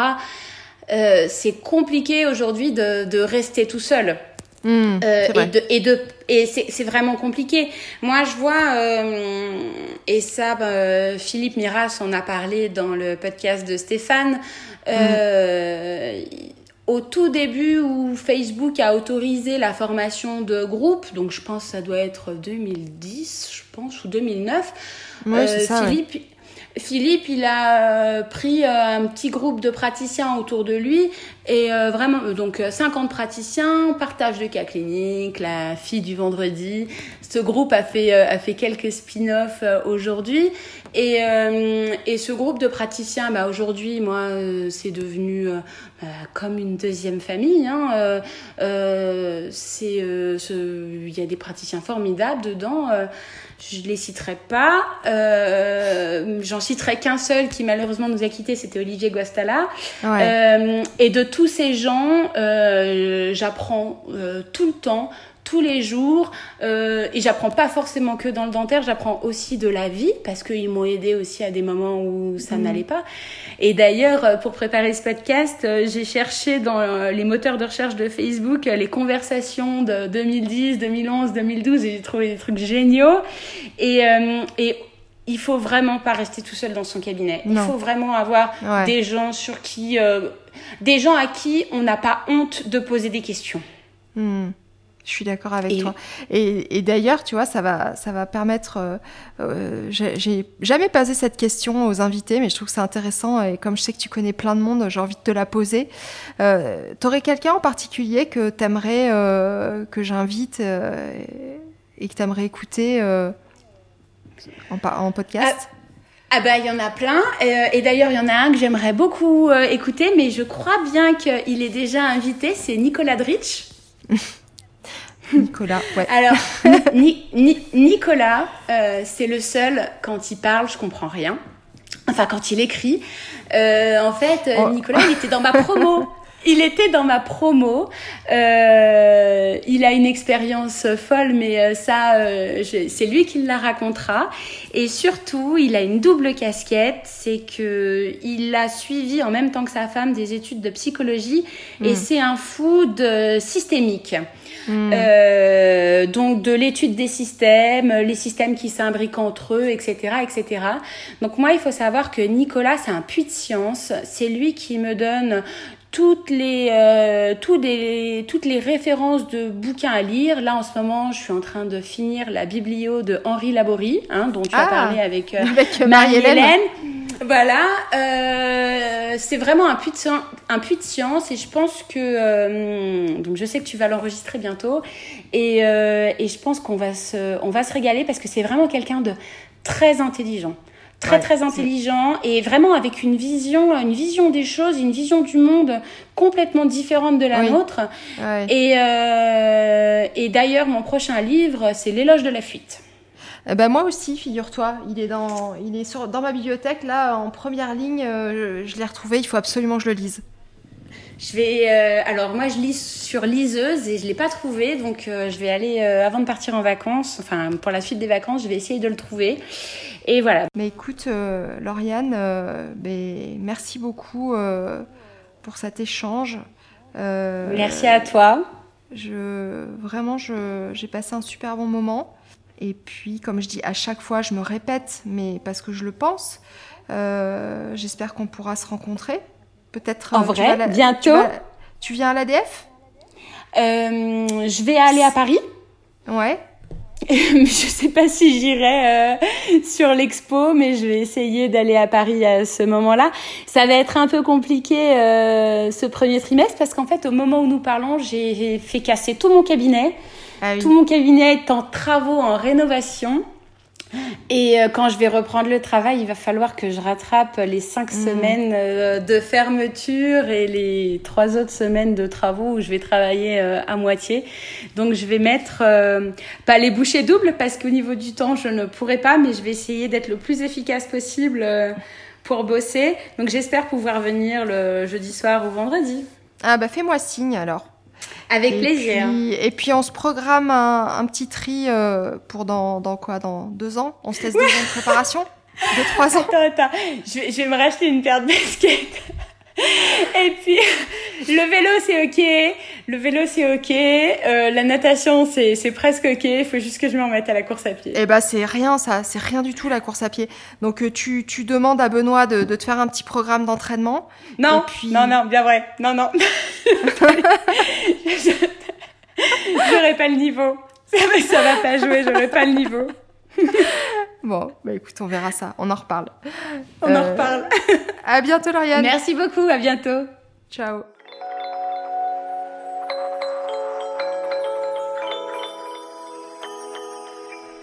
euh, c'est compliqué aujourd'hui de, de rester tout seul. Mmh, et de et de et c'est vraiment compliqué. Moi, je vois euh, et ça, bah, Philippe Miras en a parlé dans le podcast de Stéphane. Euh, au tout début où Facebook a autorisé la formation de groupe, donc je pense que ça doit être 2010, je pense, ou 2009, ouais, euh, ça, Philippe, Philippe, il a euh, pris euh, un petit groupe de praticiens autour de lui et euh, vraiment, donc 50 praticiens, partage de cas cliniques, la fille du vendredi. Ce groupe a fait, a fait quelques spin-offs aujourd'hui et, et ce groupe de praticiens, bah, aujourd'hui, moi, c'est devenu bah, comme une deuxième famille. Hein. c'est, il y a des praticiens formidables dedans. Je les citerai pas. Euh, J'en citerai qu'un seul qui malheureusement nous a quittés, c'était Olivier Guastala. Euh, et de tous ces gens, euh, j'apprends euh, tout le temps tous les jours euh, et j'apprends pas forcément que dans le dentaire, j'apprends aussi de la vie parce qu'ils m'ont aidé aussi à des moments où ça mhm. n'allait pas. Et d'ailleurs, euh, pour préparer ce podcast, euh, j'ai cherché dans les moteurs de recherche de Facebook les conversations de 2010, 2011, 2012 et j'ai trouvé des trucs géniaux. Et, et il faut vraiment pas rester tout seul dans son cabinet. Il faut vraiment avoir des gens sur qui, des gens à qui on n'a pas honte de poser des questions. Hmm. Je suis d'accord avec toi. Et, d'ailleurs, tu vois, ça va, ça va permettre. Euh, euh, j'ai jamais posé cette question aux invités, mais je trouve que c'est intéressant. Et comme je sais que tu connais plein de monde, j'ai envie de te la poser. Euh, T'aurais quelqu'un en particulier que t'aimerais euh, que j'invite et que t'aimerais écouter en, en, podcast? Ah, ah bah il y en a plein et d'ailleurs il y en a un que j'aimerais beaucoup écouter mais je crois bien qu'il est déjà invité c'est Nicolas Dritch Nicolas, ouais. Alors, Nicolas, euh, c'est le seul, quand il parle, je comprends rien. enfin quand il écrit. en fait, oh. Nicolas, il était dans ma promo. il était dans ma promo. Euh, il a une expérience folle, mais euh, ça, euh, c'est lui qui la racontera. Et surtout, il a une double casquette, c'est que il a suivi en même temps que sa femme des études de psychologie, et mm. c'est un food systémique. Mm. donc de l'étude des systèmes, les systèmes qui s'imbriquent entre eux, etc., etc. Donc moi, il faut savoir que Nicolas, c'est un puits de science. C'est lui qui me donne toutes les, euh, toutes les références de bouquins à lire. Là, en ce moment, je suis en train de finir la biblio de Henri Laborie, hein, dont tu as ah, parlé avec, euh, Marie-Hélène. Voilà, euh, c'est vraiment un puits, de, un puits de science et je pense que donc je sais que tu vas l'enregistrer bientôt et, et je pense qu'on va se on va se régaler parce que c'est vraiment quelqu'un de très intelligent très très intelligent et vraiment avec une vision, une vision des choses, une vision du monde complètement différente de la nôtre. Et, euh, et d'ailleurs, mon prochain livre, c'est L'éloge de la fuite. Eh ben moi aussi, figure-toi, il est dans, il est sur, dans ma bibliothèque là en première ligne. Euh, je, l'ai retrouvé. Il faut absolument que je le lise. Je vais, euh, alors moi je lis sur liseuse et je l'ai pas trouvé, donc je vais aller avant de partir en vacances, enfin pour la suite des vacances, je vais essayer de le trouver. Et voilà. Mais écoute, euh, Lauriane, euh, ben, merci beaucoup euh, pour cet échange. merci à toi. Je, vraiment, j'ai passé un super bon moment. Et puis, comme je dis à chaque fois, je me répète, mais parce que je le pense, j'espère qu'on pourra se rencontrer. Peut-être. En vrai, bientôt. Tu, tu, viens à l'ADF Je vais aller à Paris. Ouais. je sais pas si j'irai euh, sur l'expo, mais je vais essayer d'aller à Paris à ce moment-là. Ça va être un peu compliqué euh, ce premier trimestre parce qu'en fait, au moment où nous parlons, j'ai fait casser tout mon cabinet. Ah tout mon cabinet est en travaux, en rénovation. Et euh, quand je vais reprendre le travail, il va falloir que je rattrape les cinq mmh. semaines euh, de fermeture et les trois autres semaines de travaux où je vais travailler euh, à moitié. Donc je vais mettre pas les bouchées doubles parce qu'au niveau du temps, je ne pourrai pas, mais je vais essayer d'être le plus efficace possible pour bosser. Donc j'espère pouvoir venir le jeudi soir ou vendredi. Ah bah fais-moi signe alors. Avec plaisir. et puis on se programme un, petit tri euh, pour dans, dans, quoi? Dans deux ans? On se laisse deux ans de préparation? Deux, trois ans? Attends, attends. Je vais, je vais me racheter une paire de baskets. Et puis, le vélo, c'est OK. Le vélo, c'est OK. Euh, la natation, c'est, c'est presque OK. Il faut juste que je me remette à la course à pied. Eh ben, c'est rien, ça. C'est rien du tout, la course à pied. Donc, euh, tu, tu demandes à Benoît de, de te faire un petit programme d'entraînement. Non, non, non, bien vrai. Non, non. J'aurais pas le niveau. Ça va pas jouer, j'aurais pas le niveau. Bon, bah écoute, on verra ça. On en reparle. On en euh, reparle. à bientôt, Lauriane. Merci beaucoup. À bientôt. Ciao.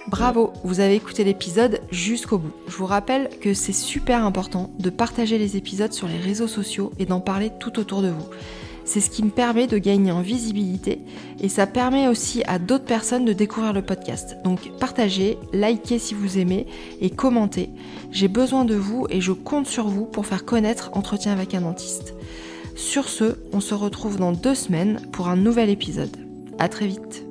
Bravo, vous avez écouté l'épisode jusqu'au bout. Je vous rappelle que c'est super important de partager les épisodes sur les réseaux sociaux et d'en parler tout autour de vous. C'est ce qui me permet de gagner en visibilité et ça permet aussi à d'autres personnes de découvrir le podcast. Donc partagez, likez si vous aimez et commentez. J'ai besoin de vous et je compte sur vous pour faire connaître Entretien avec un dentiste. Sur ce, on se retrouve dans deux semaines pour un nouvel épisode. À très vite.